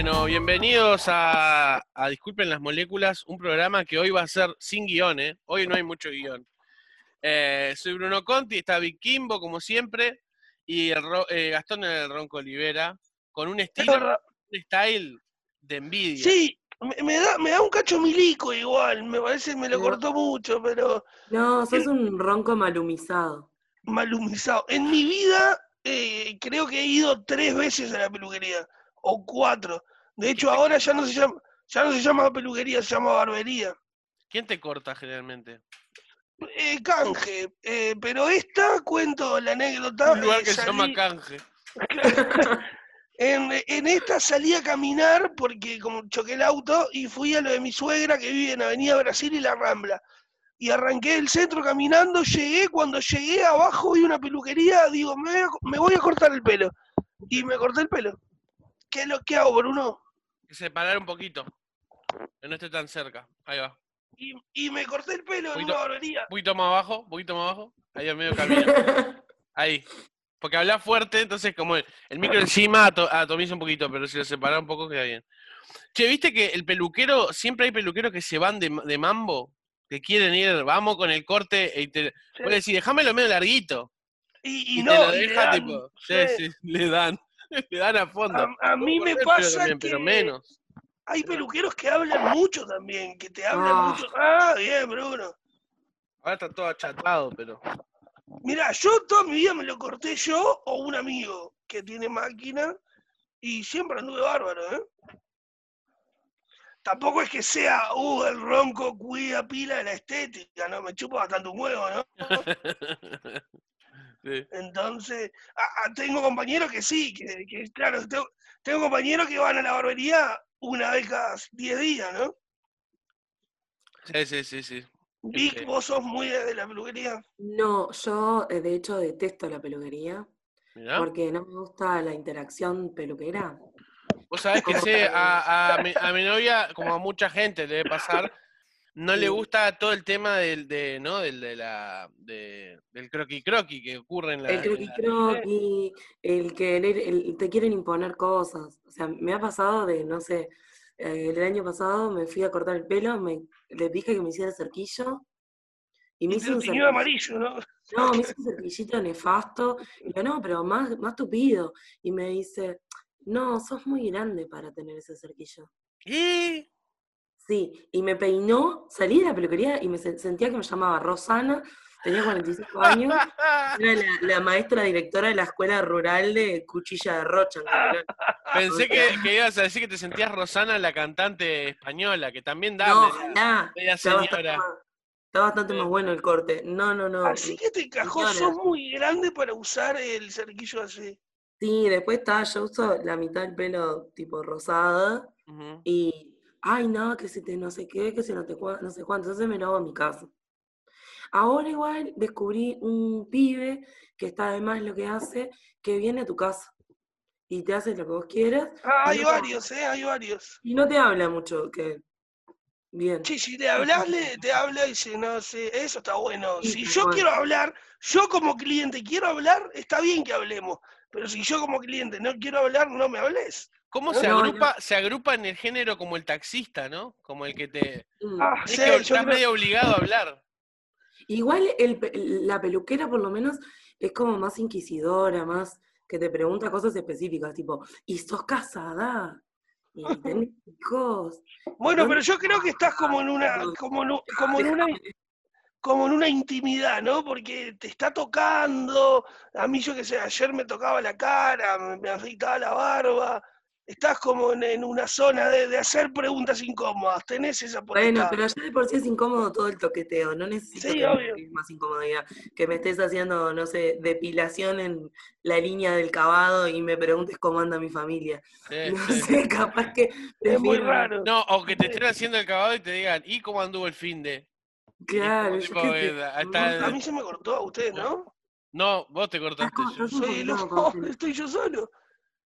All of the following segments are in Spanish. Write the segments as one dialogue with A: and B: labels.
A: Bueno, bienvenidos a, a Disculpen las Moléculas, un programa que hoy va a ser sin guion, ¿eh? Hoy no hay mucho guion. Eh, soy Bruno Conti, está Vic Kimbo, como siempre, y el Ro- eh, Gastón el Ronco Olivera, con un estilo, un style de envidia.
B: Sí, me, me da, me da un cacho milico igual, me parece que me lo
C: No.
B: cortó mucho, pero
C: No, sos un ronco malumizado.
B: malumizado. En mi vida eh, creo que he ido tres veces a la peluquería, o cuatro. De hecho, ahora ya no se llama, ya no se llama peluquería, se llama barbería.
A: ¿Quién te corta generalmente?
B: Eh, canje, eh, pero esta cuento la anécdota.
A: Un lugar
B: eh,
A: que se llama Canje.
B: En, en esta salí a caminar porque como choqué el auto y fui a lo de mi suegra que vive en Avenida Brasil y La Rambla. Y arranqué del centro caminando, llegué, cuando llegué abajo vi una peluquería, digo, me voy a, me voy a cortar el pelo. Y me corté el pelo. ¿Qué es lo que hago, Bruno?
A: Que separar un poquito. Que no esté tan cerca. Ahí va.
B: Y, y me corté el pelo en una barbería.
A: Un poquito más abajo, un poquito más abajo. Ahí al medio camino. Ahí. Porque habla fuerte, entonces como el, el micro encima ato- atomiza un poquito, pero si lo separa un poco queda bien. Che, ¿viste que el peluquero, siempre hay peluqueros que se van de, de mambo? Que quieren ir, vamos con el corte, y te,
B: Sí.
A: vos decís, déjamelo medio larguito.
B: Y,
A: Y,
B: y
A: te
B: no,
A: lo
B: y le
A: deja,
B: dan,
A: tipo, sí,
B: sí.
A: sí, le dan, le dan a fondo.
B: A, a mí me pasa
A: también,
B: que
A: Pero menos.
B: hay peluqueros que hablan mucho también, que te hablan
C: Ah.
B: mucho. Ah, bien, Bruno.
A: Ahora está todo achatado, pero...
B: Mirá, yo toda mi vida me lo corté yo o un amigo que tiene máquina y siempre anduve bárbaro, ¿eh? Tampoco es que sea, uh, el ronco cuida pila de la estética, ¿no? Me chupa bastante un huevo, ¿no?
A: Sí.
B: Entonces, ah, ah, tengo compañeros que sí, que, que, claro, tengo, tengo compañeros que van a la barbería una vez cada 10 días, ¿no?
A: Sí, sí, sí, sí.
B: Vic,
A: Este-
B: vos sos muy de la peluquería.
C: No, yo eh, de hecho detesto la peluquería porque no me gusta la interacción peluquera.
A: Vos sabés que sé, a, a mi, a mi novia, como a mucha gente le debe pasar, no le
C: Sí.
A: gusta todo el tema del, de, ¿no? del, de la, de- del croqui croqui que ocurre en la...
C: El croqui
A: la-
C: croqui, el que el- el- te quieren imponer cosas. O sea, me ha pasado de, no sé, eh, el año pasado me fui a cortar el pelo, me, le dije que me hiciera cerquillo y me hizo un cerquillo.
B: amarillo, ¿no?
C: No, me hizo un cerquillito nefasto. Y yo, no, pero más, más tupido. Y me dice, no, sos muy grande para tener ese cerquillo.
A: ¿Y?
C: Sí, y me peinó, salí de la peluquería y me se- sentía que me llamaba Rosana, tenía 45 años, era la, la maestra directora de la escuela rural de Cuchilla de Rocha. en Capital.
A: Pensé que, que ibas a decir que te sentías Rosana, la cantante española, que también da
C: No,
A: media-
C: ojalá.
A: media
C: Está bastante,
A: señora.
C: más, está bastante más bueno el corte. No, no, no.
B: Así que te cajó,
C: señora.
B: sos muy grande para usar el cerquillo así.
C: Sí, después está, yo uso la mitad del pelo tipo rosada. Y, ay, no, que si te no sé qué, que si no te no sé cuánto, entonces me lo hago en mi casa. Ahora igual descubrí un pibe que está además lo que hace, que viene a tu casa y te hace lo que vos quieras
B: Ah, hay
C: no
B: varios, ¿eh? Hay varios.
C: y no te habla mucho, que bien.
B: Sí, si te hablas, le- te habla y dice, no sé, eso está bueno.
C: Sí,
B: Si yo quiero hablar, yo como cliente quiero hablar, está bien que hablemos. Pero si yo como cliente no quiero hablar, no me hables.
A: ¿Cómo
B: No,
A: se
C: no, no.
A: agrupa, se agrupa en el género como el taxista, ¿no? Como el que te...
C: Mm.
B: Ah,
A: Es
B: sí,
A: que
B: yo
A: estás
B: creo-
A: medio obligado a hablar.
C: Igual el la peluquera por lo menos es como más inquisidora, más que te pregunta cosas específicas, tipo, ¿y sos casada? ¿Y tenés hijos?
B: Bueno,
C: ¿Dónde
B: pero yo creo que estás como en una, como en, un- como en una. Como en una intimidad, ¿no? Porque te está tocando, a mí yo qué sé, ayer me tocaba la cara, me, afeitaba la barba, estás como en, en una zona de, de hacer preguntas incómodas, tenés esa
C: Bueno, pero ya de por sí es incómodo todo el toqueteo, no necesito
B: Sí,
C: que más incomodidad, que me estés haciendo, no sé, depilación en la línea del cavado y me preguntes cómo anda mi familia.
A: Sí,
C: No
A: sí.
C: sé, capaz que
B: es muy raro.
A: No, o que te estén haciendo el cagado y te digan, ¿y cómo anduvo el fin de?
C: Claro,
B: A mí se me cortó a ustedes, ¿no?
A: No, vos te cortaste. yo.
B: Soy el
C: con-
B: estoy yo solo.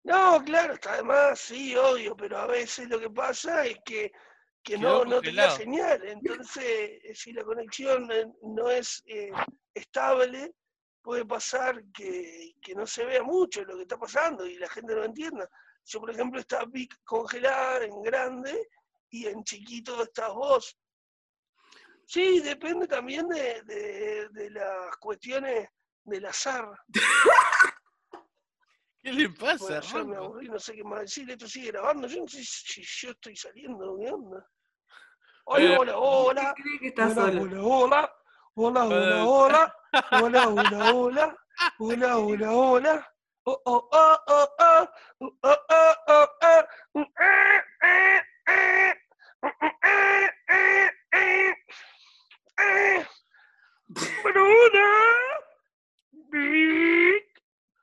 B: No, claro, está además, sí, obvio, pero a veces lo que pasa es que, que no, no te da señal. Entonces, eh, si la conexión eh, no es eh, estable, puede pasar que, que no se vea mucho lo que está pasando y la gente no entienda. Yo, por ejemplo, está Vic congelada en grande y en chiquito estás vos. Sí, depende también de, de, las cuestiones del azar.
A: ¿Qué le pasa?
B: Bueno, me no sé qué más decir. Esto sigue grabando. Yo no sé si yo estoy saliendo. Onda?
A: Eh,
B: hola, hola,
C: hola. ¿Qué que
B: hola, hola, hola. Hola, hola, hola. Hola, hola, hola. Hola, hola, hola. Oh, oh, oh, oh, oh. Oh, oh, oh, oh. oh. Mm, eh, eh, eh. Mm, mm, eh, eh, eh eh. Bruna,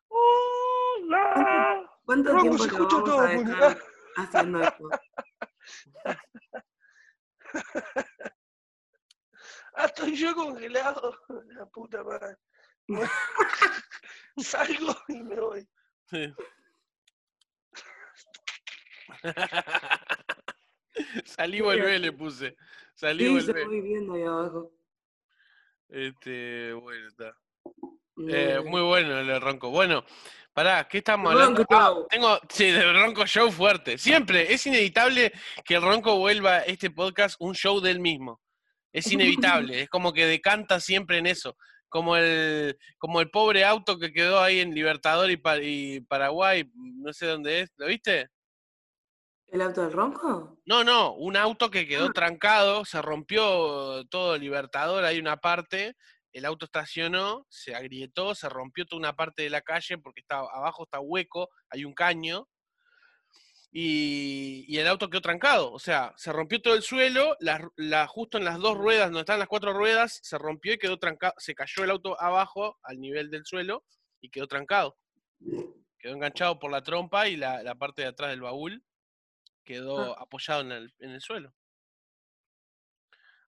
B: hola.
C: ¿Cuánto
B: Ronco,
C: tiempo
B: se
C: vamos
B: todo,
C: a haciendo esto?
B: Ah, estoy yo congelado. La puta madre. Bueno, Salgo y me voy.
A: Sí. Salí, volvé, le puse. Salí,
C: Sí, voy viendo ahí abajo.
A: Este, bueno, está. Eh,
C: no.
A: muy bueno el ronco. Bueno, pará, ¿qué estamos
C: El
A: hablando?
C: Ronco
A: Ah, tengo, sí, del ronco show fuerte. Siempre, es inevitable que el ronco vuelva a este podcast un show del mismo. Es inevitable, es como que decanta siempre en eso. Como el, como el pobre auto que quedó ahí en Libertador y, y Paraguay, no sé dónde es, ¿lo viste?
C: ¿El auto del ronco?
A: No, no, un auto que quedó
C: Ah.
A: trancado, se rompió todo Libertador, hay una parte, el auto estacionó, se agrietó, se rompió toda una parte de la calle porque está, abajo está hueco, hay un caño, y, y el auto quedó trancado, o sea, se rompió todo el suelo, la, ru- la- justo en las dos ruedas, donde están las cuatro ruedas, se rompió y quedó trancado, se cayó el auto abajo al nivel del suelo y quedó trancado. Quedó enganchado por la trompa y la, la parte de atrás del baúl quedó apoyado en el, en el suelo.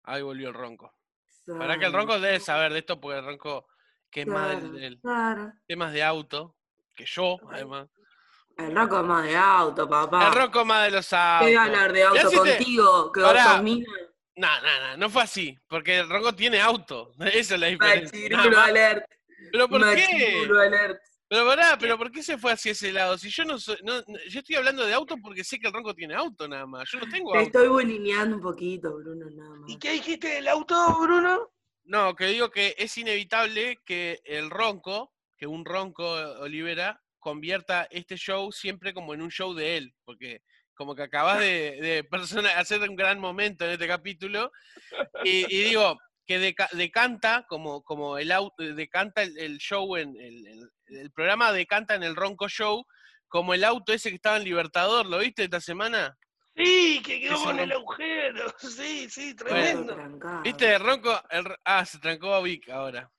A: Ahí volvió el ronco. Para que el ronco debe saber de esto, porque el ronco, que es más del,
C: Claro,
A: del-
C: claro.
A: temas de auto, que yo, además.
C: El ronco es más de auto, papá.
A: El ronco más de los
C: ¿Qué
A: autos.
C: a hablar de auto
A: si te-
C: contigo? Que vos sos mina.
A: No, no, no, no fue así, porque el ronco tiene auto. Esa es la diferencia.
C: Machirulo alert.
A: ¿Pero por qué?
C: Machirulo alert.
A: Pero pará, pero ¿por qué se fue hacia ese lado? Si yo no soy, no, no- yo estoy hablando de auto porque sé que el ronco tiene auto nada más. Yo no tengo
C: Te
A: auto.
C: estoy bulineando un poquito, Bruno, nada más.
B: ¿Y qué dijiste del auto, Bruno?
A: No, que digo que es inevitable que el ronco, que un ronco Olivera, convierta este show siempre como en un show de él, porque como que acabas de, de persona, hacer un gran momento en este capítulo, y, y digo, que deca- decanta, como, como el au- decanta el, el show en el, el- el programa decanta en el ronco show, como el auto ese que estaba en Libertador, ¿lo viste esta semana?
B: Sí, que quedó con el agujero. Sí, sí, tremendo.
A: ¿Viste el ronco? Ah, se trancó a Vic ahora.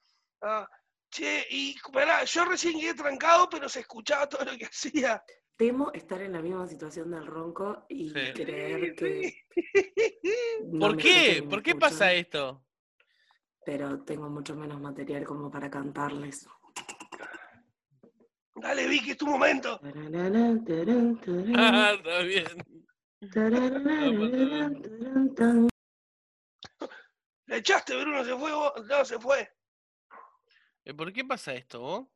B: Ah, che, y pará, yo recién quedé trancado, pero se escuchaba todo lo que hacía.
C: Temo estar en la misma situación del ronco y
A: Sí.
C: creer
B: Sí,
C: que. no
A: ¿Por qué? ¿Por qué pasa esto?
C: Pero tengo mucho menos material como para cantarles.
B: Dale, Vicky, es tu momento.
A: Ah, está bien.
B: Le echaste, Bruno, se fue vos. No, se fue.
A: Eh, ¿Por qué pasa esto, vos?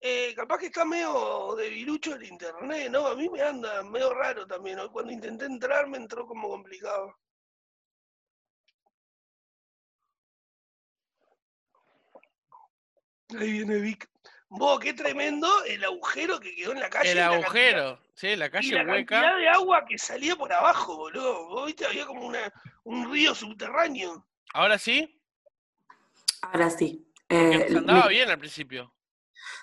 B: Eh, capaz que está medio debilucho el internet, ¿no? A mí me anda medio raro también. Hoy cuando intenté entrar me entró como complicado. Ahí viene Vic. Vos, qué tremendo el agujero que quedó en la calle.
A: El
B: la
A: agujero, sí, la
B: cantidad- Y
A: calle
B: la
A: hueca.
B: cantidad de agua que salía por abajo, boludo. Vos viste, había como una, un río subterráneo.
A: ¿Ahora sí?
C: Ahora sí. Eh,
A: se andaba bien al principio.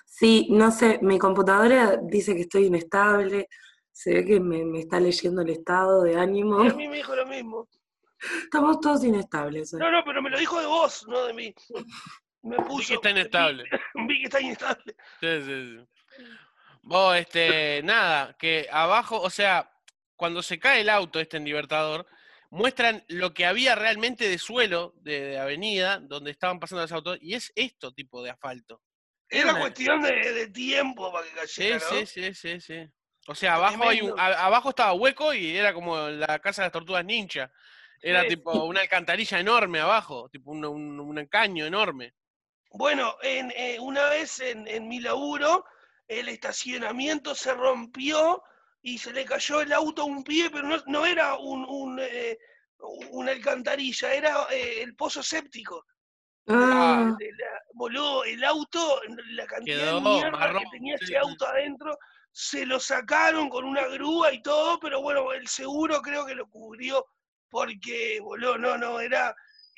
C: Sí, no sé, mi computadora dice que estoy inestable, se ve que me, me está leyendo el estado de ánimo.
B: Y a mí me dijo lo mismo.
C: Estamos todos inestables.
B: No, no, pero me lo dijo de vos, no de mí. Me puso.
A: Sí que está inestable.
B: Vi que está inestable.
A: Sí, sí, sí. Vos, este, nada, que abajo, o sea, cuando se cae el auto este en Libertador, muestran lo que había realmente de suelo, de, de avenida, donde estaban pasando los autos, y es esto tipo de asfalto.
B: Era
A: una-
B: cuestión de, de tiempo para que
A: Sí,
B: cayera, ¿no?
A: sí, sí, sí, sí. O sea, abajo hay un, a- abajo estaba hueco y era como la casa de las tortugas ninja. Era
B: Sí.
A: tipo una alcantarilla enorme abajo, tipo un, un, un caño enorme.
B: Bueno, en, eh, una vez en, en mi laburo el estacionamiento se rompió y se le cayó el auto a un pie, pero no, no era un, un, eh, una alcantarilla, era eh, el pozo séptico.
C: Ah,
B: la- boludo, el auto, la cantidad
A: Quedó
B: de mierda
A: marrón,
B: que tenía
A: sí,
B: ese auto adentro, se lo sacaron con una grúa y todo, pero bueno, el seguro creo que lo cubrió porque, boludo, no, no, era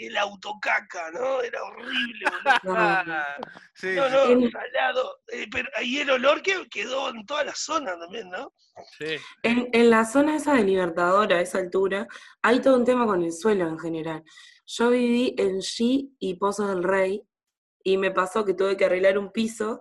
B: el autocaca, ¿no? Era horrible, boludo.
A: sí,
B: No, no, salado. Eh, pero ahí el olor que quedó en toda la zona también, ¿no?
A: sí.
C: En, en la zona esa de Libertador, a esa altura, hay todo un tema con el suelo en general. Yo viví en G y Pozos del Rey y me pasó que tuve que arreglar un piso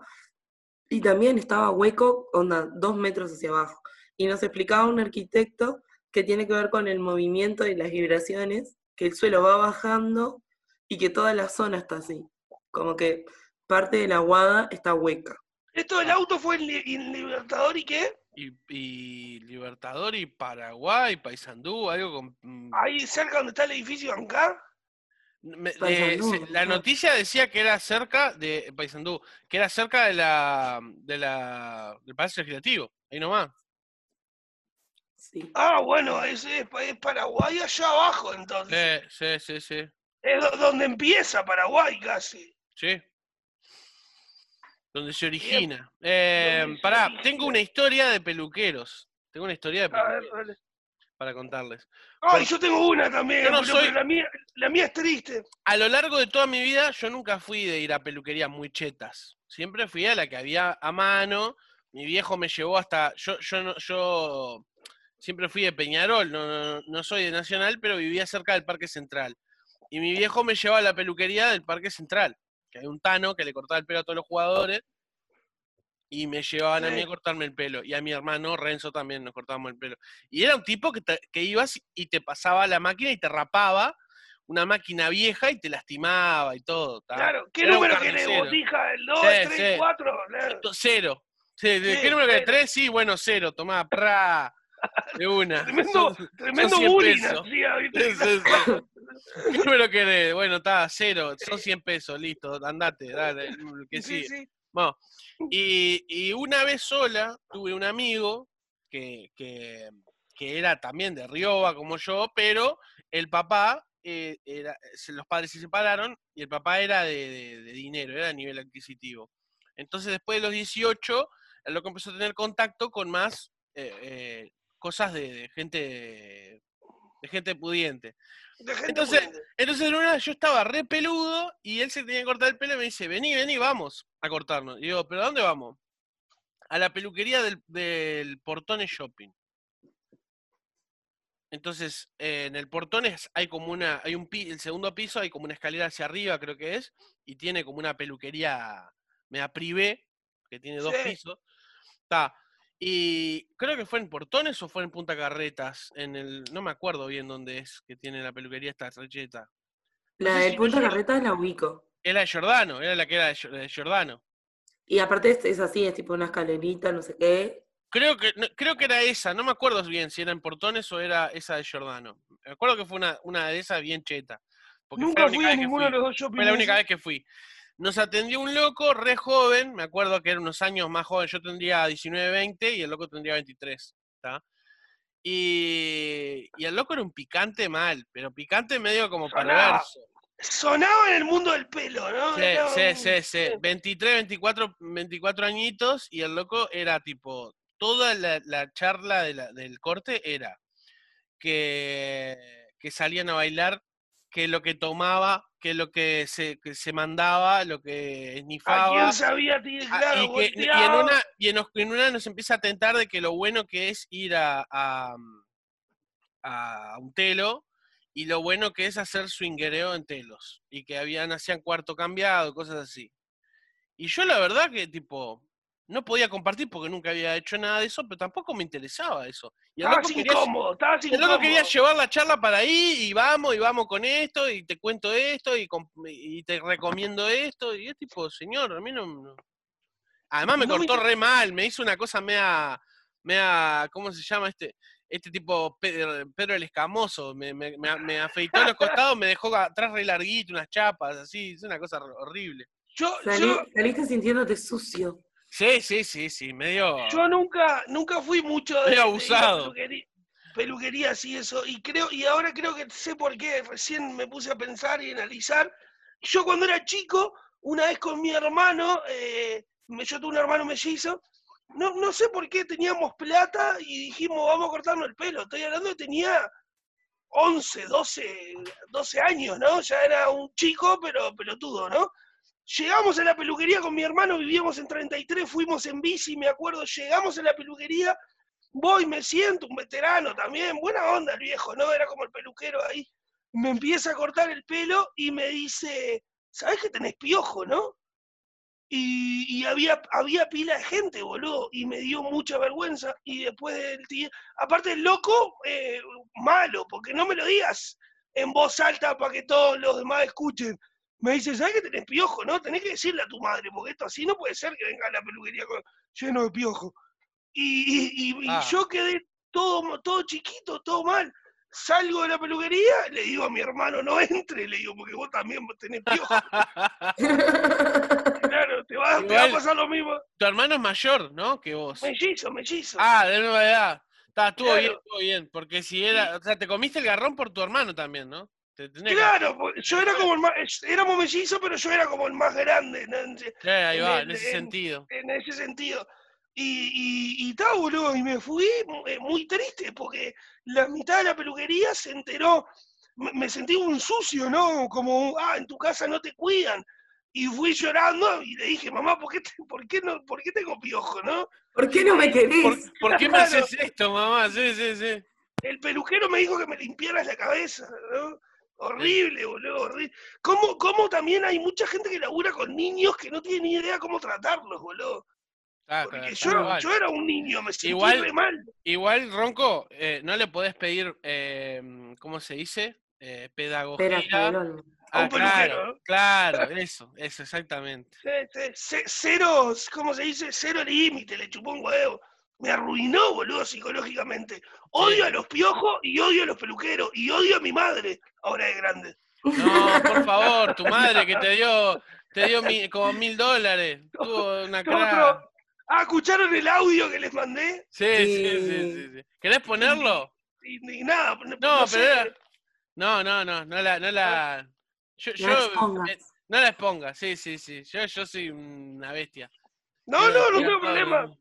C: y también estaba hueco, onda, dos metros hacia abajo. Y nos explicaba un arquitecto que tiene que ver con el movimiento y las vibraciones, que el suelo va bajando y que toda la zona está así. Como que parte de la guada está hueca.
B: Esto del auto fue en, Li- en Libertador y qué?
A: Y, y Libertador y Paraguay, Paysandú, algo con... mm,
B: Ahí cerca donde está el edificio
A: me-
C: Paysandú,
A: eh, se- la noticia decía que era cerca de Paysandú, que era cerca de la, de la del Palacio Legislativo, ahí nomás.
C: Sí.
B: Ah, bueno, ese es, pa- es Paraguay allá abajo entonces.
A: Sí, sí, sí, sí.
B: Es do- donde empieza Paraguay casi.
A: Sí. Donde se origina. Eh,
B: Donde se
A: pará,
B: origina.
A: tengo una historia de peluqueros. Tengo una historia de
B: A ver,
A: peluqueros para contarles.
B: Ay, yo tengo una también,
A: Yo no
B: pero,
A: soy-
B: pero la, mía, la mía es triste.
A: A lo largo de toda mi vida, yo nunca fui de ir a peluquerías muy chetas. Siempre fui a la que había a mano. Mi viejo me llevó hasta. Yo, yo, yo siempre fui de Peñarol, no, no, no soy de Nacional, pero vivía cerca del Parque Central. Y mi viejo me llevaba a la peluquería del Parque Central, que hay un tano que le cortaba el pelo a todos los jugadores. Y me llevaban a mí a cortarme el pelo. Y a mi hermano Renzo también nos cortábamos el pelo. Y era un tipo que, te- que ibas y te pasaba la máquina y te rapaba una máquina vieja y te lastimaba y todo. ¿tá?
B: Claro, ¿qué
A: Era
B: número
A: carnicero.
B: ¿Botija? ¿El 2,
A: Sí,
B: el 3,
A: sí.
B: 4? Claro.
A: To- Cero. Sí, ¿de
B: Sí,
A: ¿Qué número que
B: cero.
A: ¿Tres? Sí, bueno, cero. Tomá, pra. De una.
B: Tremendo,
A: Son-
B: tremendo
A: 100
B: bullying.
A: ¿Qué número querés? Bueno, está, cero. Son 100 pesos, listo. Andate, dale. Que
B: Sí, sí.
A: Bueno, y, y una vez sola tuve un amigo que, que, que era también de Rioba como yo, pero el papá, eh, era, los padres se separaron y el papá era de, de- de dinero, era a nivel adquisitivo. Entonces después de los 18, el loco empezó a tener contacto con más eh, eh, cosas de, de gente de gente pudiente.
B: De gente
A: Entonces,
B: pudiente.
A: Entonces en una yo estaba re peludo y él se tenía que cortar el pelo y me dice, vení, vení, vamos a cortarnos. Y digo, ¿pero a dónde vamos? A la peluquería del, del Portones Shopping. Entonces, eh, en el Portones hay como una, hay un el segundo piso hay como una escalera hacia arriba, creo que es, y tiene como una peluquería mea privé, que tiene dos
B: Sí.
A: pisos. Está. Y creo que fue en Portones o fue en Punta Carretas, en el, no me acuerdo bien dónde es que tiene la peluquería esta recheta.
C: La de
A: si
C: Punta Carretas la ubico.
A: Era de Giordano, era la que era de Gio- de Giordano.
C: Y aparte es, es así, es tipo una escalerita, no sé qué.
A: Creo que, no- creo que era esa, no me acuerdo bien si era en Portones o era esa de Giordano. Me acuerdo que fue una, una de esas bien cheta. Porque fue la
B: Nunca
A: única
B: fui a ninguno de los dos shopping.
A: Fue la única vez que fui. Nos atendió un loco re joven, me acuerdo que era unos años más joven, yo tendría 19, 20 y el loco tendría 23. ¿tá? Y, y el loco era un picante mal, pero picante medio como
B: Sonaba.
A: perverso.
B: Sonaba en el mundo del pelo, ¿no?
A: Sí, sí, sí, sí. 23, 24, 24 añitos y el loco era tipo, toda la, la charla de la- del corte era que, que salían a bailar, que lo que tomaba, que lo que se, que se mandaba, lo que
B: ¿A
A: esnifaba.
B: quién sabía?
A: Ah,
B: Claro,
A: y, que, y en una, y en, una nos empieza a tentar de que lo bueno que es ir a, a, a un telo y lo bueno que es hacer swingereo en telos. Y que habían, hacían cuarto cambiado, cosas así. Y yo la verdad que tipo, no podía compartir porque nunca había hecho nada de eso, pero tampoco me interesaba eso. Y el
B: Estabas
A: loco quería,
B: incómodo, estabas
A: el loco
B: incómodo.
A: quería llevar la charla para ahí y vamos, y vamos con esto, y te cuento esto, y, te recomiendo esto, y es tipo, señor, a mí no... no- Además me
B: No me
A: cortó re mal, me hizo una cosa mea, mea, ¿cómo se llama este? Este tipo Pedro, Pedro el Escamoso, me, me, me, me afeitó los costados, me dejó atrás re larguito, unas chapas, así, es una cosa hor- horrible.
B: Yo,
C: Salí-
B: yo,
C: saliste sintiéndote sucio.
A: Sí, sí, sí, sí, medio.
B: Yo nunca, nunca fui mucho de,
A: Medio
B: de
A: abusado.
B: peluquería, peluquerías y eso, y creo, y ahora creo que sé por qué, recién me puse a pensar y analizar. Yo cuando era chico, una vez con mi hermano, eh, yo tuve un hermano mellizo, no, no sé por qué teníamos plata y dijimos, vamos a cortarnos el pelo. Estoy hablando de tenía 11, 12, 12 años, ¿no? Ya era un chico, pero pelotudo, ¿no? Llegamos a la peluquería con mi hermano, vivíamos en 33, fuimos en bici, me acuerdo, llegamos a la peluquería, voy, me siento, un veterano también, buena onda el viejo, ¿no? Era como el peluquero ahí. Me empieza a cortar el pelo y me dice, ¿sabes que tenés piojo, no? Y, y había, había pila de gente, boludo, y me dio mucha vergüenza. Y después del día, aparte el loco, eh, malo, porque no me lo digas en voz alta para que todos los demás escuchen. Me dice, ¿sabes que tenés piojo, no? Tenés que decirle a tu madre, porque esto así no puede ser que venga a la peluquería con- lleno de piojo. Y, y- y- y
A: Ah.
B: yo quedé todo, todo chiquito, todo mal. Salgo de la peluquería, le digo a mi hermano, no entre, le digo, porque vos también tenés piojo. Claro, te va, te va a pasar lo mismo.
A: tu hermano es mayor, ¿no? Que vos.
B: Mellizo, mellizo.
A: Ah, de nueva edad. Está, estuvo bien, estuvo bien. Porque si era. O sea, te comiste el garrón por tu hermano también, ¿no? Te tenés que-
B: Claro, porque yo era como el más, éramos mellizos, pero yo era como el más grande
A: ahí
B: en
A: va, en ese
B: en-
A: sentido.
B: en ese sentido. Y, y, y ta, boludo, y me fui eh, muy triste porque la mitad de la peluquería se enteró, me, me sentí un sucio, ¿no? Como, ah, en tu casa no te cuidan. Y fui llorando y le dije, mamá, ¿por qué, te- por qué, no, ¿por qué tengo piojo, no?
C: ¿Por qué no me
A: ¿Por,
C: querés?
A: por qué me haces esto, mamá? Sí, sí, sí.
B: El peluquero me dijo que me limpiaras la cabeza, ¿no? Horrible, boludo, horrible. ¿Cómo, ¿Cómo también hay mucha gente que labura con niños que no tiene ni idea cómo tratarlos, boludo?
A: Ah,
B: Porque yo, yo era un niño, me sentí
A: Igual-
B: re mal.
A: Igual, Ronco, eh, no le podés pedir, eh, ¿cómo se dice? Eh, pedagogía.
C: Espera, cabrón.
B: A un
A: Ah, claro,
B: peluquero, ¿no?
A: claro, eso, eso, exactamente.
B: Cero, ¿cómo se dice? Cero límite, le chupó un huevo. Me arruinó, boludo, psicológicamente. Odio a los piojos y odio a los peluqueros y odio a mi madre, ahora de grande.
A: No, por favor, tu madre que te dio, te dio mi- como mil dólares. Tuvo una cara.
B: Ah, ¿escucharon el audio que les mandé?
A: Sí, sí, sí,
C: Sí.
A: sí. ¿Querés ponerlo?
B: Y nada, no,
A: No,
B: sé.
A: pero era- No, no, no, no la, no la. Yo,
C: No
A: yo-
C: expongas.
A: eh, no la exponga, sí, sí, sí. Yo, yo soy una bestia.
B: No, no, no
A: a
B: tengo problema.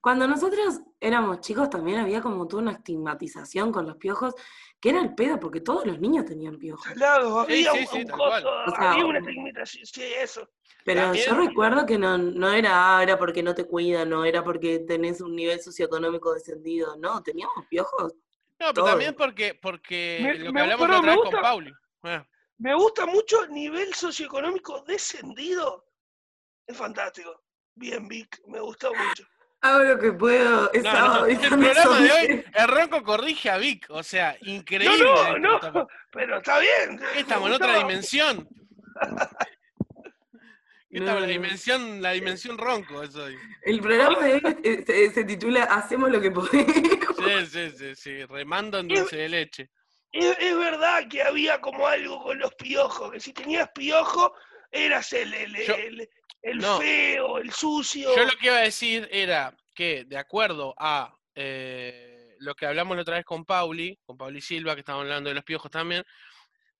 C: Cuando nosotros éramos chicos también había como toda una estigmatización con los piojos, que era el pedo, porque todos los niños tenían piojos.
A: Sí,
B: había
A: sí,
B: un,
A: sí,
B: un
A: tal
B: coso,
C: cual. O sea,
B: había una
C: un-
B: estigmatización, sí, eso.
C: Pero
A: También-
C: yo recuerdo que no, no era, ah, era porque no te cuidan, no era porque tenés un nivel socioeconómico descendido, no, teníamos piojos.
A: No, pero también porque, porque
B: Me-
A: lo que
B: me-
A: hablamos la otra vez con
B: gusta-
A: Pauli. Ah,
B: Me gusta mucho el nivel socioeconómico descendido. Es fantástico. Bien, Vic, me gustó mucho.
C: Hago lo que puedo, es
A: No,
C: sábado,
A: no,
C: y
A: el programa de hoy, el Ronco corrige a Vic, o sea, increíble.
B: No, no, no, pero está bien.
A: ¿Qué
B: me
A: estamos en otra dimensión? ¿Qué estamos en la dimensión, la dimensión Ronco es hoy?
C: El programa de hoy eh, se, se titula Hacemos lo que podemos.
A: Sí, sí, sí, sí, remando en dulce de leche.
B: Es, es verdad que había como algo con los piojos, que si tenías piojo, eras el, el,
A: Yo-
B: el- el
A: no.
B: feo, el sucio.
A: Yo lo que iba a decir era que, de acuerdo a eh, lo que hablamos la otra vez con Pauli, con Pauli Silva, que estábamos hablando de los piojos también,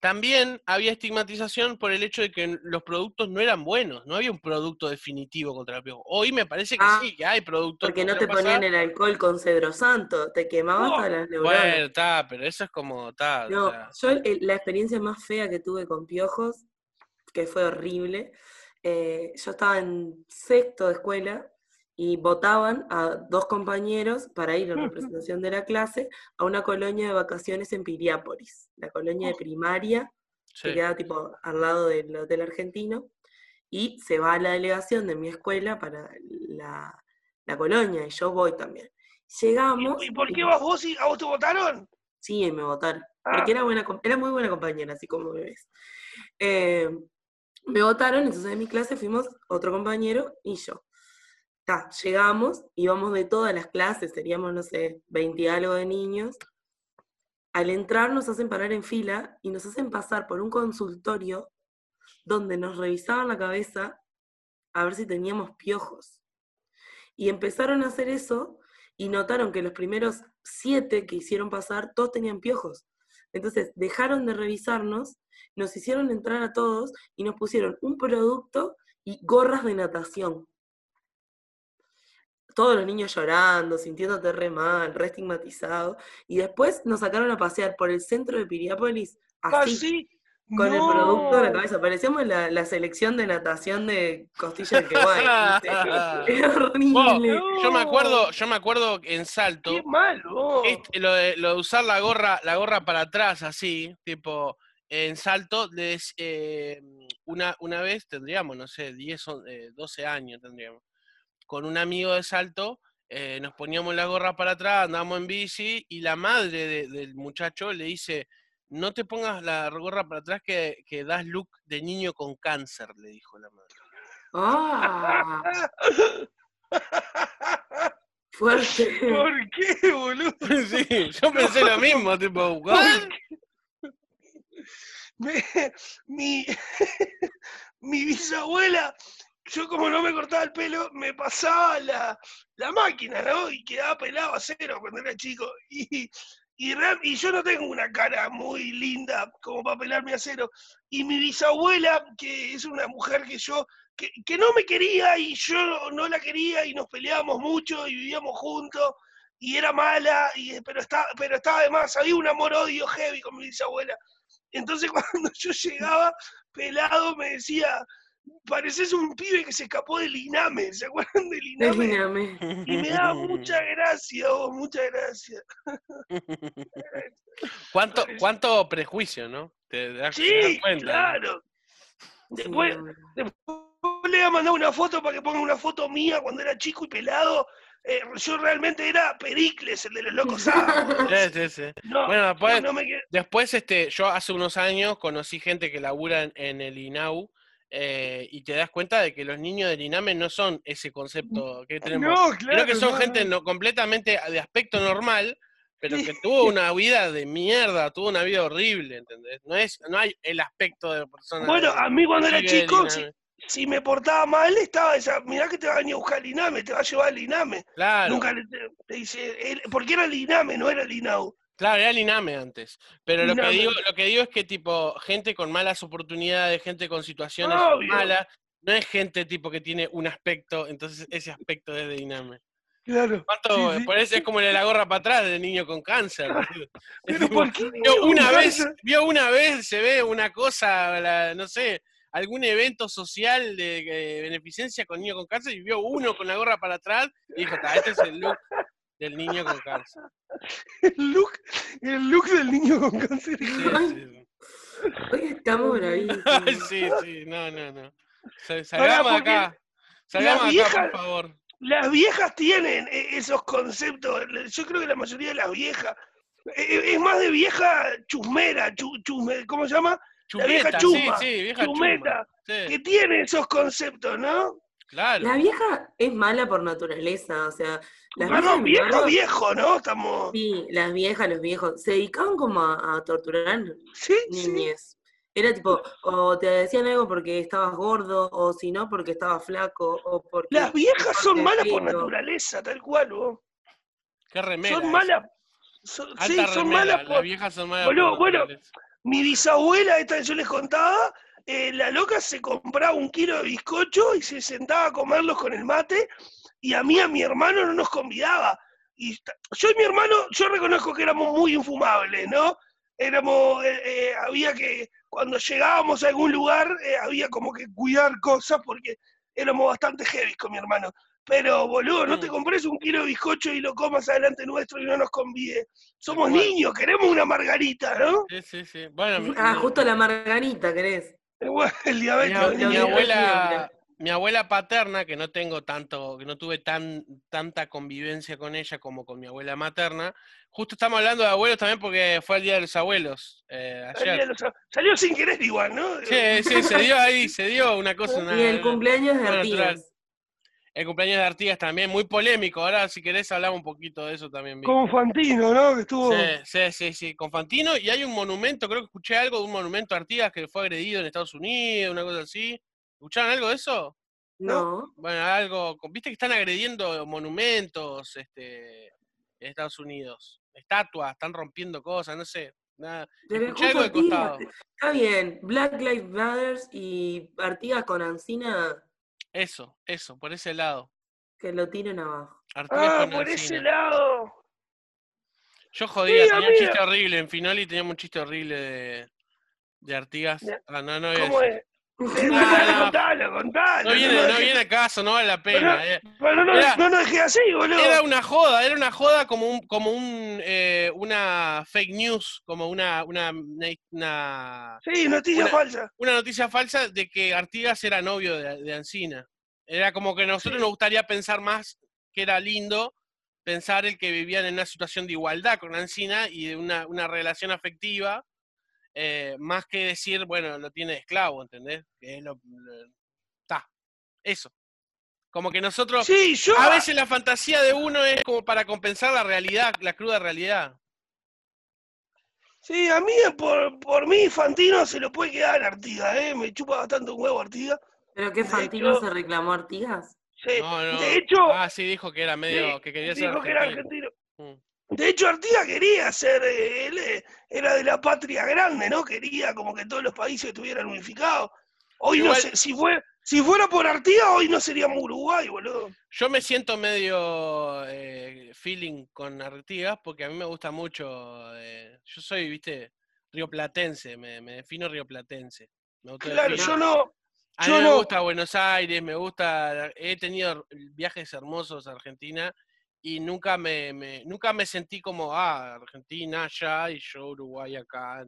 A: también había estigmatización por el hecho de que los productos no eran buenos, no había un producto definitivo contra el piojo. Hoy me parece que
C: Ah,
A: sí, que hay productos.
C: Porque no te ponían el alcohol con cedro santo, te quemabas
B: No,
C: todas las neuronas.
A: Bueno, está, pero eso es como, está,
C: No,
A: o sea,
C: yo el- la experiencia más fea que tuve con piojos, que fue horrible, eh, yo estaba en sexto de escuela y votaban a dos compañeros para ir en representación de la clase a una colonia de vacaciones en Piriápolis, la colonia de primaria, que queda tipo al lado del hotel argentino, y se va a la delegación de mi escuela para la, la colonia, y yo voy también. Llegamos.
B: ¿Y, y por
C: y-
B: qué vas vos y a vos te votaron?
C: Sí, me votaron.
B: Ah.
C: Porque era, buena, era muy buena compañera, así como me ves. Eh, me votaron, entonces en mi clase fuimos otro compañero y yo. Llegamos, íbamos de todas las clases, seríamos, no sé, 20 y algo de niños. Al entrar nos hacen parar en fila y nos hacen pasar por un consultorio donde nos revisaban la cabeza a ver si teníamos piojos. Y empezaron a hacer eso y notaron que los primeros siete que hicieron pasar, todos tenían piojos. Entonces dejaron de revisarnos, nos hicieron entrar a todos y nos pusieron un producto y gorras de natación. Todos los niños llorando, sintiéndote re mal, re estigmatizado. Y después nos sacaron a pasear por el centro de Piriápolis así, Con el producto en la cabeza. Parecíamos la, la selección de natación de costilla de. Era horrible.
A: Yo me acuerdo, yo me acuerdo en Salto,
B: Qué malo.
A: este, lo, de, lo de usar la gorra, la gorra para atrás, así, tipo, en Salto, les, eh, una, una vez tendríamos, no sé, 10, o- eh, 12 años tendríamos, con un amigo de Salto, eh, nos poníamos la gorra para atrás, andábamos en bici, y la madre de- del muchacho le dice, no te pongas la gorra para atrás que, que das look de niño con cáncer, le dijo la madre.
C: Ah, fuerte.
B: ¿Por qué, boludo?
A: Sí, yo pensé lo mismo, tipo, "What?".
B: Me- mi, mi bisabuela, yo como no me cortaba el pelo, me pasaba la, la máquina, ¿no? Y quedaba pelado a cero cuando era chico. Y, y, y yo no tengo una cara muy linda como para pelarme a cero. Y mi bisabuela, que es una mujer que yo, que, que no me quería y yo no la quería y nos peleábamos mucho y vivíamos juntos y era mala, y, pero, estaba, pero estaba además, había un amor-odio heavy con mi bisabuela. Entonces cuando yo llegaba pelado me decía, pareces un pibe que se escapó del INAME, ¿se acuerdan del INAME? Y me daba mucha gracia, vos, mucha gracia.
A: ¿Cuánto, cuánto prejuicio, ¿no? Te das, te das
B: Sí, claro. Después,
C: Sí,
B: después le voy a mandar una foto para que ponga una foto mía cuando era chico y pelado. Eh, yo realmente era Pericles, el de los locos sábados.
A: Sí, sí, sí.
B: No,
A: Bueno, después,
B: no, no me qued-
A: después este, yo hace unos años conocí gente que labura en, en el INAU eh, y te das cuenta de que los niños del INAME no son ese concepto que tenemos.
B: No,
A: Creo que son
B: no,
A: gente
B: no.
A: completamente de aspecto normal, pero que tuvo una vida de mierda, tuvo una vida horrible, ¿entendés? No, es, no hay el aspecto de persona.
B: Bueno,
A: de-
B: a mí cuando era chico, si, si me portaba mal, estaba esa, mirá que te va a venir a buscar el INAME, te va a llevar el INAME.
A: Claro.
B: Nunca le, te, te dice, él- porque era el INAME, no era el INAU.
A: Claro, era el INAME antes. Pero lo que, digo, lo que digo es que, tipo, gente con malas oportunidades, gente con situaciones
B: Obvio.
A: malas, no es gente, tipo, que tiene un aspecto, entonces ese aspecto es de INAME.
B: Claro.
A: ¿Cuánto?
B: Sí, sí.
A: Por eso es como el de la gorra para atrás del niño con cáncer. boludo. Es
B: Pero
A: tipo,
B: ¿por qué
A: vio una vez, vio una vez, se ve una cosa, la- no sé, algún evento social de eh, beneficencia con niño con cáncer y vio uno con la gorra para atrás y dijo, "Ta, este es el look del niño con cáncer.
B: El look, el look del niño con cáncer.
A: Sí, sí.
C: Hoy estamos bravísimos.
A: Sí, sí, no, no, no. Sa- Salgamos de acá. Salgamos de acá,
B: viejas-
A: por favor.
B: Las viejas tienen e- esos conceptos. Yo creo que la mayoría de las viejas. e- e- Es más de vieja chusmera, chu- chusme- ¿cómo se llama? La vieja
A: Chumeta,
B: chuma,
A: sí, sí, vieja
B: chumeta,
A: chuma.
B: Que
A: Sí,
B: tiene esos conceptos, ¿no?
A: Claro.
C: La vieja es mala por naturaleza, o sea, las
B: Perdón,
C: viejas,
B: viejo,
C: ¿no?
B: viejo, ¿no? Estamos.
C: Sí, las viejas, los viejos, se dedicaban como a, a torturar
B: Sí, sí.
C: niñez. Era tipo, o te decían algo porque estabas gordo, o si no, porque estabas flaco, o porque...
B: Las viejas son malas por naturaleza, tal cual, vos.
A: Qué remera.
B: Son malas. son-
A: Alta
B: sí, son malas
A: Las
B: por.
A: viejas son malas. Por
B: bueno,
A: naturaleza.
B: Mi bisabuela, esta que yo les contaba, eh, la loca se compraba un kilo de bizcocho y se sentaba a comerlos con el mate, y a mí, a mi hermano, no nos convidaba. Y yo y mi hermano, yo reconozco que éramos muy infumables, ¿no? Éramos, eh, eh, había que, cuando llegábamos a algún lugar, eh, había como que cuidar cosas porque éramos bastante heavy con mi hermano. Pero, boludo, no te
A: Mm.
B: compres un kilo de bizcocho y lo comas adelante nuestro y no nos convide. Somos niños, queremos una margarita, ¿no?
A: Sí, sí, sí. Bueno,
C: Ah,
A: mi-
C: justo la margarita, ¿querés?
B: El
A: mi
B: diabetes.
A: ab-
C: mi
A: mi
B: el
C: abuela-
A: mi paterna, que no tengo tanto, que no tuve tan, tanta convivencia con ella como con mi abuela materna, justo estamos hablando de abuelos también porque fue el Día de los Abuelos eh,
B: Salió,
A: ayer.
B: los- salió sin querer igual, ¿no?
A: Sí, sí, se dio ahí, se dio una cosa. Una,
C: Y el cumpleaños de. Artigas.
A: El cumpleaños de Artigas también, muy polémico. Ahora, si querés, hablamos un poquito de eso también.
B: Como Fantino, ¿no? Que estuvo.
A: Sí, sí, sí, sí, con Fantino. Y hay un monumento, creo que escuché algo de un monumento a Artigas que fue agredido en Estados Unidos, una cosa así. ¿Escucharon algo de eso?
B: ¿no?
A: Bueno, algo, viste que están agrediendo monumentos este, en Estados Unidos, estatuas, están rompiendo cosas, no sé. Nada.
C: Pero
A: Escuché algo de
C: justo
A: costado.
C: Está bien, Black Lives Matter y Artigas con Ancina
A: Eso, eso, por ese lado.
C: que lo tiren abajo.
A: Artigas
B: Ah, por ese lado.
A: Yo jodía, tenía un chiste horrible en Finoli, teníamos un chiste horrible de, de Artigas. Ah, no, no voy a
B: ¿Cómo
A: decir.
B: es?
A: No.
B: contalo, contalo.
A: No viene,
B: no
A: viene a caso, no vale la pena. eh.
B: Pero no,
A: Era-
B: no dejé así, boludo.
A: Era una joda, era una joda como un, como un, eh, una fake news, como una, una, una,
B: Sí, noticia
A: una-
B: falsa.
A: una noticia falsa de que Artigas era novio de, de Ancina. Era como que a nosotros nos gustaría pensar más que era lindo pensar el que vivían en una situación de igualdad con Ancina y de una, una relación afectiva, eh, más que decir, bueno, lo tiene de esclavo, ¿entendés? Que es lo, lo- ta, eso. Como que nosotros,
B: Sí, yo.
A: a veces la fantasía de uno es como para compensar la realidad, la cruda realidad.
B: Sí, a mí, por, por mí, Fantino se lo puede quedar Artigas, ¿eh? Me chupa bastante un huevo Artigas.
C: ¿Pero qué Fantino
B: hecho-
C: se reclamó a Artigas?
B: Sí.
A: No, no.
B: De hecho,
A: Ah, sí, dijo que era medio,
B: sí,
A: que quería ser
B: dijo que era
A: argentino.
B: argentino.
A: Mm.
B: De hecho, Artigas quería ser, eh, él eh, era de la patria grande, ¿no? Quería como que todos los países estuvieran unificados. Hoy
A: Igual-
B: no sé, si, fue, si fuera por Artigas, hoy no seríamos Uruguay, boludo.
A: Yo me siento medio eh, feeling con Artigas porque a mí me gusta mucho. eh, yo soy, viste, rioplatense, me, me defino rioplatense. Me
B: Claro, yo no.
A: A mí
B: yo
A: me
B: no.
A: gusta Buenos Aires, me gusta. He tenido viajes hermosos a Argentina y nunca me, me- nunca me sentí como, ah, Argentina allá y yo Uruguay acá.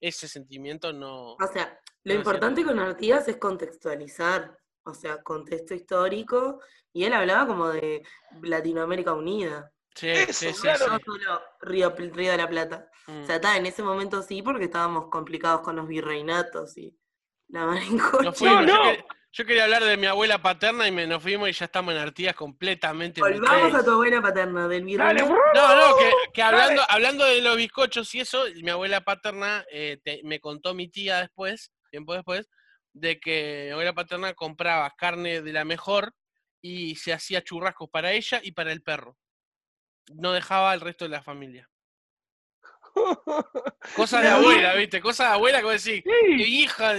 A: Ese sentimiento no.
C: O sea, lo
A: No,
C: importante con Artigas es contextualizar, o sea, contexto histórico, y él hablaba como de Latinoamérica unida,
A: Sí,
B: Eso,
A: sí, sí,
B: claro.
A: sí.
C: no solo Río, Río de la Plata.
A: Mm.
C: O sea, está, en ese momento sí, porque estábamos complicados con los virreinatos y la
A: fuimos.
B: No,
A: Yo,
B: no.
A: Yo quería hablar de mi abuela paterna y me, nos fuimos y ya estamos en Artigas completamente.
C: Volvamos a tu abuela paterna, del virreinato.
A: No, no, que, que
B: Dale.
A: hablando, hablando de los bizcochos y eso, mi abuela paterna eh, te- me contó mi tía después, tiempo después, de que mi abuela paterna compraba carne de la mejor y se hacía churrascos para ella y para el perro. No dejaba al resto de la familia. Cosas de
B: La
A: abuela, ¿viste? Cosas de abuela que vos decís,
B: Sí.
A: "Qué hija.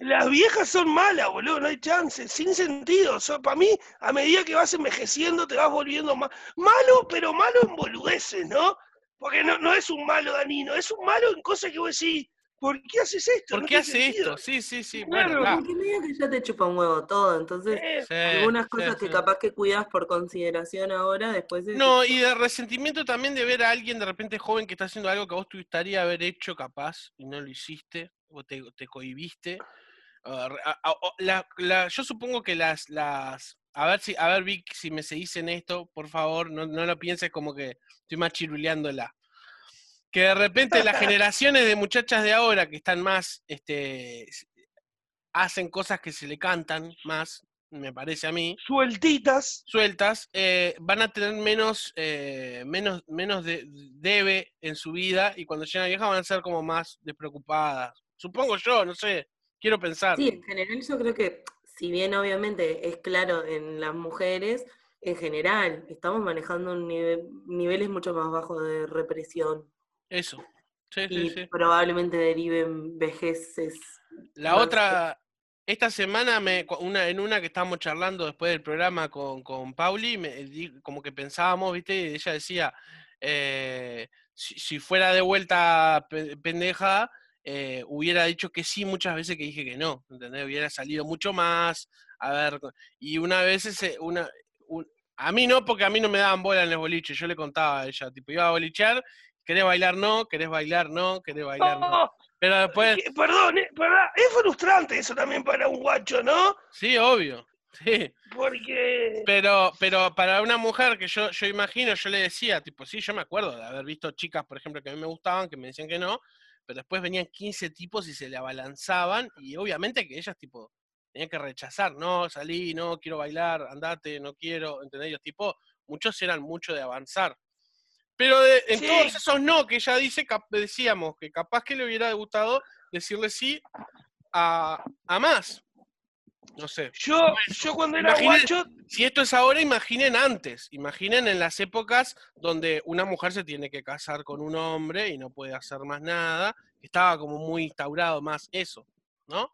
B: Las viejas son malas, boludo, no hay chance, sin sentido. Para mí, a medida que vas envejeciendo, te vas volviendo más malo, pero malo en boludeces, ¿no? Porque no, no es un malo danino, es un malo en cosas que vos decís, ¿por qué haces esto?
A: ¿Por
B: No
A: qué
B: tiene
A: hace
B: sentido.
A: esto? Sí, sí, sí.
B: Claro.
A: Bueno.
C: Porque medio que ya te chupa un huevo todo, entonces
A: Sí,
C: algunas
A: sí,
C: cosas que
A: sí.
C: capaz que cuidas por consideración ahora, después decís,
A: No, y de resentimiento también de ver a alguien de repente joven que está haciendo algo que vos te gustaría haber hecho capaz y no lo hiciste, o te, te cohibiste. Ah, la- la- yo supongo que las, las, a ver si, a ver Vic, si me seguís en esto, por favor, no, no lo pienses como que estoy machiruleándola. Que de repente las generaciones de muchachas de ahora que están más, este, hacen cosas que se le cantan más, me parece a mí,
B: sueltitas.
A: sueltas, eh, van a tener menos, eh, menos, menos de, debe en su vida y cuando llegan a vieja van a ser como más despreocupadas. Supongo yo, no sé, quiero pensar.
C: Sí, en general yo creo que, si bien obviamente es claro en las mujeres, en general estamos manejando un nive- niveles mucho más bajos de represión
A: Eso. Sí,
C: y
A: sí.
C: probablemente deriven vejeces.
A: La otra, esta semana, me, una, en una que estábamos charlando después del programa con, con Pauli, me, como que pensábamos, ¿viste? Y ella decía, eh, si, si fuera de vuelta pe- pendeja, eh, hubiera dicho que sí muchas veces que dije que no, ¿entendés? Hubiera salido mucho más, a ver, y una vez ese, una, un- a mí no, porque a mí no me daban bola en los boliches, yo le contaba a ella, tipo, iba a bolichear, querés bailar, no, querés bailar, no, querés bailar, no. Pero después,
B: perdón, eh, ¿verdad? es frustrante eso también para un guacho, ¿no?
A: sí, obvio, sí.
B: Porque
A: Pero, pero para una mujer que yo, yo imagino, yo le decía, tipo, sí, yo me acuerdo de haber visto chicas, por ejemplo, que a mí me gustaban, que me decían que no, pero después venían 15 tipos y se le abalanzaban, y obviamente que ellas, tipo, tenían que rechazar, no, salí, no, quiero bailar, andate, no quiero, ¿entendés? Ellos, tipo, muchos eran mucho de avanzar. Pero de- en
B: Sí.
A: todos esos no que ella dice, cap- decíamos que capaz que le hubiera gustado decirle sí a, a más. No sé.
B: Yo, yo cuando era
A: Imaginen-
B: guacho,
A: Si esto es ahora, imaginen antes. Imaginen en las épocas donde una mujer se tiene que casar con un hombre y no puede hacer más nada. Estaba como muy instaurado más eso, ¿no?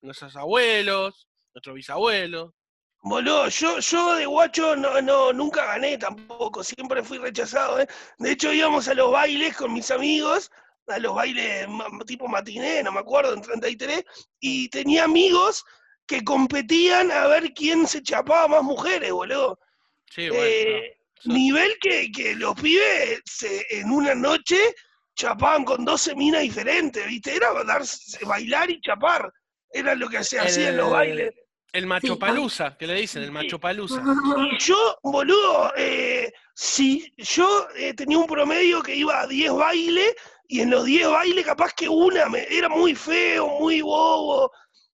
A: Nuestros abuelos, nuestros bisabuelos.
B: Boludo, yo, yo de guacho no, no, nunca gané tampoco, siempre fui rechazado, ¿eh? De hecho íbamos a los bailes con mis amigos, a los bailes tipo matiné, no me acuerdo, en 33, y tenía amigos que competían a ver quién se chapaba más mujeres, boludo.
A: Sí, bueno.
B: Eh,
A: no.
B: nivel que, que los pibes se- en una noche chapaban con 12 minas diferentes, ¿viste? Era darse, bailar y chapar. Era lo que se hacía en los bailes.
A: El macho
C: ah.
A: palusa, que le dicen, el macho palusa.
B: Yo, boludo, eh, si yo eh, tenía un promedio que iba a 10 bailes, y en los 10 bailes capaz que una me, era muy feo, muy bobo.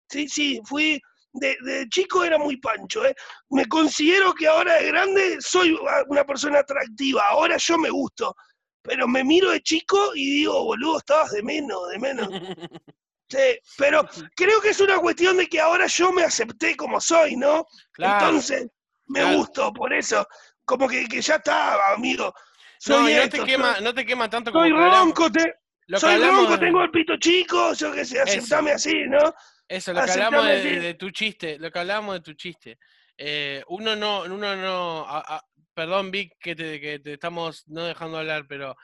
B: Sí, sí, fui, de, de chico era muy pancho, ¿eh? Me considero que ahora de grande soy una persona atractiva, ahora yo me gusto. Pero me miro de chico y digo, boludo, estabas de menos, de menos. Sí, pero creo que es una cuestión de que ahora yo me acepté como soy, ¿no?
A: Claro.
B: Entonces, me
A: claro.
B: gusto, por eso. Como que, que ya está, amigo. Soy
A: No, y no
B: esto,
A: te
B: soy-
A: quema, no te quema tanto como
B: soy
A: hablamos-
B: ronco, te- soy
A: hablamos
B: ronco, tengo el pito chico, yo qué sé, aceptame así, ¿no?
A: Eso, lo que hablamos de, tu chiste, lo que hablábamos de tu chiste. Eh, uno no, uno no, a- a- perdón Vic que te, que te estamos no dejando hablar, pero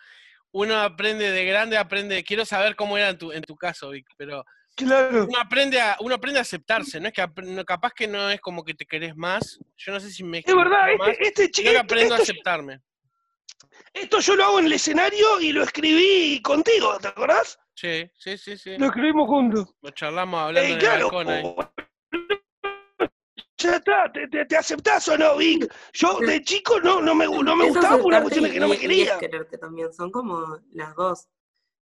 A: uno aprende de grande, aprende, quiero saber cómo era en tu, en tu caso, Vic, pero
B: Claro.
A: uno aprende a, uno aprende a aceptarse, no es que no- capaz que no es como que te querés más, yo no sé si me
B: Es verdad,
A: más,
B: este, este
A: yo
B: chico,
A: que aprendo a aceptarme.
B: esto yo lo hago en el escenario y lo escribí contigo, ¿te acordás?
A: Sí, sí, sí, sí.
B: Lo escribimos juntos.
A: Lo charlamos hablando
B: Eh,
A: en el
B: claro,
A: balcón ahí.
B: Ya está, te, te, te aceptás o no, Vic. Yo de chico no, no me, no me gustaba por una cuestión de que no me
C: y
B: quería.
C: es quererte también, son como las dos.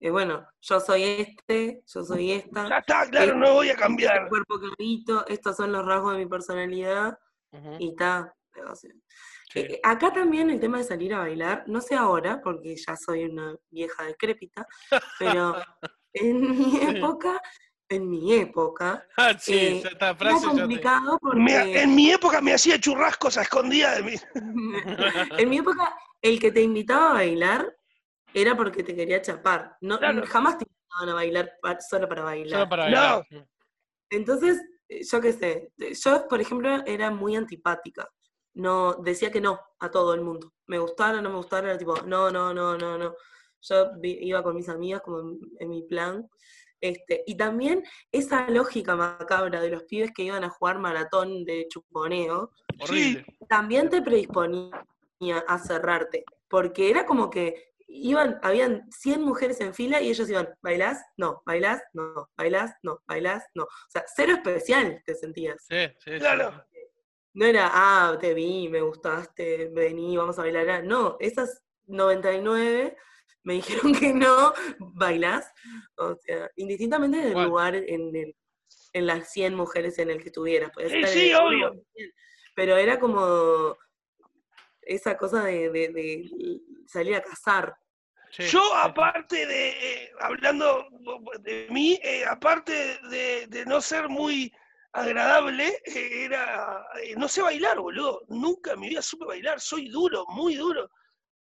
C: Eh, bueno, yo soy este, yo soy esta.
B: Ya está, claro, no voy a cambiar.
C: El cuerpo clarito, estos son los rasgos de mi personalidad
A: Ujú,
C: y está.
A: sí.
C: Eh, acá también el tema de salir a bailar, no sé ahora, porque ya soy una vieja decrépita, pero en mi
A: Sí.
C: época, en mi época,
A: Ah, sí,
C: eh, era
A: frase te-
C: complicado porque
B: Me- en mi época me hacía churrascos a escondidas de mí.
C: en mi época el que te invitaba a bailar era porque te quería chapar. No,
B: Claro.
C: Jamás te invitaban a bailar pa- solo para bailar.
A: Solo para
B: No.
A: bailar.
C: Entonces, eh, yo qué sé, eh, yo, por ejemplo, era muy antipática. No, decía que no a todo el mundo. Me gustara, no me gustara, era tipo, no, no, no, no, no. Yo vi- iba con mis amigas como en, en mi plan. Este, y también esa lógica macabra de los pibes que iban a jugar maratón de chuponeo,
A: Horrible.
C: también te predisponía a cerrarte. Porque era como que iban, habían 100 mujeres en fila y ellos iban, ¿bailás? No, ¿bailás? No, ¿bailás? No, ¿bailás? No. O sea, cero especial te sentías.
A: Sí, sí, sí,
B: Claro.
C: No era, ah, te vi, me gustaste, vení, vamos a bailar. No, esas 99 me dijeron que no, bailás. O sea, indistintamente del lugar en, el, en las 100 mujeres en el que estuvieras. podías
B: Sí,
C: estar
B: sí,
C: el
B: obvio.
C: Pero era como esa cosa de, de- de salir a cazar.
A: Sí,
B: Yo,
A: sí.
B: aparte de, eh, hablando de mí, eh, aparte de, de no ser muy agradable, eh, era, eh, no sé bailar, boludo. Nunca en mi vida supe bailar, soy duro, muy duro.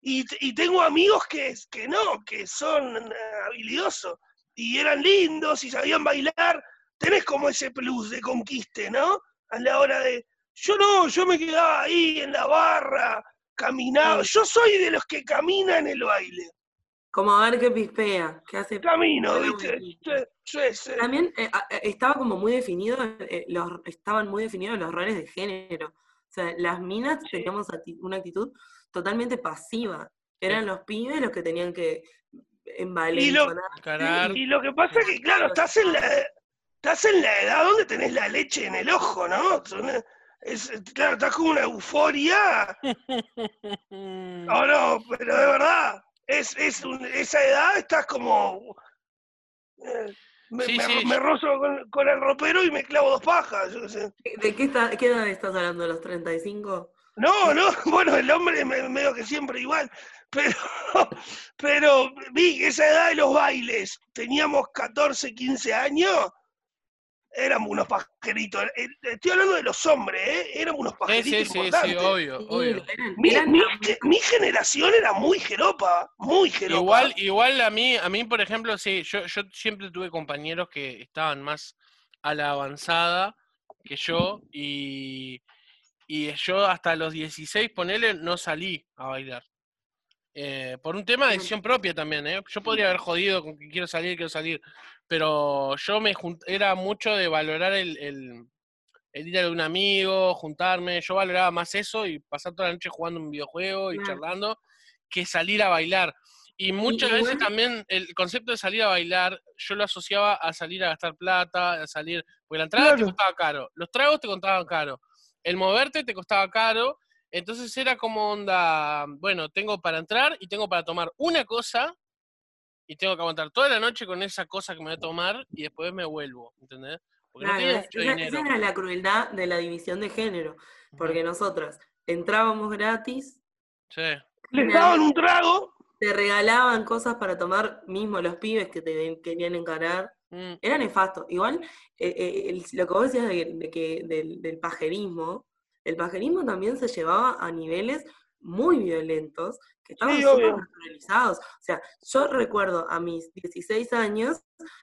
B: Y, tengo amigos que, que no, que son eh, habilidosos y eran lindos y sabían bailar. Tenés como ese plus de conquiste, ¿no? A la hora de... Yo no, yo me quedaba ahí en la barra, caminaba. Yo soy de los que camina en el baile.
C: Como a ver qué pispea, qué hace.
B: Camino, ¿viste? sí.
C: También eh, eh, estaba como muy definido, eh, los, estaban muy definidos los roles de género. O sea, las minas teníamos una actitud totalmente pasiva. Eran los pibes los que tenían que.
A: Encarar.
B: Y lo que pasa es que, claro, estás en la, estás en la edad donde tenés la leche en el ojo, ¿no? Son- es- claro, estás con una euforia. No, no, pero de verdad, es, es un- esa edad estás como... eh, me,
A: Sí,
B: me-
A: sí.
B: me rozo con, con el ropero y me clavo dos pajas. yo qué sé.
C: ¿De qué, está- qué edad estás hablando? ¿De los 35?
B: No, no, bueno, el hombre me, medio que siempre igual, pero, pero vi esa edad de los bailes, teníamos 14, 15 años, éramos unos pajeritos. Eh, Estoy hablando de los hombres, ¿eh? Éramos unos pajeritos
A: sí, sí, sí,
B: importantes.
A: obvio,
C: Sí,
A: obvio.
B: mi generación era muy jeropa, muy jeropa.
A: Igual, igual a mí, a mí, por ejemplo, sí, yo, yo siempre tuve compañeros que estaban más a la avanzada que yo y, y yo hasta los 16, ponele, no salí a bailar. Eh, por un tema de decisión propia también, ¿eh? Yo podría haber jodido con que quiero salir, quiero salir, pero yo me era mucho de valorar el, el, el ir a un amigo, juntarme, yo valoraba más eso y pasar toda la noche jugando un videojuego y
C: Claro.
A: charlando que salir a bailar. Y muchas veces también el concepto de salir a bailar, yo lo asociaba a salir a gastar plata, a salir, porque la entrada te costaba caro, los tragos te costaban caro, el moverte te costaba caro, entonces era como onda, bueno, tengo para entrar y tengo para tomar una cosa y tengo que aguantar toda la noche con esa cosa que me voy a tomar y después me vuelvo, ¿entendés? Porque no
C: Claro,
A: tenía
C: esa,
A: mucho
C: esa
A: dinero.
C: era la crueldad de la división de género, porque nosotras entrábamos gratis,
A: Sí.
B: Les daban un trago.
C: te regalaban cosas para tomar, mismo los pibes que te querían encarar.
A: Mm,
C: Era nefasto. Igual, eh, eh, el- lo que vos decías de, de que, del, del pajerismo, el pajerismo también se llevaba a niveles muy violentos que estaban
B: Sí,
C: naturalizados. O sea, yo recuerdo a mis 16 años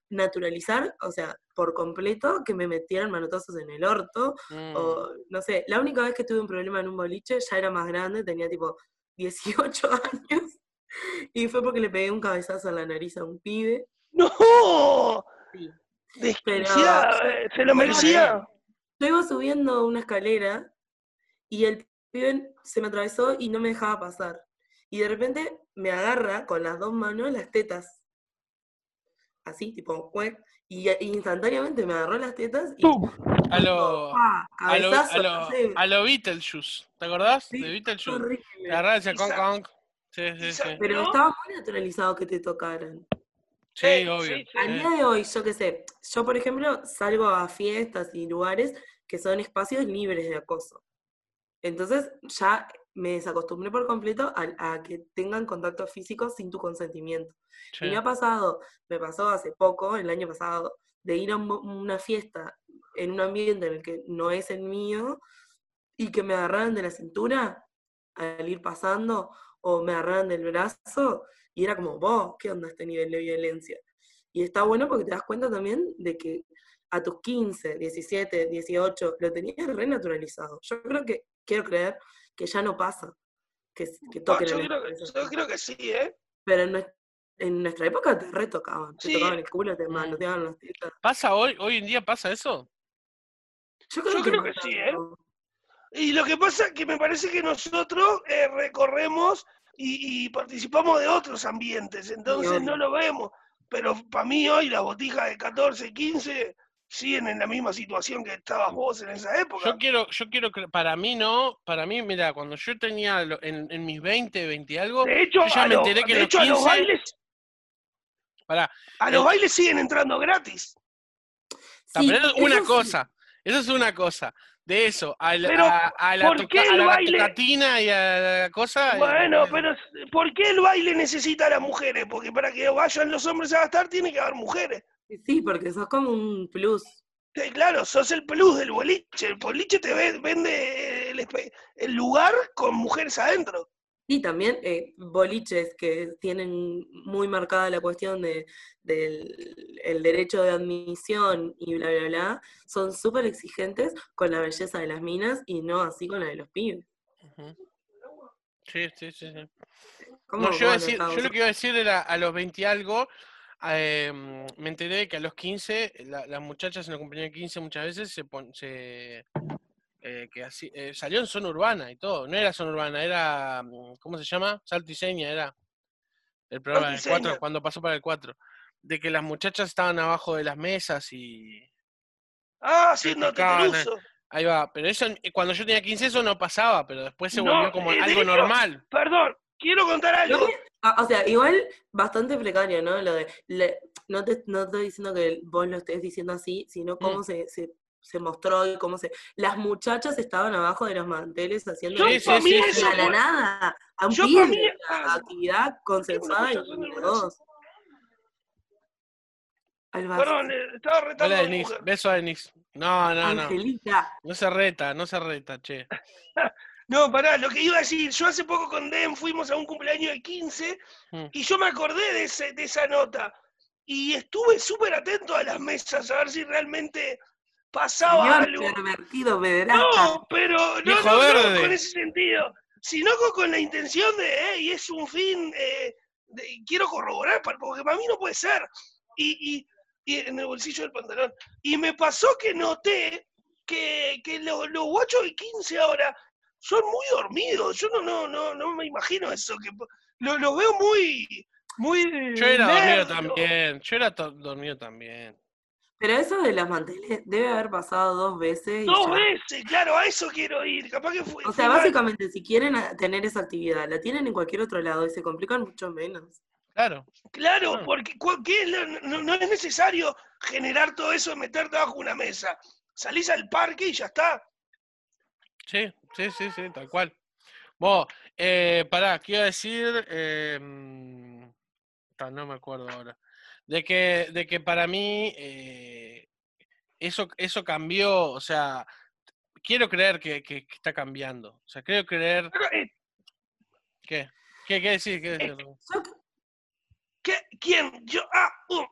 C: naturalizar, o sea, por completo, que me metieran manotazos en el orto,
A: mm.
C: o no sé, la única vez que tuve un problema en un boliche ya era más grande, tenía tipo 18 años, y fue porque le pegué un cabezazo en la nariz a un pibe.
B: ¡No!
C: Sí. Pero-
B: eh, se lo merecía.
C: Yo iba subiendo una escalera y el pibe se me atravesó y no me dejaba pasar. Y de repente me agarra con las dos manos las tetas. Así, tipo, y, y instantáneamente me agarró las tetas y
B: ¡Pum!
A: A lo,
C: ¡pa!
A: a lo, a lo,
C: no sé,
A: a lo Beetlejuice, ¿te acordás?
C: sí,
A: de Beetlejuice. decía
B: Y
A: con con. Sí, sí, sí.
C: Pero
B: ¿no?
C: estaba muy naturalizado que te tocaran.
A: Sí,
B: Sí,
A: obvio.
B: sí, sí.
C: Al día de hoy, yo qué sé, yo por ejemplo salgo a fiestas y lugares que son espacios libres de acoso. Entonces ya me desacostumbré por completo a, a que tengan contacto físico sin tu consentimiento.
A: Sí.
C: Y me ha pasado, me pasó hace poco, el año pasado, de ir a un una fiesta en un ambiente en el que no es el mío y que me agarraran de la cintura al ir pasando o me agarraran del brazo y era como, vos, ¿qué onda este nivel de violencia? Y está bueno porque te das cuenta también de que a tus 15, 17, 18 lo tenías re naturalizado. Yo creo que, quiero creer que ya no pasa que, que toquen
B: yo, creo, que- yo creo que sí, ¿eh?
C: Pero en, nues- en nuestra época te retocaban, te
B: Sí.
C: tocaban el culo, te
A: Mm.
C: manoteaban las tetas.
A: ¿Pasa hoy? ¿Hoy en día pasa eso?
C: Yo creo,
B: Yo
C: que,
B: creo
C: no
B: que sí, ¿eh? Y lo que pasa es que me parece que nosotros eh, recorremos y, y participamos de otros ambientes, entonces no lo vemos. Pero para mí hoy las botijas de 14, 15 siguen en la misma situación que estabas vos en esa época.
A: Yo quiero, yo quiero que, para mí no, para mí, mira, cuando yo tenía lo- en, en mis 20, 20 y algo,
B: de hecho,
A: yo ya
B: a,
A: me
B: lo-
A: enteré que
B: de
A: los
B: hecho, a los
A: 15
B: bailes,
A: pará,
B: a los bailes siguen entrando gratis.
C: Sí,
A: una
C: eso sí.
A: cosa, eso es una cosa. De eso, a la,
B: Pero,
A: a, a la,
B: ¿por
A: toca-
B: qué
A: a
B: el
A: la
B: baile-
A: y a la cosa.
B: Bueno, pero ¿por qué el baile necesita a las mujeres? Porque para que vayan los hombres a gastar tiene que haber mujeres.
C: Sí, porque sos como un plus.
B: Sí, claro, sos el plus del boliche. El boliche te ve- vende el lugar con mujeres adentro.
C: Y también eh, boliches que tienen muy marcada la cuestión de, del el derecho de admisión y bla, bla, bla, son súper exigentes con la belleza de las minas y no así con la de los pibes.
A: Sí, sí, sí. sí.
C: ¿Cómo,
A: No, yo, decir, lo que iba a decir era a los 20 y algo, eh, me enteré que a los 15, la- las muchachas en la compañía de 15 muchas veces se, pon- se eh, que así, eh, salió en zona urbana y todo. No era zona urbana, era, mm, ¿cómo se llama? Salto y seña era el programa del 4,
B: seña.
A: cuando pasó para el 4. De que las muchachas estaban abajo de las mesas y
B: Ah, haciendo
A: Criticaban, eh.
B: teteruso.
A: ahí va. Pero eso, eh, cuando yo tenía 15 eso no pasaba, pero después se
B: No,
A: volvió como
B: eh,
A: algo
B: hecho,
A: normal.
B: Perdón, quiero contar algo.
C: O sea, igual bastante precario, ¿no? Lo de, le- no, te, no estoy diciendo que vos lo estés diciendo así, sino cómo
A: Mm.
C: se, se, se mostró y cómo se... Las muchachas estaban abajo de los manteles haciendo
B: Yo
A: Sí, sí, sí,
B: eso
C: la nada, a un
B: Yo
C: pie actividad consensuada y
B: escuchás en el
C: de
B: brazo.
C: dos. Alba.
B: Perdón, eh, estaba retando
A: Hola,
B: a
A: Denise. Beso a Denise. No, no, no.
C: Angelita.
A: No se reta, no se reta, che.
B: No, pará, lo que iba a decir, yo hace poco con Dem fuimos a un cumpleaños de 15
A: Mm.
B: y yo me acordé de, ese, de esa nota y estuve súper atento a las mesas a ver si realmente pasaba
C: Señor
B: algo.
C: pervertido.
B: No, pero no, con ese sentido, sino con, con la intención de, hey, es un fin, eh, de- quiero corroborar, porque para mí no puede ser. Y, y- y en el bolsillo del pantalón. Y me pasó que noté que, que lo- los guachos de 15 ahora son muy dormidos. Yo no, no, no, no me imagino eso. que lo- Los veo muy, muy.
A: Yo era dormido también. Yo era dormido también.
C: Pero eso de las manteles debe haber pasado dos veces. y
B: Dos
C: ya.
B: veces, claro, a eso quiero ir. Capaz que fue.
C: O
B: fue
C: sea,
B: mal.
C: básicamente, si quieren tener esa actividad, la tienen en cualquier otro lado y se complican mucho menos.
A: Claro.
B: Claro,
A: Claro.
B: porque cu- ¿qué es lo- no, no es necesario generar todo eso de meterte bajo una mesa. Salís al parque y ya está.
A: Sí, sí, sí, sí, tal cual. Vos, eh, pará, ¿qué iba a decir? Eh, no me acuerdo ahora. De que, de que para mí eh, eso, eso cambió, o sea, quiero creer que, que- que está cambiando. O sea, quiero creer
B: Eh,
A: que. ¿Qué, qué decir? ¿Qué decir?
C: Yo-
B: ¿qué- ¿Quién? Yo. Ah, uh,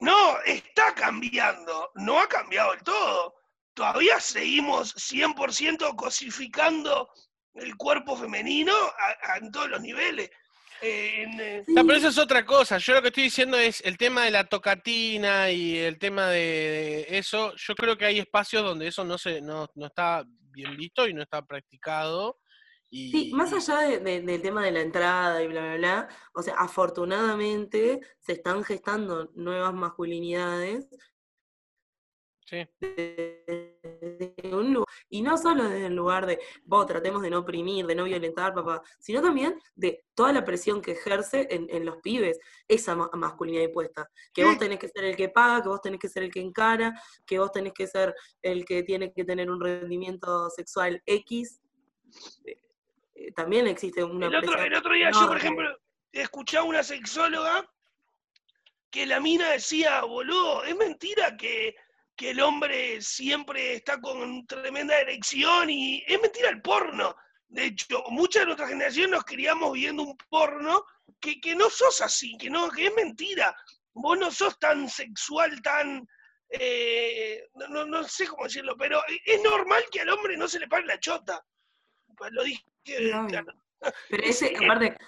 B: no, está cambiando. No ha cambiado del todo. Todavía seguimos 100% cosificando el cuerpo femenino a- a- en todos los niveles. Eh, eh,
C: Sí,
A: No, pero eso es otra cosa. Yo lo que estoy diciendo es el tema de la tocatina y el tema de, de eso. Yo creo que hay espacios donde eso no se no, no está bien visto y no está practicado. Y,
C: Sí, más allá de- de- del tema de la entrada y bla, bla, bla, o sea, afortunadamente se están gestando nuevas masculinidades
A: Sí,
C: un y no solo desde el lugar de, vos tratemos de no oprimir, de no violentar, papá, sino también de toda la presión que ejerce en, en los pibes esa ma- masculinidad impuesta. Que vos tenés que ser el que paga, que vos tenés que ser el que encara, que vos tenés que ser el que tiene que tener un rendimiento sexual X. Eh, eh, también existe una
B: El otro,
C: presión
B: el otro día yo, por ejemplo, escuchaba una sexóloga que la mina decía, boludo, es mentira que, que el hombre siempre está con tremenda erección y es mentira el porno. De hecho, mucha de nuestra generación nos criamos viendo un porno que, que no sos así, que no, que es mentira. Vos no sos tan sexual, tan eh, no, no, sé cómo decirlo, pero es normal que al hombre no se le pare la chota. Pues lo dije, claro.
C: Pero
B: Es-
C: ese,
B: es-
C: aparte,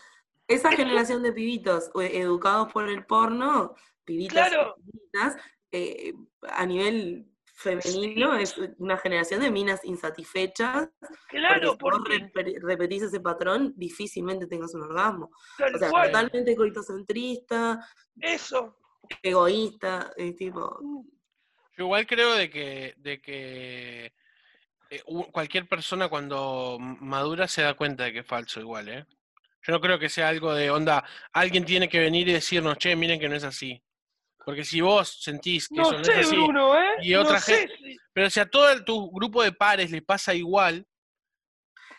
C: esa generación de pibitos eh, educados por el porno, pibitas y pibitas, eh, a nivel femenino es una generación de minas insatisfechas,
B: Claro,
C: porque si vos
B: porque
C: repe- repetís ese patrón, difícilmente tengas un orgasmo.
B: tal
C: O sea,
B: cual,
C: totalmente coitocentrista,
B: eso.
C: egoísta, es tipo,
A: Yo igual creo de que, de que eh, cualquier persona cuando madura se da cuenta de que es falso igual, ¿eh? Yo no creo que sea algo de onda, alguien tiene que venir y decirnos, che, miren que no es así. Porque si vos sentís que eso
B: No sé,
A: es así,
B: Bruno, ¿eh?
A: y otra
B: no sé
A: gente-
B: si-
A: pero si a todo el- tu grupo de pares le pasa igual,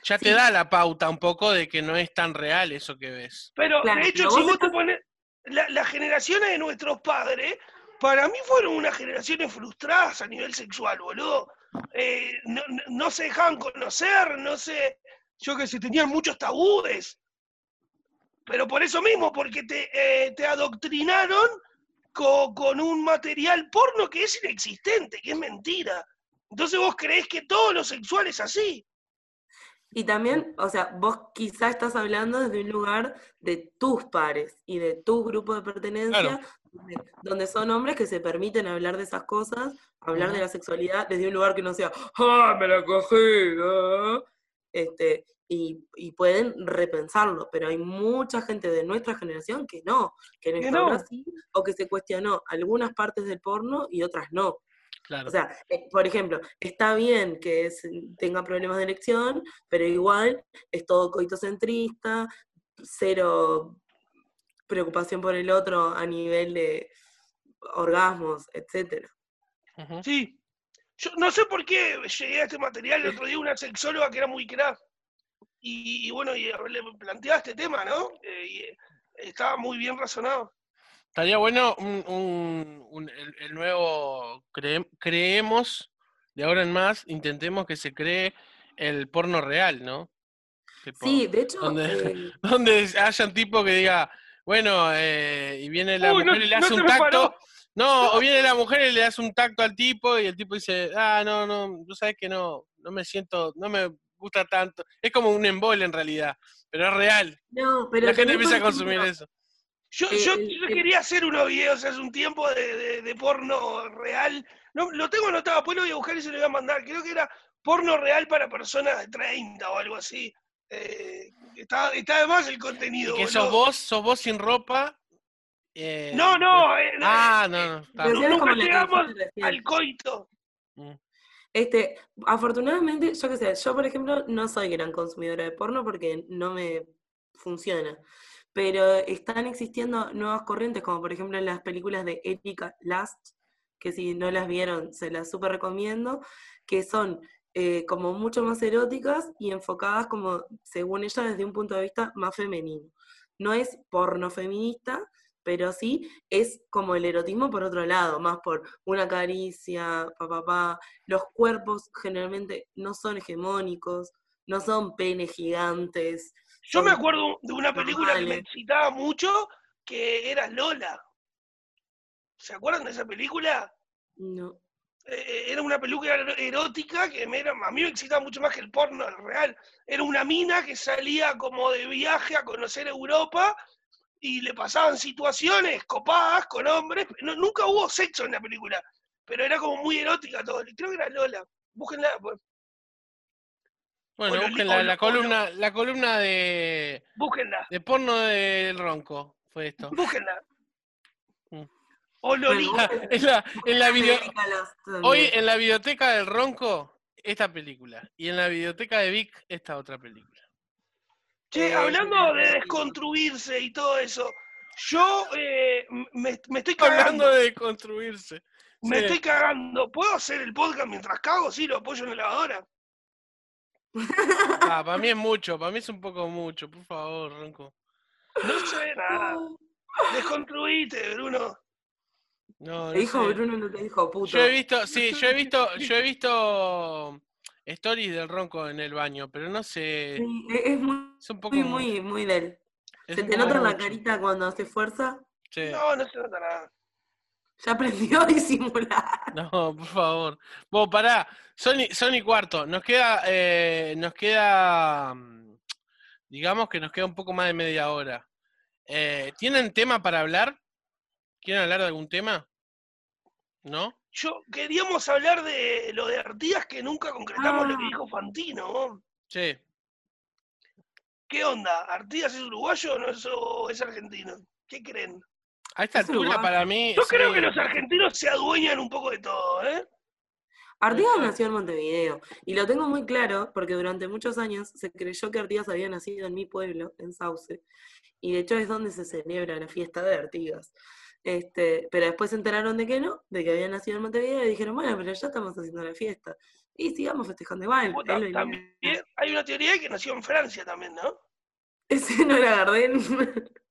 A: ya te da la pauta un poco de que no es tan real eso que ves.
B: Pero,
C: Claro,
B: de hecho, si
C: vos
B: te pones... la- Las generaciones de nuestros padres, para mí fueron unas generaciones frustradas a nivel sexual, boludo. Eh, no, no- no se dejaban conocer, no sé... Yo que sé, tenían muchos tabúes. Pero por eso mismo, porque te, eh, te adoctrinaron co- con un material porno que es inexistente, que es mentira. Entonces vos creés que todo lo sexual es así.
C: Y también, o sea, vos quizá estás hablando desde un lugar de tus pares y de tu grupo de pertenencia, donde, donde son hombres que se permiten hablar de esas cosas, hablar de la sexualidad desde un lugar que no sea, ¡ah, me la cogí! ah", Este, y, y pueden repensarlo, pero hay mucha gente de nuestra generación que no, que no
B: Que
C: está
B: no.
C: así, o que se cuestionó algunas partes del porno y otras no.
A: Claro.
C: O sea, eh, por ejemplo, está bien que es- tenga problemas de elección, pero igual es todo coitocentrista, cero preocupación por el otro a nivel de orgasmos, etcétera.
A: Ujú.
B: Sí. Yo no sé por qué llegué a este material el otro día una sexóloga que era muy crack. Y, y bueno, y le planteaba este tema, ¿no? Eh, y, eh, estaba muy bien razonado.
A: Estaría bueno un, un- un- el, el nuevo, cre- creemos, de ahora en más, intentemos que se cree el porno real, ¿no? Tipo,
C: Sí, de hecho,
A: donde-
C: eh,
A: Donde haya un tipo que diga, bueno, eh, y viene la
B: Uy, no-
A: mujer y le
B: no
A: hace un tacto.
B: paró.
A: No, o viene la mujer y le hace un tacto al tipo y el tipo dice, ah, no, no, tú sabes que no, no me siento, no me gusta tanto. Es como un embole en realidad, pero es real.
C: no, pero
A: la gente empieza a consumir eso.
B: Yo,
C: Eh,
B: yo, quería hacer unos videos hace un tiempo de, de- de porno real. No, lo tengo anotado, después lo voy a buscar y se lo voy a mandar. Creo que era porno real para personas de 30 o algo así. Eh, está, está además el
A: Y
B: contenido.
A: que sos vos, sos vos sin ropa. eh,
B: No, no, eh,
A: Ah, no, no.
B: nunca llegamos al coito.
C: Este, afortunadamente, yo qué sé, yo por ejemplo no soy gran consumidora de porno porque no me funciona. Pero están existiendo nuevas corrientes, como por ejemplo las películas de Erika Last, que si no las vieron, se las súper recomiendo, que son eh, como mucho más eróticas y enfocadas como, según ella, desde un punto de vista más femenino. No es porno feminista, pero sí es como el erotismo por otro lado, más por una caricia, papá, pa, los cuerpos generalmente no son hegemónicos, no son penes gigantes.
B: Yo me acuerdo de una película que me excitaba mucho, que era Lola. ¿Se acuerdan de esa película?
C: No.
B: Eh, era una película erótica que me era, a mí me excitaba mucho más que el porno el real. Era una mina que salía como de viaje a conocer Europa y le pasaban situaciones copadas con hombres. No- nunca hubo sexo en la película, pero era como muy erótica todo. Creo que era Lola. Búsquenla. pues,
A: Bueno,
B: o lo-
A: busquen la, columna, la columna de,
B: Búsquenla.
A: de porno del ronco. Fue esto.
B: Búsquenla.
A: Mm.
B: O
A: En la, en la video- hoy en la videoteca del ronco, esta película. Y en la videoteca de Vic, esta otra película.
B: Che,
C: Eh,
B: hablando de desconstruirse y todo eso, yo eh, me, me estoy cagando.
A: Hablando de construirse.
B: Me
A: Sí.
B: estoy cagando. ¿Puedo hacer el podcast mientras cago? Sí, lo apoyo en la lavadora.
A: Ah, para mí es mucho, para mí es un poco mucho, por favor, ronco.
B: No sé nada. Desconstruite, Bruno.
A: No, no
C: Te dijo
A: sé.
C: Bruno, no te dijo puto.
A: Yo he visto, sí, yo he visto, yo he visto stories del ronco en el baño, pero no sé,
C: Sí, es es muy,
A: es un poco
C: muy, muy, muy de él.
A: es
C: ¿Se te nota en la carita cuando se esfuerza?
A: Sí.
B: No, no se nota nada.
C: Ya aprendió a disimular.
A: No, por favor. Vos, pará. Sony, Sony cuarto. Nos queda, eh, nos queda, digamos que nos queda un poco más de media hora. Eh, ¿Tienen tema para hablar? ¿Quieren hablar de algún tema? ¿No?
B: Yo queríamos hablar de lo de Artigas que nunca concretamos lo que
C: Ah.
B: dijo Fantino. ¿no?
A: Sí.
B: ¿Qué onda? ¿Artigas es uruguayo o no es, o es argentino? ¿Qué creen?
A: A esta
C: Es
A: altura
C: uruguayo.
A: para mí.
B: Yo creo que los argentinos se adueñan un poco de todo, ¿eh?
C: Artigas nació en Montevideo y lo tengo muy claro porque durante muchos años se creyó que Artigas había nacido en mi pueblo, en Sauce, y de hecho es donde se celebra la fiesta de Artigas. Este, pero después se enteraron de que no, de que había nacido en Montevideo y dijeron, bueno, pero ya estamos haciendo la fiesta. Y sigamos festejando igual.
B: Puta,
C: él
B: también hay una teoría de que nació en Francia también, ¿no?
C: Ese no era Gardel.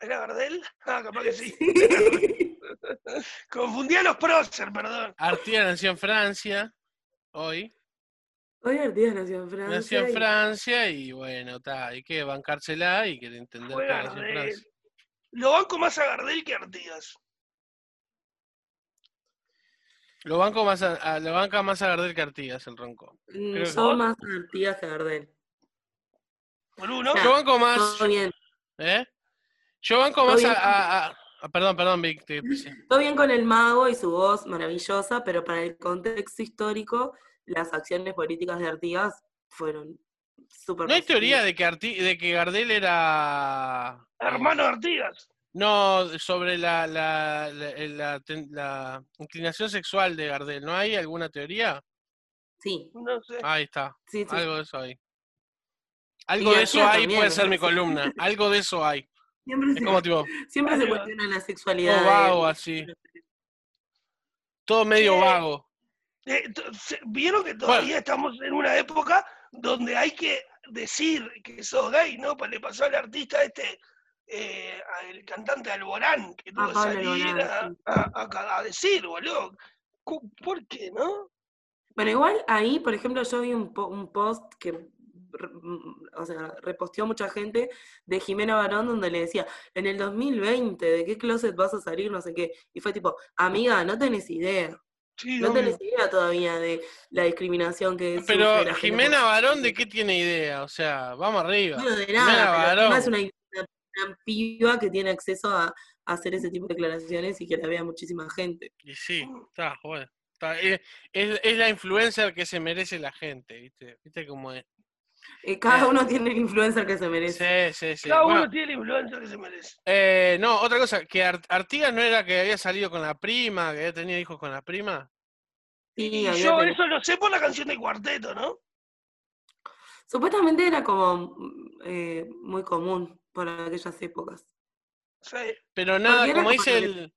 B: ¿Era Gardel? Ah, capaz que sí.
C: Sí.
B: Confundí a los prócer, perdón.
A: Artigas nació en Francia. Hoy.
C: Hoy Artigas nació en Francia.
A: Nació en
C: y-
A: Francia y bueno, está, hay que bancársela y que entender que nació en. Francia.
B: Lo banco más a Gardel que a Artigas.
A: Lo banco más a, a- lo banca más a Gardel que Artigas, el ronco.
C: Mm,
A: Creo que-
C: Yo más Artigas que Gardel.
B: Bruno.
C: Ya.
A: Yo banco más.
C: Todo bien.
A: ¿Eh? Yo banco más a, a- a- a- Perdón, perdón, Vic. te- sí.
C: Todo bien con el mago y su voz maravillosa, pero para el contexto histórico, las acciones políticas de Artigas fueron súper
A: ¿No hay teoría de que, Arti- de que Gardel era.
B: Hermano de Artigas.
A: No, sobre la, la, la, la ten- la inclinación sexual de Gardel. ¿No hay alguna teoría?
C: Sí,
B: No sé.
A: Ahí está.
C: sí, sí.
A: Algo de eso hay. Algo de eso hay
C: también,
A: puede ser mi columna. Algo de eso hay.
C: Siempre,
A: Es
C: se,
A: como tipo,
C: siempre se
B: Algo-
C: cuestiona la sexualidad.
A: todo vago así. Todo medio vago.
B: Eh, Vieron que todavía estamos en una época donde hay que decir que sos gay, ¿no? Pues le pasó al artista este eh, al cantante Alborán, que tuvo que salir a, a- a- decir, boludo. ¿Por qué, no?
C: Bueno, igual ahí, por ejemplo, yo vi un, po- un post que o sea, reposteó mucha gente de Jimena Barón donde le decía, en el 2020, ¿de qué closet vas a salir? No sé qué. Y fue tipo, amiga, no tenés idea.
B: Sí,
C: No tenés idea todavía de la discriminación que
A: Pero
C: la
A: Jimena Barón, ¿de qué tiene idea? O sea, vamos arriba.
C: Bueno, de
A: Jimena
C: nada, encima es una, una- piba que tiene acceso a, a hacer ese tipo de declaraciones y que la vea muchísima gente.
A: Y sí, está, bueno. está, es, es- es la influencer que se merece la gente, ¿viste? ¿Viste cómo es?
C: Eh, cada
A: Eh.
C: uno tiene el influencer que se merece.
A: Sí, sí, sí.
B: Cada
A: Bueno,
B: uno tiene el influencer que se merece.
A: eh, no, otra cosa, que Ar- Artigas no era que había salido con la prima, que había tenido hijos con la prima.
C: Sí,
B: Y yo
C: tenido-
B: eso lo sé por la canción del cuarteto, ¿no?
C: Supuestamente era como mm, eh, muy común por aquellas épocas.
B: Sí.
A: Pero nada, como
C: como
A: dice el,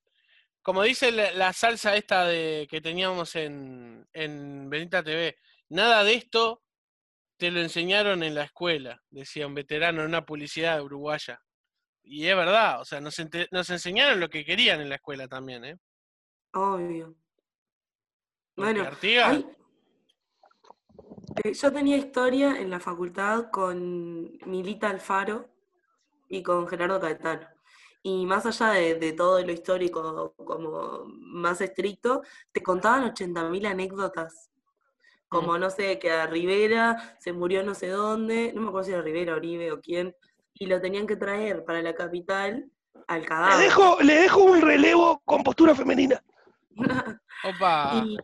A: como dice la, la salsa esta de que teníamos en, en Benita TV, nada de esto te lo enseñaron en la escuela, decía un veterano en una publicidad uruguaya. Y es verdad, o sea, nos, enseñaron lo que querían en la escuela también, ¿eh?
C: Obvio. Bueno, hay- eh, yo tenía historia en la facultad con Milita Alfaro y con Gerardo Caetano. Y más allá de, de todo lo histórico como más estricto, te contaban 80.000 anécdotas. Como, no sé, que a Rivera se murió no sé dónde, no me acuerdo si era Rivera, Oribe o quién, y lo tenían que traer para la capital al
B: Le
C: cadáver.
B: dejo, le dejo un relevo con postura femenina.
A: opa,
C: Y,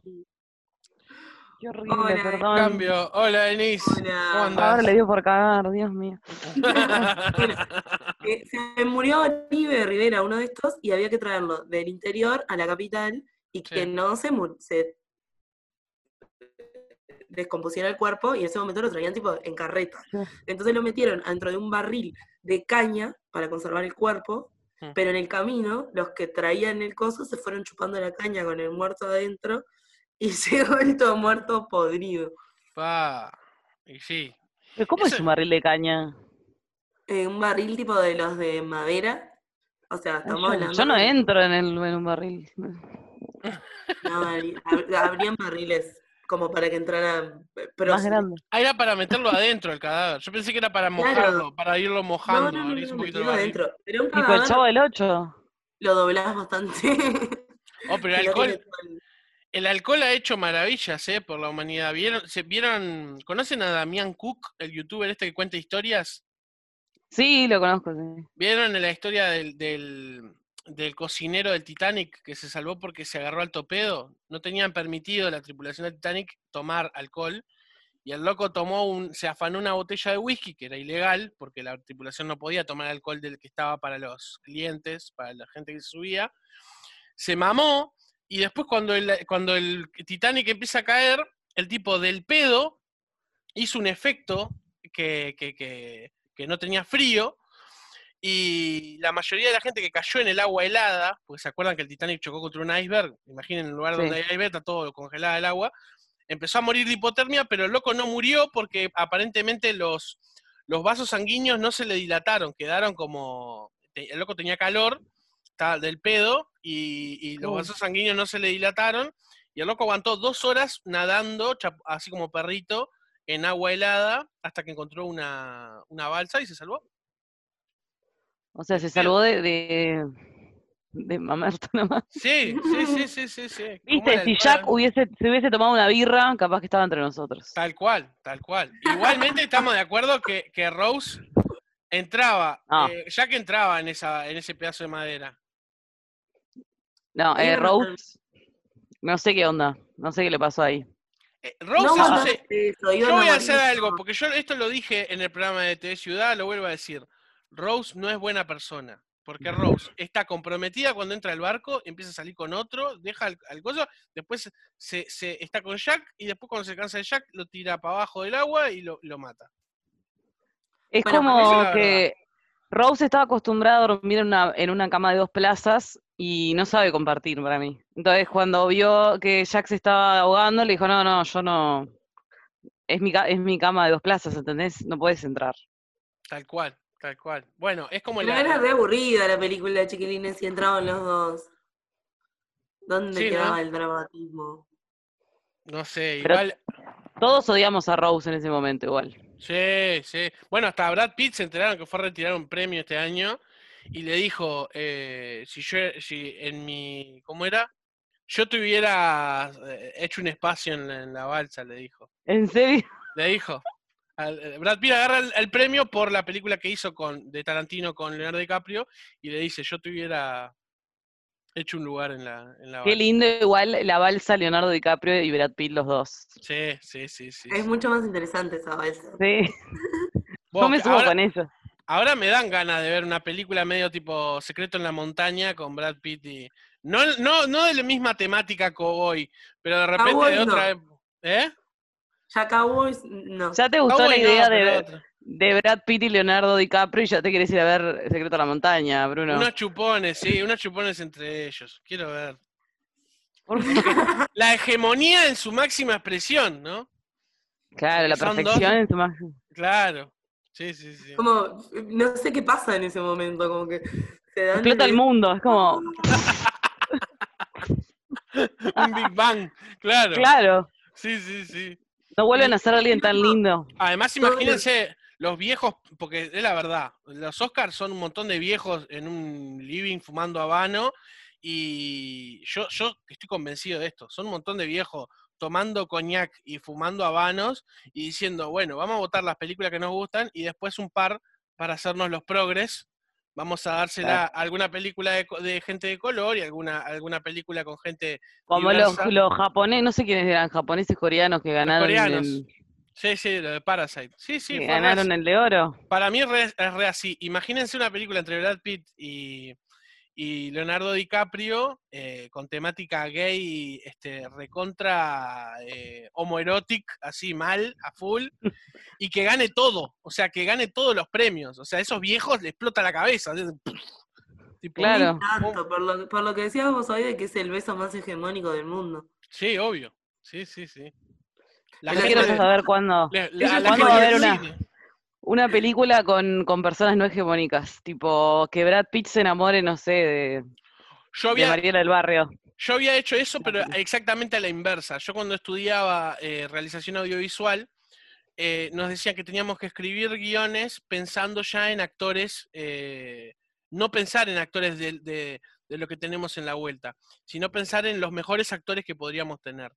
D: Qué horrible,
C: Hola,
D: perdón.
A: cambio. Hola, Denise.
C: Hola.
A: ¿Cómo andás?
D: Ahora le dio por cagar, Dios mío.
C: Eh, se murió Oribe Rivera, uno de estos, y había que traerlo del interior a la capital y que
A: Sí.
C: no se, se descompusiera el cuerpo, y en ese momento lo traían tipo en carreta. Entonces lo metieron dentro de un barril de caña para conservar el cuerpo, pero en el camino los que traían el coso se fueron chupando la caña con el muerto adentro y llegó el todo muerto podrido.
A: Pa, y sí.
D: ¿Pero ¿Cómo
A: Eso-
D: es un barril de caña?
C: Eh, un barril tipo de los de madera. O sea,
D: Yo,
C: estamos hablando.
D: yo no entro en, el, en un barril.
C: No, habría- hab- habrían barriles como para que entraran eh,
D: grande.
A: Ah, era para meterlo adentro el cadáver. Yo pensé que era para
C: Claro.
A: mojarlo, para irlo mojando.
C: no, no,
A: un poquito
C: adentro. Pero un
D: el chavo del 8.
C: lo doblás bastante.
A: Oh, pero el alcohol,
C: el-
A: el alcohol ha hecho maravillas, ¿eh? Por la humanidad. ¿Vieron, se, ¿Vieron, ¿Conocen a Damián Cook, el youtuber este que cuenta historias?
D: Sí, lo conozco, sí.
A: ¿Vieron la historia del, del, del cocinero del Titanic que se salvó porque se agarró al topedo? No tenían permitido la tripulación del Titanic tomar alcohol. Y el loco tomó un, se afanó una botella de whisky, que era ilegal, porque la tripulación no podía tomar alcohol del que estaba para los clientes, para la gente que subía. Se mamó, y después cuando el, cuando el Titanic empieza a caer, el tipo del pedo hizo un efecto que, que, que, que no tenía frío, y la mayoría de la gente que cayó en el agua helada, porque se acuerdan que el Titanic chocó contra un iceberg, imaginen el lugar
D: Sí.
A: donde hay iceberg, está todo congelado el agua, empezó a morir de hipotermia, pero el loco no murió porque aparentemente los, los vasos sanguíneos no se le dilataron, quedaron como, el loco tenía calor estaba del pedo y, y los
D: Uy.
A: vasos sanguíneos no se le dilataron, y el loco aguantó dos horas nadando, así como perrito, en agua helada, hasta que encontró una, una balsa y se salvó.
D: O sea, se salvó de, de, de mamerto nomás.
A: Sí, sí, sí, sí, sí, sí. ¿Cómo
D: Viste, si Jack hubiese, se hubiese tomado una birra, capaz que estaba entre nosotros.
A: Tal cual, tal cual. Igualmente estamos de acuerdo que, que Rose entraba,
D: Ah.
A: eh, Jack entraba en esa, en ese pedazo de madera.
D: No, eh. Rose, no sé qué onda, no sé qué le pasó ahí.
A: Eh, Rose
C: No iban
A: Yo voy a hacer algo, porque yo esto lo dije en el programa de TV Ciudad, lo vuelvo a decir. Rose no es buena persona, porque Rose está comprometida cuando entra al barco, empieza a salir con otro, deja al, al coso, después se, se- está con Jack y después cuando se cansa de Jack lo tira para abajo del agua y lo, lo mata.
D: Es
C: Bueno,
D: como que Rose estaba acostumbrada a dormir en una, en una cama de dos plazas y no sabe compartir para mí. Entonces, cuando vio que Jack se estaba ahogando, le dijo, no, no, yo no... Es mi, es mi cama de dos plazas, ¿entendés? No puedes entrar.
A: Tal cual, Tal cual. Bueno, es como
C: Pero
A: la.
C: era re aburrida la película de Chiquilines si entraban los dos. ¿Dónde
A: Sí, ¿no?
C: quedaba el dramatismo?
A: No sé,
E: Pero-
A: igual.
E: Todos odiamos a Rose en ese momento igual.
A: Sí, sí. Bueno, hasta Brad Pitt se enteraron que fue a retirar un premio este año y le dijo, eh, si yo, si en mi, ¿cómo era? Yo tuviera eh, hecho un espacio en la, en la balsa, le dijo.
E: ¿En serio?
A: Le dijo. Eh, Brad Pitt agarra el, el premio por la película que hizo con, de Tarantino con Leonardo DiCaprio y le dice, yo tuviera hecho un lugar en la, en la
E: Qué
A: balsa.
E: lindo igual la balsa Leonardo DiCaprio y Brad Pitt los dos.
A: Sí, sí, sí, sí.
C: Es
A: sí.
C: mucho más interesante esa balsa.
E: Sí, me subo
A: ahora-
E: con ellos.
A: Ahora me dan ganas de ver una película medio tipo Secreto en la Montaña con Brad Pitt y. No, no, no de la misma temática Cowboy, pero de repente de otra. ¿Eh?
C: Ya Cowboys, no.
E: ¿Ya te gustó la
A: no,
E: idea de, de Brad Pitt y Leonardo DiCaprio y ya te querés ir a ver Secreto a la Montaña, Bruno?
A: Unos chupones, sí, unos chupones entre ellos. Quiero ver.
E: Por favor.
A: La hegemonía en su máxima expresión, ¿no?
E: Claro, la perfección en su máximo.
A: Claro. Sí, sí, sí.
C: Como, no sé qué pasa en ese momento, como que se dan...
E: Explota el mundo, es como,
A: Un Big Bang, claro.
E: claro,
A: Sí, sí, sí.
E: No vuelven a ser alguien tan lindo.
A: Además, imagínense los viejos, porque es la verdad, los Oscars son un montón de viejos en un living fumando habano y yo, yo estoy convencido de esto, son un montón de viejos tomando coñac y fumando habanos y diciendo, bueno, vamos a votar las películas que nos gustan y después un par para hacernos los progres. Vamos a dársela
E: Claro.
A: a alguna película de, gente de color y alguna, alguna película con gente
E: Como los, los japoneses, no sé quiénes eran, japoneses coreanos que ganaron
A: coreanos,
E: el,
A: Sí, sí, lo de Parasite. Sí, sí,
E: que
A: fue
E: ganaron el de oro.
A: Para mí es re, es re así. Imagínense una película entre Brad Pitt y, y Leonardo DiCaprio eh, con temática gay, este, recontra eh, homoerotic, así mal, a full, y que gane todo. O sea, que gane todos los premios. O sea, a esos viejos les explota la cabeza. así, tipo,
E: Claro.
C: Tanto, por lo, por lo que decías vos hoy de que es el beso más hegemónico del mundo.
A: Sí, obvio. Sí, sí, sí. La
C: Yo
A: gente
E: quiero saber cuándo.
A: le-
C: Ellos
A: la- la
E: ¿cuándo
A: gente
E: va a haber una-
A: cine.
E: Una película con, con personas no hegemónicas, tipo que Brad Pitt se enamore, no sé, de,
A: Yo
E: de
A: había,
E: Mariela del Barrio.
A: Yo había hecho eso, pero exactamente a la inversa. Yo cuando estudiaba eh, realización audiovisual, eh, nos decían que teníamos que escribir guiones pensando ya en actores, eh, no pensar en actores de, de- de lo que tenemos en la vuelta, sino pensar en los mejores actores que podríamos tener.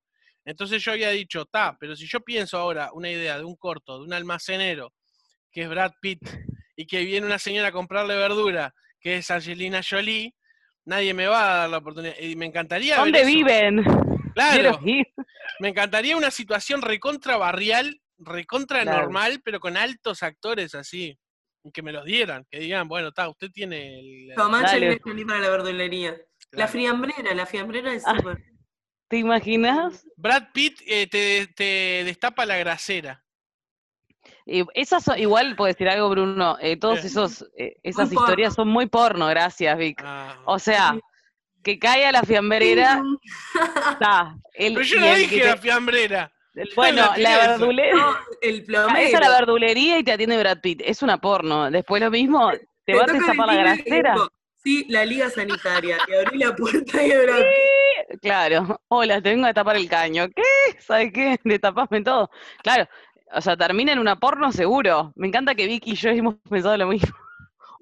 A: Entonces yo había dicho, ta, pero si yo pienso ahora una idea de un corto, de un almacenero, que es Brad Pitt, y que viene una señora a comprarle verdura, que es Angelina Jolie, nadie me va a dar la oportunidad. Y me encantaría
E: ¿Dónde viven?
A: Claro, me encantaría una situación recontra barrial, recontra
E: Claro.
A: normal, pero con altos actores así. Que me los dieran, que digan, bueno, está, usted tiene el.
C: Tomás
E: Dale.
C: Angelina Jolie para la verdulería. La friambrera, la friambrera es
E: Ah.
C: súper.
E: ¿Te imaginas?
A: Brad Pitt eh, te, te destapa la grasera.
E: Y esas son, igual puedo decir algo, Bruno. eh, todos
A: ¿Qué?
E: esos, eh, esas historias son muy porno, gracias, Vic.
A: Ah.
E: O sea, que caiga la fiambrera, está. El,
A: pero yo no
E: el
A: dije
E: te-
A: la fiambrera.
E: el- bueno,
A: no tiene
E: la
A: eso.
E: verdulería.
C: No, el
E: Esa
C: plomero.
E: la verdulería y te atiende Brad Pitt. Es una porno. Después lo mismo, te
C: Te
E: va a destapar la grasera.
C: Sí, la liga sanitaria. Y abrí la puerta y ahora.
E: Claro. Hola, te vengo a tapar el caño. ¿Qué? ¿Sabes qué? Destapame todo. Claro. O sea, termina en una porno seguro. Me encanta que Vicky y yo hemos pensado lo mismo.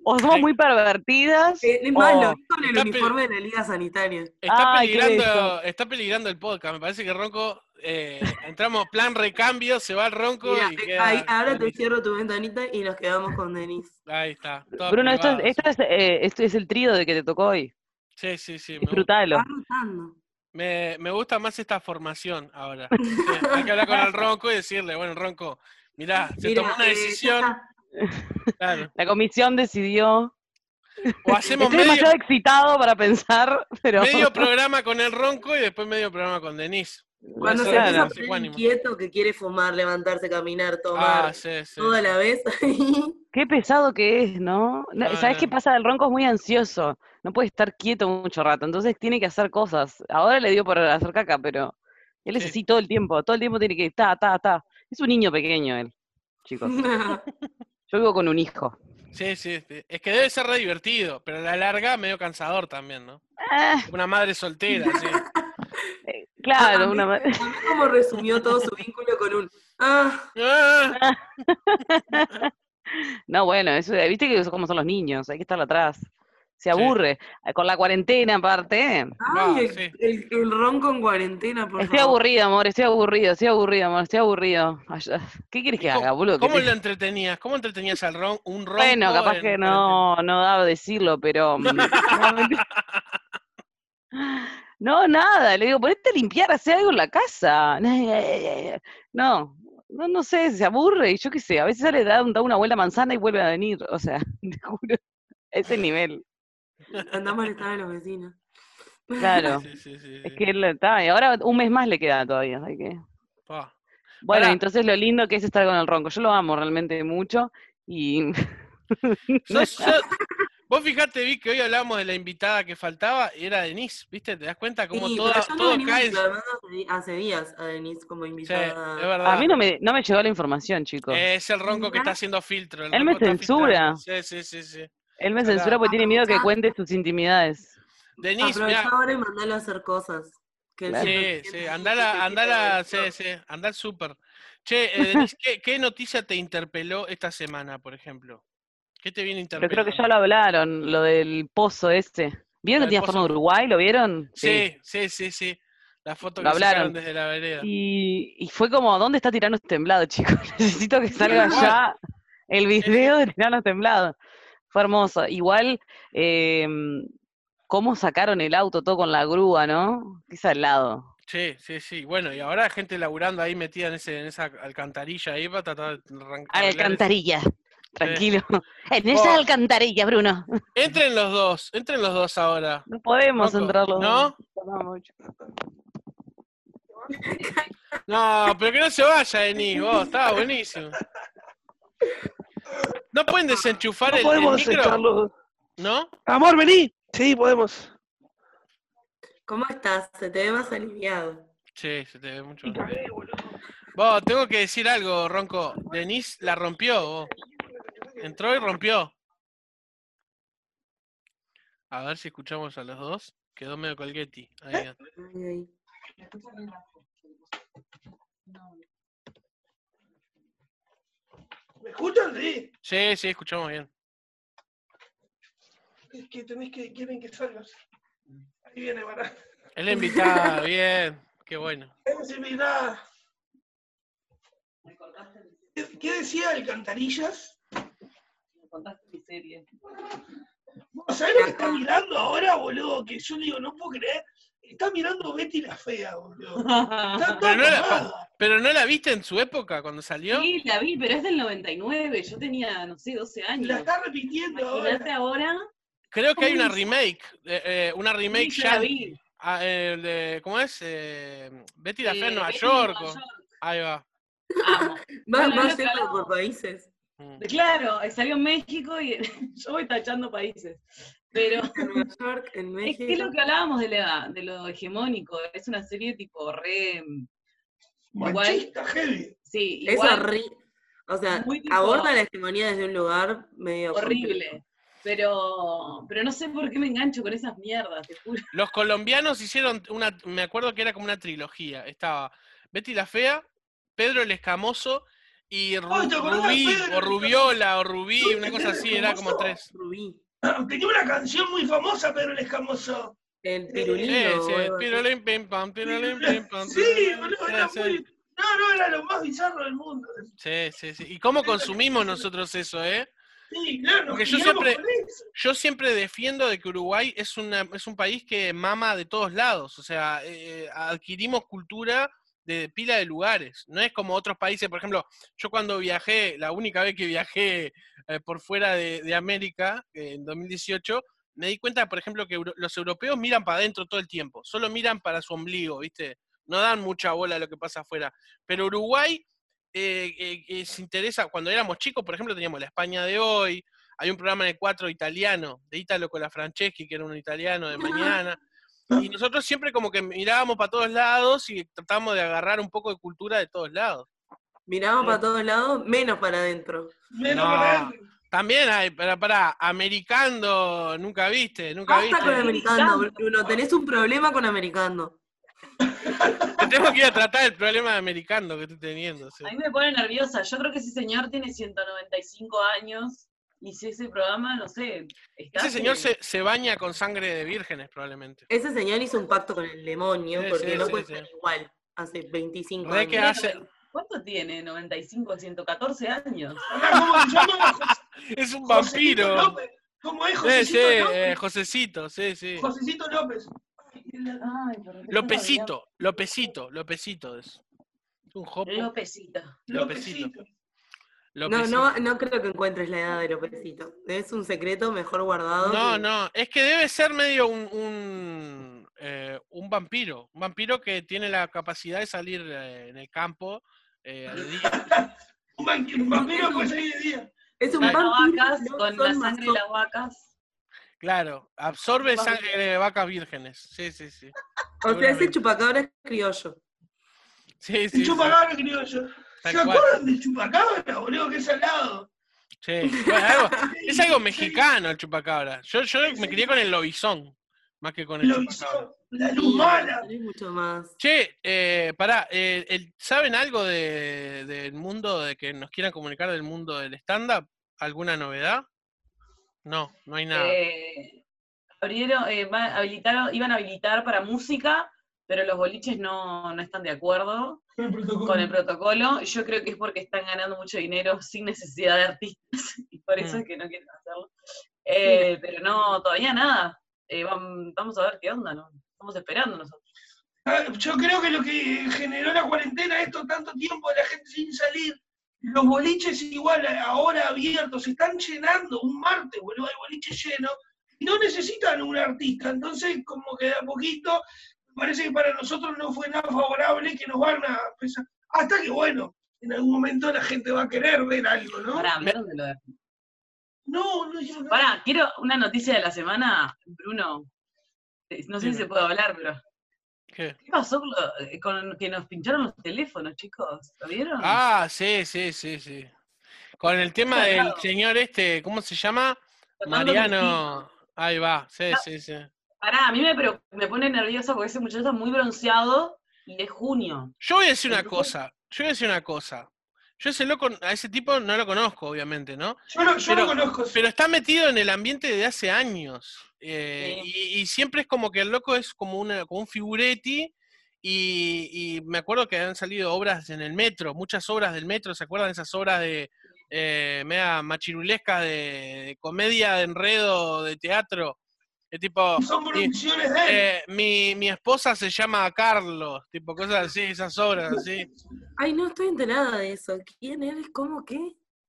E: O somos muy pervertidas.
C: Es más,
E: o-
C: lo con el
A: Está
C: uniforme de la liga sanitaria.
A: Está
E: Ay,
A: peligrando, está peligrando el podcast. Me parece que Ronco, eh, entramos plan recambio, se va el Ronco
C: Mira,
A: y
C: eh,
A: queda
C: ahí- ahora te
A: Denis.
C: cierro tu ventanita y nos quedamos con Denise.
A: Ahí está. todo
E: Bruno, esto esto, es, eh, esto es el trío de que te tocó hoy.
A: Sí, sí, sí. Me,
E: Disfrutalo.
C: Va rotando.
A: Me, me gusta más esta formación ahora. Hay que hablar con el Ronco y decirle, bueno, Ronco, mirá, se tomó una
C: eh,
A: decisión. claro.
E: La comisión decidió.
A: O hacemos
E: Estoy
A: medio,
E: demasiado excitado para pensar, pero.
A: medio programa con el Ronco y después medio programa con Denise.
C: Cuando se empieza a poner inquieto, que quiere fumar, levantarse, caminar, tomar,
A: Ah, sí, sí.
C: todo a la vez.
E: Qué pesado que es, ¿no? No, ¿Sabes
A: no.
E: qué pasa? El ronco es muy ansioso. No puede estar quieto mucho rato. Entonces tiene que hacer cosas. Ahora le dio por hacer caca, pero él es
A: Sí.
E: así todo el tiempo. Todo el tiempo tiene que ta, ta, ta. Es un niño pequeño él, chicos. Yo vivo con un hijo.
A: Sí, sí, sí. Es que debe ser re divertido, pero a la larga medio cansador también, ¿no?
E: Ah,
A: Una madre soltera, sí.
E: Claro, una ma-
C: A mí como resumió todo su vínculo con un... Ah,
A: Ah,
E: No, bueno, eso, viste que eso como son los niños, hay que estar atrás. Se aburre. Eh, Con la cuarentena aparte.
C: ay,
A: Ah,
C: el,
A: sí.
C: el, el ronco en cuarentena, por
E: Estoy
C: favor.
E: aburrido, amor, estoy aburrido, estoy aburrido, amor, estoy aburrido. Ay, ah, ¿Qué quieres que
A: ¿Cómo-
E: haga, boludo?
A: ¿Cómo
E: te-
A: lo entretenías? ¿Cómo entretenías al ron, un ronco?
E: Bueno, capaz
A: en
E: que no, no daba decirlo, pero... no, nada, le digo, ponete a limpiar, hacer algo en la casa. No, no, no sé, se aburre, y yo qué sé, a veces sale, da, da una vuelta a manzana y vuelve a venir, o sea, te juro, a ese nivel.
C: Anda a molestar a los vecinos.
E: Claro,
A: Sí, sí, sí,
E: es que él está, y ahora un mes más le queda todavía, así que...
A: Pa.
E: Bueno,
A: Pará.
E: entonces lo lindo que es estar con el ronco, yo lo amo realmente mucho, y...
A: Sos- sos- Vos fijate, vi que hoy hablábamos de la invitada que faltaba, y era Denise, ¿viste? ¿Te das cuenta cómo
C: Sí,
A: toda-
C: pero ya no
A: todo cae?
C: hace, hace días a Denise como
A: Sí, es
C: invitada.
A: verdad.
E: A mí no me, no me llegó la información, chicos.
A: Es el ronco que está haciendo filtro. el
E: Él me censura.
A: filtrando. Sí, sí, sí, sí.
E: Él me censura porque tiene miedo que cuente sus intimidades.
A: Denise,
C: Aprovechá
A: mirá,
C: ahora y mandalo a hacer cosas. Que
E: Claro.
A: Sí, sí, andala, andala, sí, sí, anda al súper. Che, eh, Denise, ¿qué, qué noticia te interpeló esta semana, por ejemplo? ¿Qué te viene
E: Pero creo que ya lo hablaron, lo del pozo ese. ¿Vieron que tenía forma de Uruguay? ¿Lo vieron?
A: Sí, sí, sí, sí. La foto
E: Lo
A: que
E: hablaron.
A: desde la vereda.
E: Y, y fue como, ¿dónde está Tiranos Temblado, chicos? Necesito que salga ya el video de Tiranos Temblado. Fue hermoso. Igual, eh, cómo sacaron el auto todo con la grúa, ¿no? Es al lado.
A: Sí, sí, sí. Bueno, y ahora hay gente laburando ahí metida en, ese, en esa alcantarilla ahí para tratar de arran- arreglar eso.
E: Alcantarilla. Tranquilo. En esa
A: Vos.
E: alcantarilla, Bruno.
A: Entren los dos, entren los dos ahora.
E: No podemos
A: Loco,
E: entrar los
A: ¿no?
E: dos. Mucho.
A: No, pero que no se vaya, Denis, vos, estaba buenísimo. ¿No pueden desenchufar
B: No
A: el, el
B: podemos
A: micro?
B: echarlo.
A: ¿No?
B: Amor, vení. Sí, podemos.
C: ¿Cómo estás? Se te ve más aliviado.
A: Sí, se te ve mucho. Vos, tengo que decir algo, Ronco. Denise la rompió, vos. Entró y rompió. A ver si escuchamos a los dos. Quedó medio colguetti. Ahí.
B: ¿Me escuchan? Sí.
A: Sí, sí, escuchamos bien.
B: Es que tenés que, quieren que salgas. Ahí viene, para.
A: Es la invitada, bien. Qué bueno.
B: Es invitada. ¿Qué- ¿Qué decía Alcantarillas? ¿Vos ¿Sabés lo que está mirando ahora, boludo? Que yo digo, no puedo creer. Está mirando Betty la Fea, boludo. Está
A: Pero no la-
B: tomada.
A: ¿Pero no la viste en su época cuando salió?
F: Sí, la vi, pero es del 99. Yo tenía, no sé, 12
B: La
F: años.
B: está repitiendo ahora.
F: Imagínate ahora.
A: Creo que hay una remake. eh, eh, una remake
F: Sí,
A: ya.
F: la vi.
A: ah, eh, de- ¿Cómo es? Eh, Betty la Fea en
F: Eh,
A: Nueva York.
F: Nueva
A: o-
F: York.
A: Ahí va.
F: Amo.
C: Va, por países.
A: Mm.
F: Claro, salió en México y yo voy tachando países. Pero
C: En Nueva York, en
F: es
C: México.
F: que es lo que hablábamos de, la, de lo hegemónico. Es una serie tipo re. Igual,
B: Machista, heavy.
F: sí,
C: Es
F: igual
C: horrible. O sea,
F: tipo-
C: aborda la hegemonía desde un lugar medio
F: horrible. Pero, pero no sé por qué me engancho con esas mierdas, te juro.
A: Los colombianos hicieron una, me acuerdo que era como una trilogía. Estaba Betty la Fea, Pedro el Escamoso y Ru-
B: Ay, ¿te acordás de
A: Rubí, o Rubiola, o Rubí,
B: ¿No
A: una cosa así, era como tres.
C: Rubí.
B: Tenía una canción muy famosa, Pedro el Escamoso.
C: El
A: Sí,
C: pirulino.
A: sí,
C: así.
A: pirulín, pim, pam, pirulín, pim, pam,
B: Sí,
A: pirulín.
B: boludo,
A: Sí,
B: era
A: sí.
B: muy. No, no, era lo más bizarro del mundo.
A: Sí, sí, sí. ¿Y cómo consumimos nosotros eso, eh?
B: Sí, claro,
A: Porque yo siempre-. Yo siempre defiendo de que Uruguay es, una, es un país que mama de todos lados. O sea, eh, adquirimos cultura de pila de lugares. No es como otros países, por ejemplo, yo cuando viajé, la única vez que viajé eh, por fuera de, de América, eh, en 2018, me di cuenta, por ejemplo, que los europeos miran para adentro todo el tiempo. Solo miran para su ombligo, ¿viste? No dan mucha bola a lo que pasa afuera. Pero Uruguay eh, eh, eh, se interesa, cuando éramos chicos, por ejemplo, teníamos la España de hoy, hay un programa el 4 italiano, de Italo con la Franceschi, que era un italiano de mañana. Y nosotros siempre como que mirábamos para todos lados y tratábamos de agarrar un poco de cultura de todos lados.
C: Miramos para todos lados, menos para adentro.
B: Menos
A: No.
B: para adentro.
A: También hay, para, para, americando, nunca viste, nunca
C: Basta con
A: viste.
C: americano, Bruno. Tenés un problema con americano.
A: Te tengo que ir a tratar el problema de americano que estoy teniendo. sí.
E: A mí me pone nerviosa. Yo creo que ese señor tiene 195 años y si ese programa, no sé. está
A: Ese señor
E: hace-
A: se, se baña con sangre de vírgenes, probablemente.
C: Ese señor hizo un pacto con el demonio
A: Sí,
C: porque
A: sí,
C: no
A: sí,
C: puede
A: sí.
C: ser igual. Hace 25
A: Re
C: años.
A: que hace-
E: ¿Cuánto tiene? 95, 114 años.
A: Es un vampiro.
B: López. ¿Cómo es
A: Sí,
B: Josecito
A: sí,
B: López?
A: eh, Josecito, sí, sí.
B: Josecito López.
E: Ay,
A: Lopecito, Lopecito, Lopecito es. Un jopo.
E: Lópezito.
A: Lópezito.
C: No,
A: Lopecito.
C: no, no creo que encuentres la edad de Lópezito. Es un secreto mejor guardado.
A: No,
C: que-
A: no, es que debe ser medio un, un, eh, un vampiro. Un vampiro que tiene la capacidad de salir eh, en el campo eh, de día.
B: Un van- un vampiro de día.
C: Es un vampiro,
E: vacas,
C: no
E: con la sangre de las vacas.
A: Claro, absorbe
E: Vampiro.
A: sangre de vacas vírgenes. Sí, sí, sí.
C: O sea, ese chupacabra criollo.
A: Sí, sí.
B: El chupacabra criollo. ¿Se acuerdan del chupacabra, boludo? Que es salado.
A: Sí, bueno, algo- es algo mexicano el chupacabra. Yo, yo me crié con el lobizón, más que con el
B: Lo
A: chupacabra.
B: la luz mala.
C: Tenés mucho más.
A: Che, eh, pará, eh, el- ¿saben algo de- del mundo, de que nos quieran comunicar del mundo del stand-up? ¿Alguna novedad? No, no hay nada.
E: Eh, abrieron, eh, habilitaron, iban a habilitar para música, pero los boliches no, no están de acuerdo
B: El
E: con el protocolo. Yo creo que es porque están ganando mucho dinero sin necesidad de artistas y por eso
A: Mm.
E: es que no quieren hacerlo. Eh, pero no, todavía nada. Eh, vam- vamos a ver qué onda, ¿no? Estamos esperando nosotros.
B: Ah, Yo creo que lo que generó la cuarentena, esto tanto tiempo de la gente sin salir, los boliches igual ahora abiertos, se están llenando un martes, boludo, hay boliches llenos, y no necesitan un artista, entonces como que de a poquito, parece que para nosotros no fue nada favorable que nos van a empezar, hasta que bueno, en algún momento la gente va a querer ver algo, ¿no?
E: Pará, hablaron de lo de
B: No, no dijeron nada.
E: Pará, quiero una noticia de la semana, Bruno. Eh, No sé si se puede hablar, pero.
A: ¿Qué?
E: ¿Qué pasó con, lo- eh, con que nos pincharon los teléfonos, chicos? ¿Lo vieron?
A: Ah, sí, sí, sí, sí. Con el tema del señor este, ¿cómo se llama? Mariano. Ahí va, sí, sí, sí.
E: Pará, a mí me, me pone nerviosa porque ese muchacho está muy bronceado y es junio.
A: Yo voy a decir una cosa, yo voy a decir una cosa. Yo ese loco, a ese tipo no lo conozco, obviamente, ¿no?
B: Yo, no, yo
A: pero-
B: no conozco.
A: Pero está metido en el ambiente desde hace años. eh, y, y siempre es como que el loco es como, una, como un figuretti. Y, y me acuerdo que han salido obras en el metro, muchas obras del metro, ¿se acuerdan de esas obras de eh, media machirulescas de, de comedia, de enredo, de teatro? De tipo,
B: Son
A: y-
B: producciones de él.
A: eh, mi, mi esposa se llama Carlos, tipo cosas así, esas obras así.
C: Ay, no estoy enterada de eso. ¿Quién eres? ¿Cómo qué?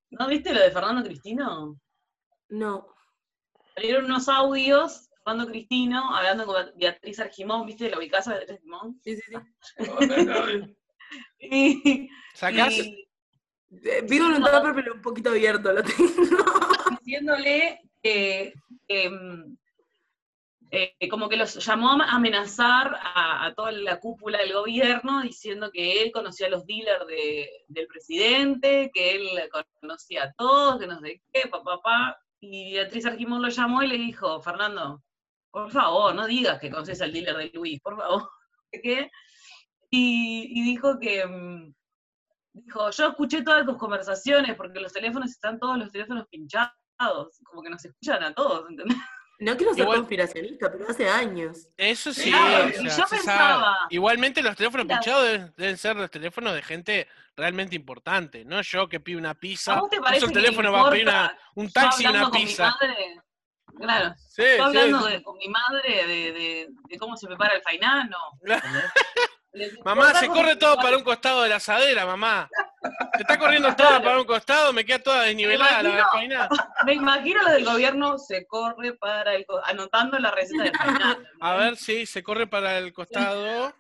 E: ¿No viste lo de Fernando Cristino?
C: No.
E: Salieron unos audios, Fernando Cristino, hablando con Beatriz Argimón, ¿viste? ¿Lo ubicás a Beatriz Argimón?
C: Sí, sí, sí.
E: Y,
A: ¿Sacás?
E: y
C: Eh, Vi un
E: No.
C: tupper, pero un poquito abierto lo tengo.
E: diciéndole que, que, mm, eh, como que los llamó a amenazar a, toda la cúpula del gobierno diciendo que él conocía a los dealers de- del presidente, que él conocía a todos, que no sé qué, papá, papá. Y Beatriz Argimón lo llamó y le dijo, Fernando, por favor, no digas que conoces al dealer de Luis, por favor. ¿Qué? Y, y dijo que, mm, dijo, yo escuché todas tus conversaciones porque los teléfonos están todos los teléfonos pinchados, como que nos escuchan a todos, ¿entendés?
C: No quiero ser
A: Igual-
C: conspiracionista, pero hace años.
A: Eso sí,
B: Claro,
A: o
E: y
A: sea,
E: yo
A: sabe.
E: pensaba-
A: Igualmente los teléfonos pinchados deben, deben ser los teléfonos de gente realmente importante, no yo que pido una pizza,
E: ¿A te parece
A: el
E: que
A: teléfono va a pedir una- un taxi y
E: hablando
A: una
E: con mi
A: pizza.
E: madre, claro,
A: Sí, sí,
E: hablando
A: sí.
E: de- con mi madre de, de- de cómo se prepara el fainano. Les
A: Mamá, se corre todo para un costado de la asadera, mamá. Se está corriendo todo para un costado, me queda toda desnivelada la
E: imagino.
A: faina.
E: Me imagino lo del gobierno se corre para el... anotando la receta del fainano.
A: A ver si se corre para el costado.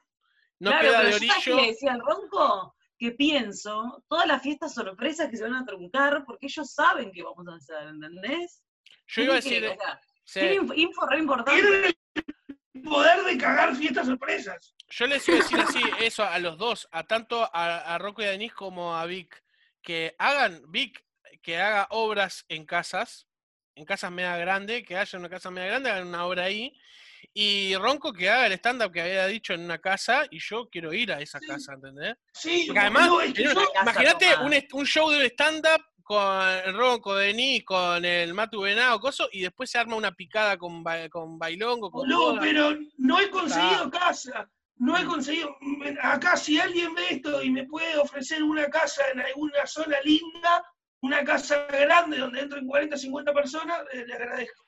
A: No
E: Claro,
A: queda de
E: pero yo ¿sabes qué
A: orillo.
E: le decía al ronco que pienso todas las fiestas sorpresas que se van a truncar porque ellos saben que vamos a hacer, ¿entendés?
A: Yo iba a decir.
E: que- o sea,
A: sí,
E: info re importante.
B: Poder de cagar fiestas sorpresas.
A: Yo les iba a decir así, eso a los dos, a tanto a, a Rocco y a Denise como a Vic, que hagan, Vic, que haga obras en casas, en casas media grande, que haya una casa media grande, hagan una obra ahí. Y Ronco que haga el stand-up que había dicho en una casa y yo quiero ir a esa
B: Sí.
A: casa, ¿entendés?
B: Sí,
A: Porque además,
B: es que yo-
A: imagínate un show de stand-up con el Ronco, Denis, con el Matu Venado, coso, y después se arma una picada con, ba- con bailongo, con joda.
B: pero no he conseguido casa. No he conseguido. Acá, si alguien ve esto y me puede ofrecer una casa en alguna zona linda, una casa grande donde entren 40, 50 personas, eh, le agradezco.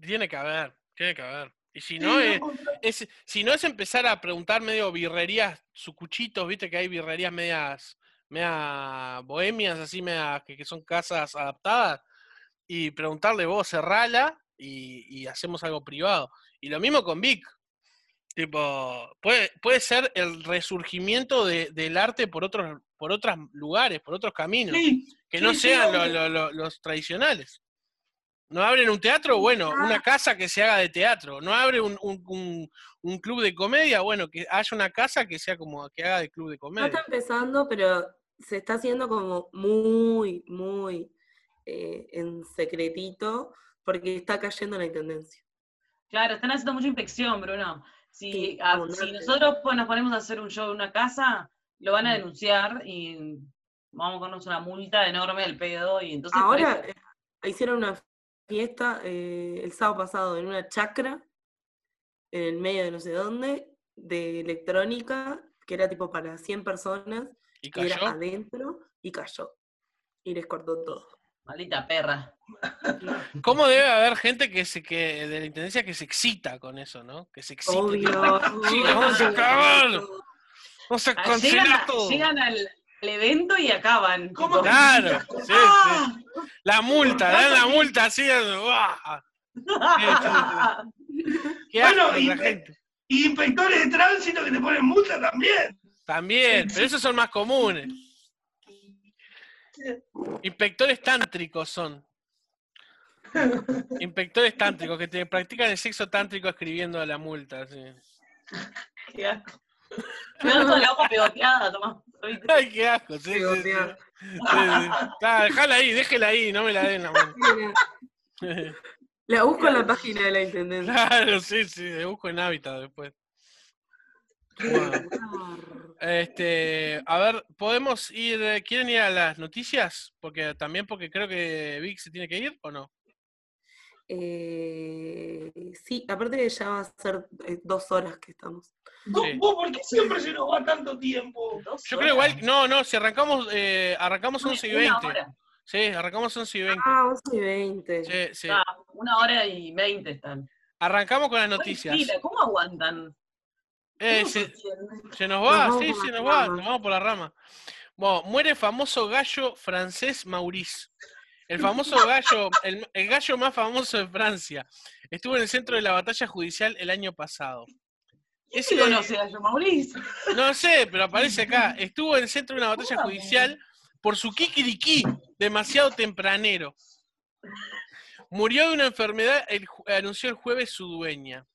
A: Tiene que haber, tiene que haber. Y si no, es,
B: no,
A: es- si no es empezar a preguntar medio birrerías, sucuchitos, viste que hay birrerías medias, media bohemias, así, media, que, que son casas adaptadas, y preguntarle vos, cerrala y, y hacemos algo privado. Y lo mismo con Vic. Tipo, puede, puede ser el resurgimiento de- del arte por otros, por otros lugares, por otros caminos,
B: sí,
A: que
B: sí,
A: no
B: sí,
A: sean lo- lo- los tradicionales. No abren un teatro, bueno, una casa que se haga de teatro. No abre un, un- un- un club de comedia, bueno, que haya una casa que sea como que haga de club de
C: No
A: comedia.
C: está empezando, pero se está haciendo como muy, muy eh, en secretito, porque está cayendo la intendencia.
E: Claro, están haciendo mucha inspección, Bruno. Si,
C: Sí,
E: a- si nosotros pues, nos ponemos a hacer un show en una casa, lo van a denunciar y vamos a ponernos una multa enorme del pedo. Y entonces,
C: Ahora eh, hicieron una fiesta eh, el sábado pasado en una chacra, en el medio de no sé dónde, de electrónica, que era tipo para 100 personas,
A: Y
C: y era
A: cayó.
C: adentro, y cayó. Y les cortó todo.
E: maldita perra.
A: ¿Cómo debe haber gente que se que de la intendencia que se excita con eso, ¿no? Que se excita.
C: Obvio.
A: Sí, vamos a acabar. Vamos a
E: Ah,
A: cancelar
E: Llegan, a-
A: todo.
E: llegan al, al evento y acaban.
B: ¿Cómo
A: Claro, sí?
E: ¡Ah!
A: La multa, dan la multa así.
B: Bueno,
A: asco
B: y-
A: la gente.
B: Y inspectores de tránsito que te ponen multa también.
A: También, pero esos son más comunes. Inspectores tántricos son. Inspectores tántricos que te practican el sexo tántrico escribiendo la multa. sí.
E: Qué asco. Me dan toda la hoja pegoteada, tomá. ¿viste?
A: Ay, qué asco. Sí, sí, sí.
C: Pegotear.
A: Sí, sí. Dejala ahí, déjela ahí, no me la den la mano.
C: La busco en la página de la intendencia.
A: Claro, sí, sí, me busco en hábitat después. Bueno, este, a ver, podemos ir, eh, ¿quieren ir a las noticias? Porque también porque creo que Vic se tiene que ir o no.
C: Eh, sí, aparte que ya va a ser eh, dos horas que estamos.
B: ¿Vos,
A: Sí.
B: vos por qué siempre se nos va tanto tiempo?
A: Yo creo igual, no, no, si arrancamos, eh, arrancamos 11 y
E: Una
A: 20.
E: hora.
A: Sí, arrancamos 11 y 20.
C: Ah, 11 y 20.
A: Sí, sí.
E: Ah, una hora y veinte están.
A: Arrancamos con las noticias.
E: ¿Cómo aguantan?
A: Eh,
E: ¿Cómo
A: se, nos va, sí, se nos va, nos vamos por la rama. Bueno, muere famoso gallo francés Maurice. El famoso gallo, el, el gallo más famoso de Francia. Estuvo en el centro de la batalla judicial el año pasado.
E: ¿Quién
A: Ese-
E: se conoce a yo, Mauricio?
A: No sé, pero aparece acá. Estuvo en el centro de una batalla judicial por su kikiriki, demasiado tempranero. Murió de una enfermedad, el anunció el jueves su dueña.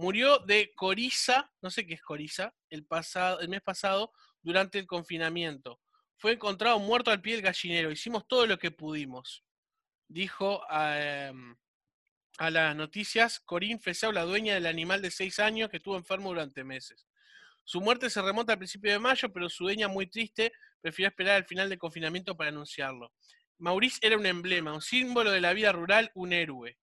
A: Murió de coriza, no sé qué es coriza, el, pasado, el mes pasado durante el confinamiento. Fue encontrado muerto al pie del gallinero. Hicimos todo lo que pudimos. Dijo a, em, a las noticias Corinne Fesau, la dueña del animal de seis años que estuvo enfermo durante meses. Su muerte se remonta al principio de mayo, pero su dueña, muy triste, prefirió esperar al final del confinamiento para anunciarlo. Maurice era un emblema, un símbolo de la vida rural, un héroe.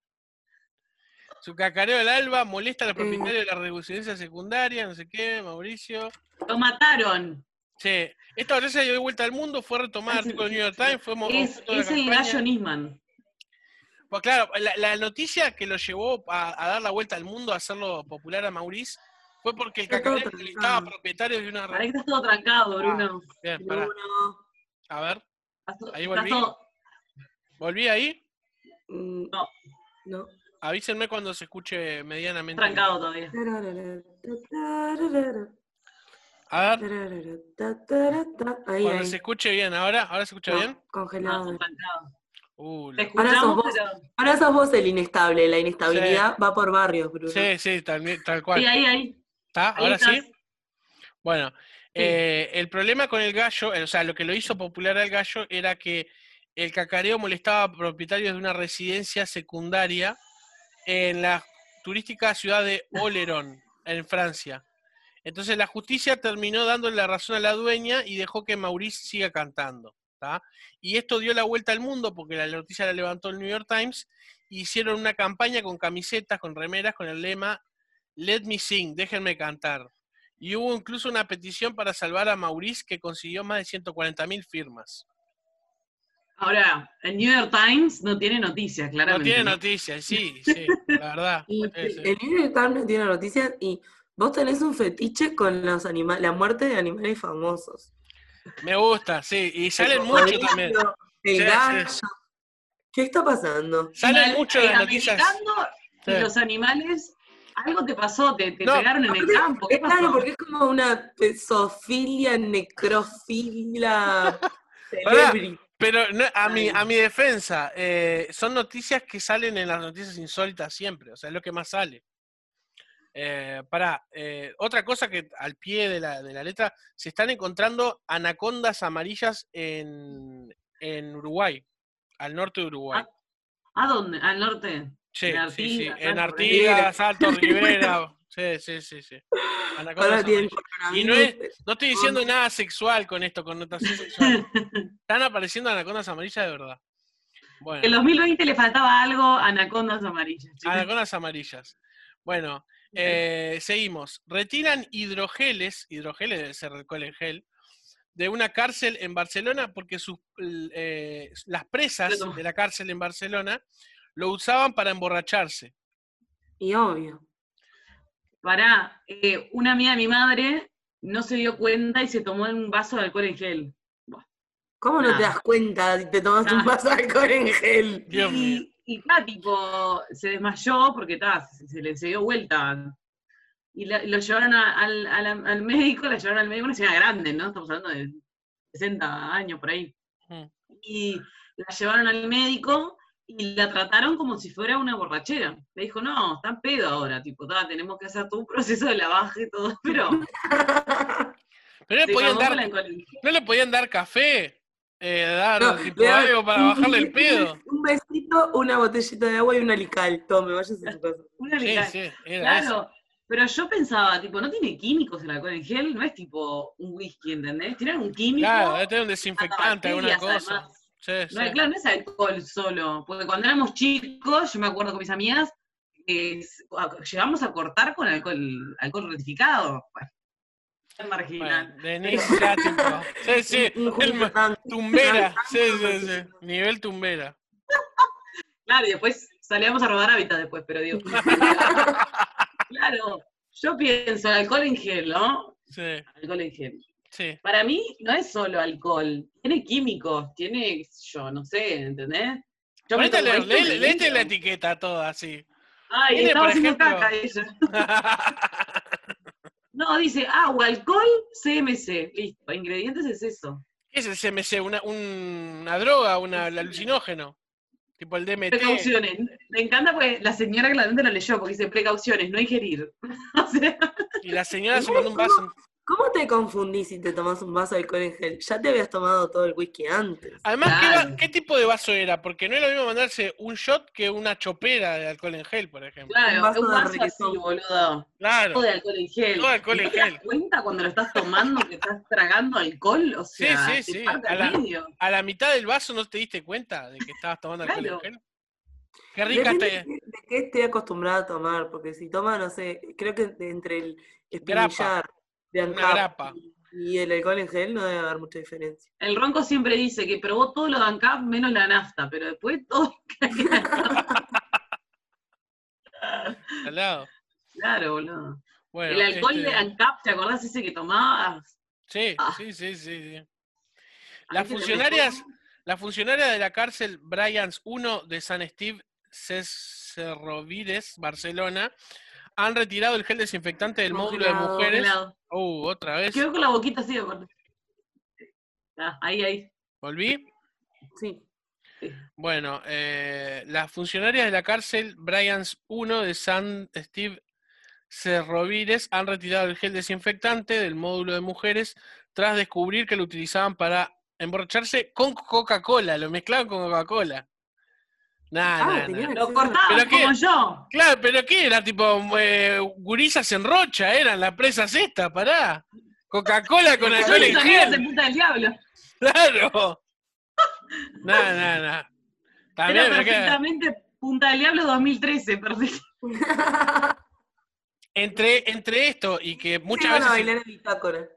A: Su cacareo al alba molesta a los
C: Eh.
A: propietarios de la residencia secundaria, no sé qué, Mauricio.
E: Lo mataron.
A: Sí, esta noticia dio vuelta al mundo, fue retomada
E: Es el-
A: artículo del New York Times, fue
E: Es, es el
A: campaña.
E: gallo Nisman.
A: Pues claro, la, la noticia que lo llevó a, a dar la vuelta al mundo, a hacerlo popular a Maurice, fue porque el
C: Está
A: cacareo molestaba a
C: trancado.
A: propietarios de una...
E: Para que estás todo trancado, Bruno.
A: Bien.
C: Bruno,
A: A ver, Ahí volví. ¿volví ahí?
C: mm,
E: No.
C: no.
A: Avísenme cuando se escuche medianamente.
E: trancado todavía.
A: A ver,
C: Ahí,
A: cuando
C: ahí.
A: se escuche bien, ¿ahora? ¿Ahora se escucha
C: No,
A: bien?
C: Congelado.
A: Uh, la-
C: Ahora sos vos.
E: pero.
C: Ahora sos vos el inestable, la inestabilidad va por barrios, Bruno.
A: Sí, sí, tal, tal cual.
E: Sí, ahí, ahí.
A: ¿Está? ¿Ahora
E: estás.
A: sí? Bueno, eh, el problema con el gallo, eh, o sea, lo que lo hizo popular al gallo era que el cacareo molestaba a propietarios de una residencia secundaria en la turística ciudad de Olerón, en Francia. Entonces la justicia terminó dándole la razón a la dueña y dejó que Maurice siga cantando. Y esto dio la vuelta al mundo porque la noticia la levantó el New York Times. y hicieron una campaña con camisetas, con remeras, con el lema Let me sing, déjenme cantar. Y hubo incluso una petición para salvar a Maurice que consiguió más de 140 mil firmas.
E: Ahora, el New York Times no tiene noticias,
A: No
E: claramente.
A: tiene
E: ¿no?
A: noticias, sí, sí, la verdad.
C: Y
A: Sí, sí.
C: el New York Times no tiene noticias y vos tenés un fetiche con los animales, la muerte de animales famosos.
A: Me gusta, sí. Y salen
C: El
A: mucho también.
C: El
A: Sí, sí.
C: gallo. ¿Qué está pasando?
A: Salen mucho
E: el
A: las noticias.
E: y
A: Sí.
E: los animales, algo te pasó, te, te
A: No,
E: pegaron en el campo. ¿Qué
C: es claro,
E: pasó?
C: porque es como una pesofilia, necrofilia, celebrity.
A: Pero no, a, mi, a mi defensa, eh, son noticias que salen en las noticias insólitas siempre, o sea, es lo que más sale. Eh, para otra cosa que al pie de la, de la letra, se están encontrando anacondas amarillas en, en Uruguay, al norte de Uruguay.
E: ¿A dónde? ¿Al norte?
A: sí,
E: en
A: sí, sí,
E: Artigas,
A: en Artigas, Alto Rivera. Sí, sí, sí, sí.
C: Ahora tienen.
A: Y no es-. No estoy diciendo nada sexual con esto, connotación sexual. Están apareciendo anacondas amarillas de verdad. Bueno.
E: En 2020 le faltaba algo a anacondas amarillas. chicos.
A: Anacondas amarillas. Bueno, eh, seguimos. Retiran hidrogeles, hidrogeles debe ser alcohol en gel, de una cárcel en Barcelona porque sus, eh, las presas de la cárcel en Barcelona lo usaban para emborracharse.
C: Y obvio.
E: Pará, eh, una amiga de mi madre no se dio cuenta y se tomó un vaso de alcohol en gel.
C: ¿Cómo no te das cuenta si te tomas
E: Nah.
C: un vaso de alcohol en gel?
A: Dios mío.
E: Y, y ta, tipo, se desmayó porque ta, se, se le se dio vuelta. Y la- lo llevaron a- al, a la- al médico, la llevaron al médico, una señora grande, ¿no? Estamos hablando de 60 años por ahí.
A: Mm.
E: Y la llevaron al médico y la trataron como si fuera una borrachera. Le dijo, no, está en pedo ahora, tipo, tenemos que hacer todo un proceso de lavaje y todo, pero
A: Pero le podían dar, no le podían dar café, eh, dar
C: No,
A: tipo,
C: le dan
A: algo para
C: un-
A: bajarle el pedo.
C: Un besito, una botellita de agua y un alical. Tome, váyase a su casa.
E: Una
A: Sí,
E: lica-
A: sí, era eso.
E: Claro, pero yo pensaba, tipo, no tiene químicos el alcohol en gel, no es tipo un whisky, ¿entendés? Tiene algún químico,
A: Claro, debe tener un desinfectante, alguna cosa.
E: además.
A: Sí,
E: No,
A: sí.
E: claro, no es alcohol solo, porque cuando éramos chicos, yo me acuerdo con mis amigas, a- llegamos a cortar con alcohol, alcohol rectificado. Bueno, tan marginal.
A: Bueno, Denise. Sí, sí. El tumbera. Sí, sí, sí. Nivel tumbera.
E: Claro, y después salíamos a robar hábitat después, pero digo. claro, yo pienso, alcohol en gel, ¿no?
A: Sí,
E: Alcohol en gel.
A: Sí.
E: Para mí no es solo alcohol, tiene químicos, tiene, yo, no sé, ¿entendés? Yo
A: Ponete leer, la etiqueta toda así.
E: Ay, estaba haciendo
A: ejemplo-
E: caca ella. No, dice agua, alcohol, CMC. Listo, ingredientes es eso.
A: ¿Qué es el CMC? Una, un- una droga, una, el alucinógeno. Tipo el DMT.
E: Precauciones. Me encanta porque la señora claramente lo leyó, porque dice precauciones, no ingerir. o sea,
A: Y la señora se mandó un vaso.
C: ¿Cómo te confundís si te tomas un vaso de alcohol en gel? Ya te habías tomado todo el whisky antes.
A: Además, ¿qué, tipo de vaso era? Porque no es lo mismo mandarse un shot que una chopera de alcohol en gel, por ejemplo.
E: claro,
C: vaso
E: un
C: de
E: vaso así,
C: requesón.
E: boludo.
A: Claro.
E: Todo de alcohol en gel.
A: Todo alcohol
E: ¿No
A: en
E: te das
A: gel.
E: cuenta cuando lo estás tomando que estás tragando alcohol? O
A: Sí,
E: sea,
A: sí,
E: te
A: sí,
E: parte
A: a la-
E: medio.
A: A la mitad del vaso no te diste cuenta de que estabas tomando alcohol
E: Claro.
A: en gel. Qué rica está.
C: de de qué esté acostumbrada a tomar, porque si toma, no sé, creo que de- entre el
A: Grapa.
C: De
A: Una
C: Ancap
A: grapa.
C: y el alcohol en gel no debe haber mucha diferencia.
E: El ronco siempre dice que probó todo lo de ANCAP menos la nafta, pero después todo.
A: Al lado.
E: claro, boludo.
A: Bueno,
E: el alcohol
A: este,
E: de ANCAP, ¿te acordás ese que tomabas?
A: Sí,
E: Ah.
A: sí, sí, sí, Las funcionarias, la funcionaria de la cárcel Bryans 1 de San Steve Cerrovides, Barcelona, han retirado el gel desinfectante del módulo de mujeres. Uh, otra vez.
E: Quedó con la boquita así, aparte. Ah, ahí, ahí.
A: ¿Volví?
C: Sí.
A: Bueno, eh, las funcionarias de la cárcel Bryans 1 de San Steve Cerrovires han retirado el gel desinfectante del módulo de mujeres tras descubrir que lo utilizaban para emborracharse con Coca-Cola, lo mezclaban con Coca-Cola. Nah,
C: Ah,
A: nah, nah.
E: Lo
C: a-
E: cortaban como yo.
A: Claro, pero ¿qué era? Tipo, eh, gurisas en rocha, eran las presas estas, pará. Coca-Cola con
E: Yo
A: alcohol en gel.
E: en puta del diablo.
A: Claro. Nah, nah, nah. También,
E: Era perfectamente Punta del Diablo 2013, perfecto.
A: entre, entre esto y que muchas
C: Iban a
A: veces.
C: bailar en bitácora.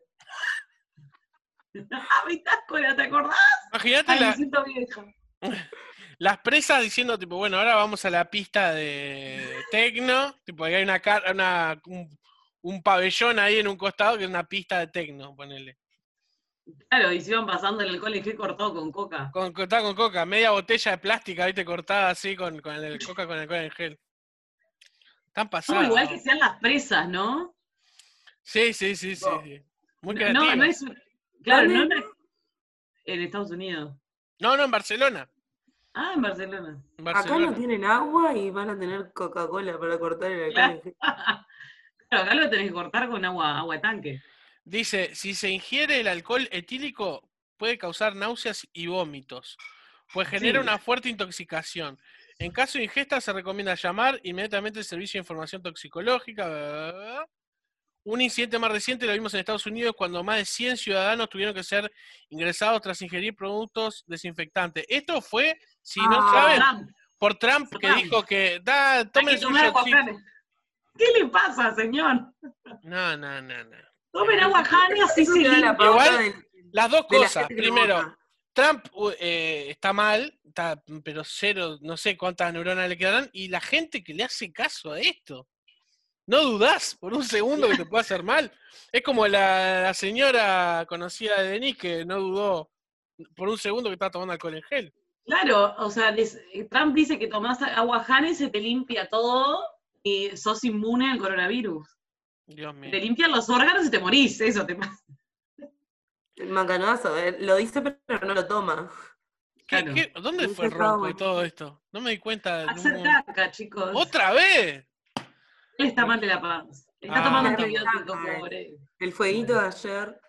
E: Ah, bitácora, ¿te acordás?
A: Imagínate la-
E: me siento vieja.
A: Las presas diciendo, tipo, bueno, ahora vamos a la pista de tecno. Tipo, ahí hay una, una un, un pabellón ahí en un costado que es una pista de tecno, ponele.
E: Claro, y se iban pasando el alcohol y cortó con coca.
A: Con, con, está con coca, media botella de plástica, viste, cortada así con, con el coca con alcohol en gel. Están pasados.
E: igual que sean las presas, ¿no?
A: Sí, sí, sí, sí.
E: No.
A: sí. Muy
E: No,
A: creativas.
E: no es. Claro, no en, en Estados Unidos.
A: no, no, en Barcelona.
E: Ah, en Barcelona.
C: Acá no tienen agua y van a tener Coca-Cola para cortar el alcohol.
E: Claro. acá lo tenés que cortar con agua, agua de tanque.
A: Dice, si se ingiere el alcohol etílico, puede causar náuseas y vómitos, pues genera
E: Sí.
A: una fuerte intoxicación. En caso de ingesta, se recomienda llamar inmediatamente el Servicio de Información Toxicológica. Un incidente más reciente lo vimos en Estados Unidos cuando más de 100 ciudadanos tuvieron que ser ingresados tras ingerir productos desinfectantes. Esto fue, si no
C: Ah,
A: saben,
E: Trump,
A: por Trump que
E: Trump.
A: dijo que da, tomen
E: que
A: su.
E: ¿Qué le pasa, señor?
A: No, no, no, no.
E: Tomen agua así
C: Eso
E: se
C: la
A: Igual,
C: del-
A: Las dos
C: la
A: cosas. Primero. Trump uh, eh, está mal, está, pero cero, no sé cuántas neuronas le quedarán, y la gente que le hace caso a esto. No dudás por un segundo que te pueda hacer mal. Es como la, la señora conocida de Denis que no dudó por un segundo que estaba tomando alcohol en gel.
E: Claro, o sea, des- Trump dice que tomás agua Hannes se te limpia todo y sos inmune al coronavirus.
A: Dios mío.
E: Te limpian los órganos y te morís, eso te pasa.
C: El macanoazo, eh, lo dice pero no lo toma.
A: ¿Qué-
E: claro.
A: qué- ¿Dónde fue el ronco
C: bueno.
A: todo esto? No me di cuenta. de
E: Hacer
A: un-
E: caca, chicos.
A: ¿Otra vez?
E: Él está mal de la paz. Está
A: Ah.
E: tomando antibióticos,
C: eh.
E: pobre.
C: El fueguito de ayer.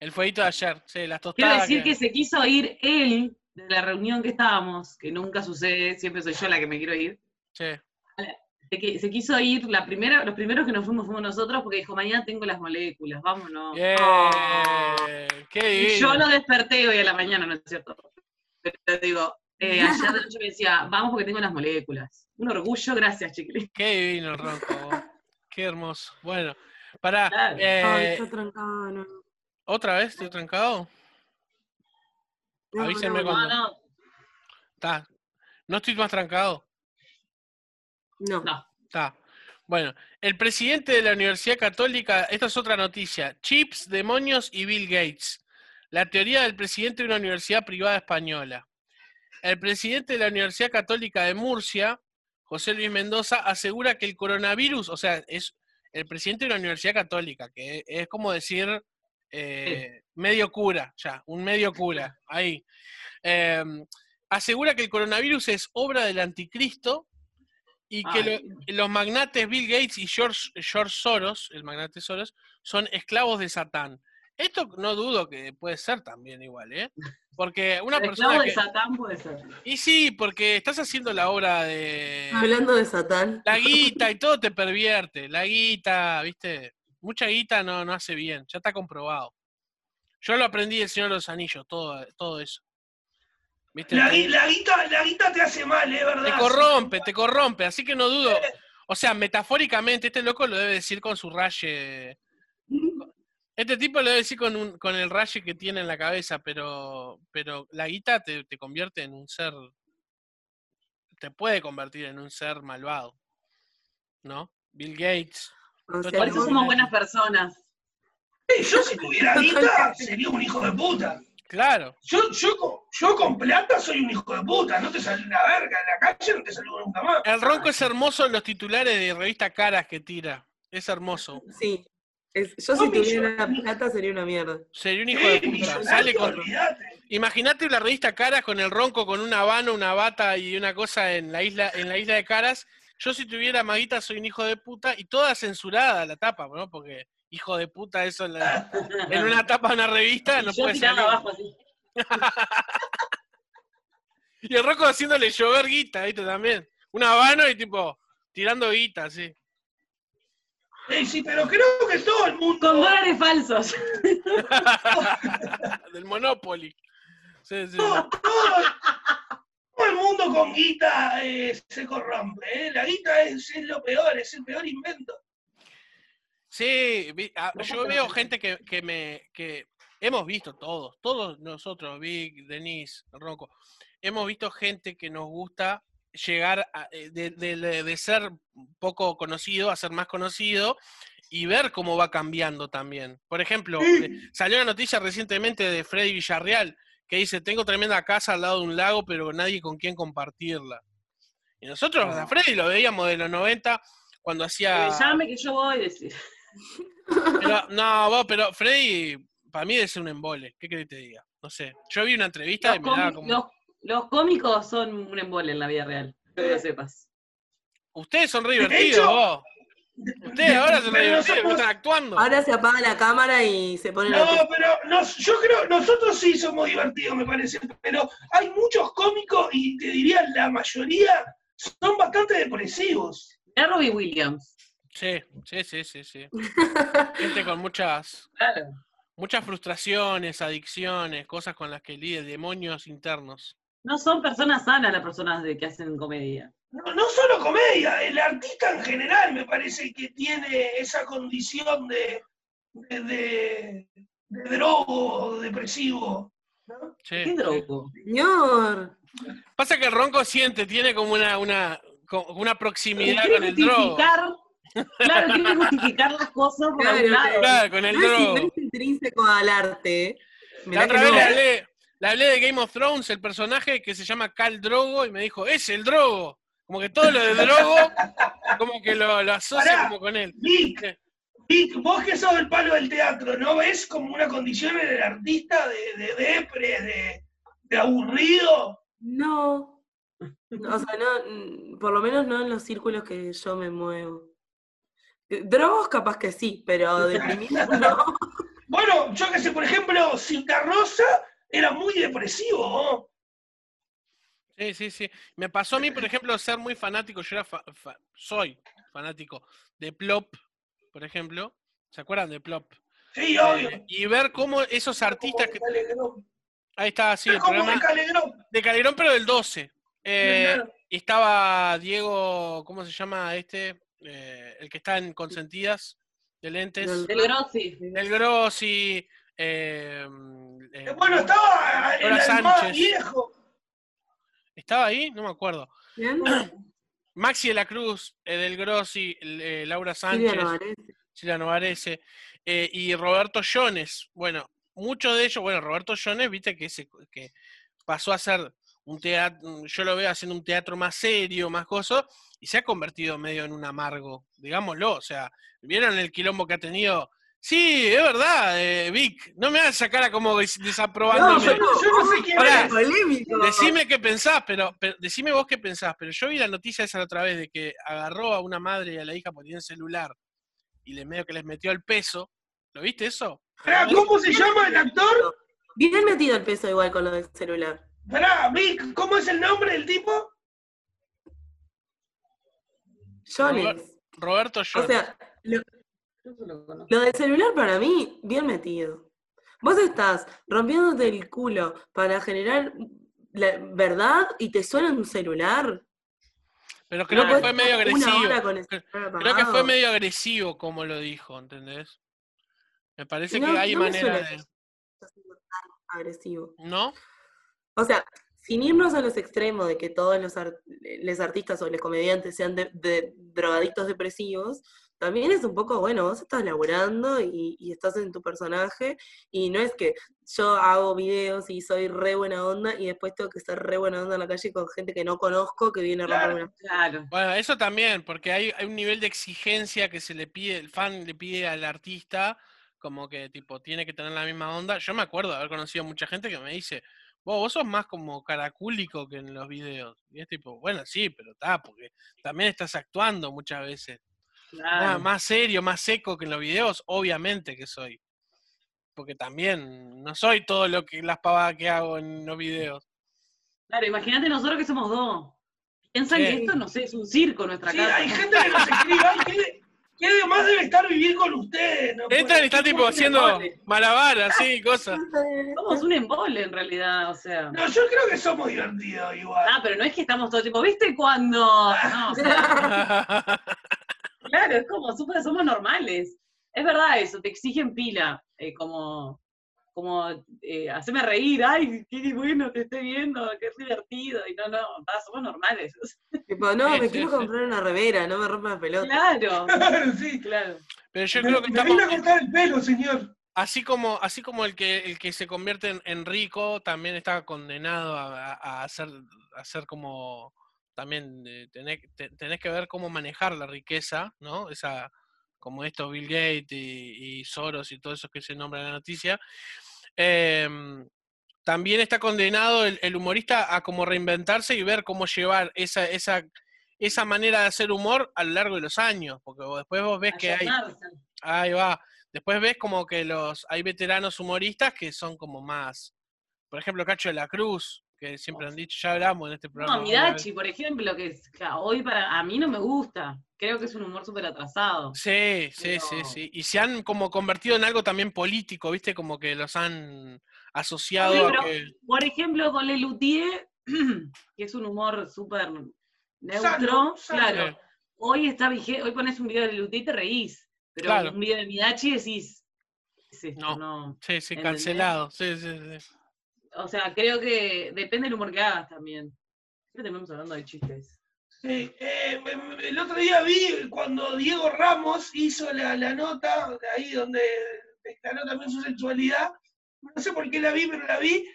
A: El fueguito de ayer, sí, las
E: Quiero
A: tostadas.
E: decir
A: que-
E: que se quiso ir él de la reunión que estábamos, que nunca sucede, siempre soy yo la que me quiero ir.
A: sí.
E: Se, se quiso ir, la primera, los primeros que nos fuimos fuimos nosotros porque dijo, mañana tengo las moléculas, vámonos.
A: Bien,
C: Oh.
A: qué
E: Y yo lo desperté hoy a la mañana, ¿no es cierto? Pero digo, eh, ayer de noche me decía, vamos porque tengo las moléculas. Un orgullo, gracias, chiquilín.
A: Qué divino ronco. Qué hermoso. Bueno, pará.
E: Claro.
A: eh,
C: Ay, está trancado, no.
A: ¿Otra vez estoy trancado?
C: No,
A: avísenme
C: no,
A: cuando-
E: No, no,
A: Está. ¿No estoy más trancado?
C: No.
E: no.
A: Está. Bueno, el presidente de la Universidad Católica, esta es otra noticia, Chips, demonios y Bill Gates. La teoría del presidente de una universidad privada española. El presidente de la Universidad Católica de Murcia, José Luis Mendoza, asegura que el coronavirus, o sea, es el presidente de una universidad católica, que es como decir eh, medio cura, ya, un medio cura, ahí. Eh, asegura que el coronavirus es obra del anticristo y que lo- los magnates Bill Gates y George, George Soros, el magnate Soros, son esclavos de Satán. Esto no dudo que puede ser también igual, ¿eh? Porque una
E: El
A: persona
E: esclavo de
A: que...
E: Satán puede ser.
A: Y sí, porque estás haciendo la obra de...
C: Hablando de Satán.
A: La guita y todo te pervierte. La guita, ¿viste? Mucha guita no, no hace bien, ya está comprobado. Yo lo aprendí del Señor de los Anillos, todo, todo eso. ¿Viste?
B: La, la guita, la guita te hace mal, es verdad.
A: Te corrompe, te corrompe, así que no dudo. O sea, metafóricamente, este loco lo debe decir con su raye. Este tipo lo debe decir con, un, con el raye que tiene en la cabeza, pero, pero la guita te, te convierte en un ser. Te puede convertir en un ser malvado. ¿No? Bill Gates.
C: O sea,
E: Por eso somos buenas personas.
B: Sí, yo si tuviera guita, sería un hijo de puta.
A: Claro.
B: Yo, yo, con, yo con plata soy un hijo de puta, no te sale una verga en la calle, no te saludo nunca más.
A: El ronco es hermoso en los titulares de revista Caras que tira. Es hermoso.
C: Sí. Es- yo
B: No,
C: si tuviera plata sería una mierda.
A: Sería un hijo de puta. Sale con. Imagínate la revista Caras con el ronco, con un habano, una bata y una cosa en la isla, en la isla de Caras. Yo si tuviera maguita soy un hijo de puta y toda censurada la tapa, ¿no? Porque hijo de puta eso en, la- en una tapa de una revista no
E: yo
A: puede salir.
E: abajo así.
A: Y el Rocco haciéndole llover guita, ¿viste? También. Un habano y tipo, tirando guita, sí.
B: Sí, pero creo que todo el mundo.
E: Con dólares falsos.
A: Del Monopoly. Sí, sí.
B: todo, todo- todo el mundo con guita eh, se corrompe. ¿eh? La guita es, es lo peor, es el peor invento.
A: Sí, ah, yo veo gente que, que me que hemos visto todos, todos nosotros, Vic, Denise, Rocco, hemos visto gente que nos gusta llegar a- eh, de, de- de ser poco conocido a ser más conocido y ver cómo va cambiando también. Por ejemplo, salió una noticia recientemente de Freddy Villarreal que dice, tengo tremenda casa al lado de un lago, pero nadie con quien compartirla. Y nosotros a Freddy lo veíamos de los 90 cuando hacía...
E: Llame que yo voy a decir.
A: Pero, no, vos, pero Freddy, para mí debe ser un embole. ¿Qué querés que te diga? No sé. Yo vi una entrevista
E: Los,
A: y me daba como.
E: los- los cómicos son un embole en la vida real. Que lo sepas.
A: Ustedes son re divertidos, vos. Ustedes ahora
B: nosotros-
A: están actuando.
C: Ahora se apaga la cámara y se pone
B: No,
C: la
B: pero nos- yo creo, nosotros sí somos divertidos, me parece, pero hay muchos cómicos y te diría la mayoría son bastante depresivos.
E: Mira Robbie Williams.
A: Sí, sí, sí, sí, sí. Gente con muchas,
E: Claro.
A: muchas frustraciones, adicciones, cosas con las que lidia, demonios internos.
E: No son personas sanas las personas de que hacen comedia.
B: No, no solo comedia, el artista en general me parece que tiene esa condición de, de, de, de drogo, depresivo. ¿no?
A: Sí,
E: ¿Qué drogo?
C: Señor.
A: Pasa que el ronco siente, tiene como una, una, como una proximidad con el drogo.
E: claro, quiere justificar las cosas por
C: Claro,
E: algún lado.
A: Claro, con el
C: no, es,
A: drogo.
C: no es intrínseco al arte.
A: La
C: Mirá
A: otra
C: que
A: vez
C: no.
A: le hablé, le hablé de Game of Thrones, el personaje que se llama Cal Drogo, y me dijo, es el Drogo. Como que todo lo de Drogo, como que lo, lo asocia
B: Pará.
A: como con él.
B: Vic. Vic, vos que sos el palo del teatro, ¿no ves como una condición en el artista de, de depre, de, de aburrido?
C: No. O sea, no, mm, por lo menos no en los círculos que yo me muevo. Eh, Drogos capaz que sí, pero deprimido no.
B: Bueno, yo que sé, por ejemplo, Citarrosa era muy depresivo, ¿no?
A: Sí, sí, sí. Me pasó a mí, por ejemplo, ser muy fanático, yo era fa- fa- soy fanático de Plop, por ejemplo. ¿Se acuerdan de Plop?
B: Sí, obvio.
A: Eh, y ver cómo esos artistas que...
B: Calegrón.
A: Ahí está, sí, el programa
B: de Calegrón.
A: de Calderón, pero del 12. Eh,
B: Claro.
A: estaba Diego, ¿cómo se llama este? Eh, el que está en Consentidas, de lentes.
C: Del-
E: Del Grossi.
A: El Grossi. Eh, eh,
B: Eh, Bueno, estaba el alma
A: Sánchez.
B: viejo.
A: ¿Estaba ahí? No me acuerdo.
C: ¿Bien?
A: Maxi de la Cruz, eh, del Grossi, eh, Laura Sánchez. Silvia Novarese, eh, y Roberto Jones. Bueno, muchos de ellos, bueno, Roberto Jones, viste que, se, que pasó a ser un teatro, yo lo veo haciendo un teatro más serio, más coso, y se ha convertido medio en un amargo, digámoslo, o sea, ¿vieron el quilombo que ha tenido? Sí, es verdad, eh, Vic, no me hagas esa cara como des-
C: No, yo no,
B: Yo no sé quién
C: polémico.
A: Decime qué pensás, pero, pero decime vos qué pensás, pero yo vi la noticia esa la otra vez de que agarró a una madre y a la hija por tener celular y le medio que les metió el peso. ¿Lo viste eso?
B: Pará, ¿Cómo se llama el actor?
C: Bien metido el peso igual con lo del celular.
B: Pará, Vic, ¿cómo es el nombre del tipo?
C: Jones.
A: Roberto
C: O
A: Jones.
C: sea, lo,
E: eso lo conozco.
C: lo del celular para mí, bien metido. Vos estás rompiéndote el culo para generar la verdad y te suena un celular.
A: pero creo
C: No
A: que fue medio agresivo. Creo- que fue medio agresivo como lo dijo, ¿entendés? Me parece
C: No,
A: que hay
C: no
A: manera de.
C: Agresivo.
A: ¿No?
C: O sea, sin irnos a los extremos de que todos los, les artistas o los comediantes sean de, de- drogadictos depresivos, también es un poco, bueno, vos estás laburando y, y estás en tu personaje, y no es que yo hago videos y soy re buena onda y después tengo que ser re buena onda en la calle con gente que no conozco que viene a
B: Claro.
C: romperme una...
E: Claro.
A: Bueno, eso también, porque hay, hay un nivel de exigencia que se le pide, el fan le pide al artista, como que tipo tiene que tener la misma onda. Yo me acuerdo de haber conocido mucha gente que me dice, vos, vos sos más como caracúlico que en los videos. Y es tipo, bueno, sí, pero está, porque también estás actuando muchas veces.
E: Claro.
A: Más serio, más seco que en los videos, obviamente que soy. porque también no soy todo lo que las pavadas que hago en los videos.
E: Claro, imagínate nosotros que somos dos. Piensan que esto, no sé, es un circo nuestra
B: Sí,
E: casa.
B: hay gente que nos escribe, ay, ¿qué, qué de más debe estar vivir con ustedes? No
A: Entran y están tipo haciendo malabar, así, cosas.
E: Somos un embole en realidad, o sea.
B: No, yo creo que somos divertidos igual.
E: Ah, pero no es que estamos todo el tiempo, ¿viste cuando? No, o sea, claro, es como súper, somos normales. Es verdad eso, te exigen pila, eh, como, como eh, haceme reír, ay, qué bueno, te estoy viendo, qué divertido, y no, no, va, somos normales.
C: Tipo, no, me
A: sí,
C: quiero
A: sí.
C: comprar una remera, no me rompa la pelota.
E: Claro,
B: Claro, sí.
E: claro.
A: Pero yo
B: me,
A: creo que
B: me
A: estamos,
B: vine a cortar el pelo, señor.
A: así como, así como el que el que se convierte en, en rico también está condenado a, a- a hacer, a hacer como también eh, tenés, te- tenés que ver cómo manejar la riqueza, ¿no? Esa, como estos Bill Gates y, y Soros y todos esos que se nombran en la noticia. Em, también está condenado el, el humorista a como reinventarse y ver cómo llevar esa, esa, esa manera de hacer humor a lo largo de los años, porque después vos ves que hay. Ahí va. Después ves como que los hay veteranos humoristas que son como más. Por ejemplo, Cacho de la Cruz, que siempre han dicho, ya hablamos en este programa.
E: No, Midachi, por ejemplo, que es- que hoy para a mí no me gusta. Creo que es un humor súper atrasado.
A: Sí, sí, sí,
E: Pero-
A: sí. Y se han como convertido en algo también político, ¿viste? Como que los han asociado
E: Sí,
A: a
E: pero-
A: que.
E: Por ejemplo, con Lelutier, que es un humor súper neutro,
B: Sano, sano.
E: claro. Hoy está vigente, hoy pones un video de Lelutier y te reís. Pero
A: Claro.
E: un video de Midachi decís, ¿qué es esto?
A: No.
E: No.
A: Sí, sí,
E: ¿Entendés?
A: cancelado. Sí, sí, sí.
E: O sea, creo que depende del humor que hagas también. Siempre terminamos hablando de chistes.
B: Sí, eh, el otro día vi cuando Diego Ramos hizo la, la nota, ahí donde declaró también su sexualidad. No sé por qué la vi, pero la vi.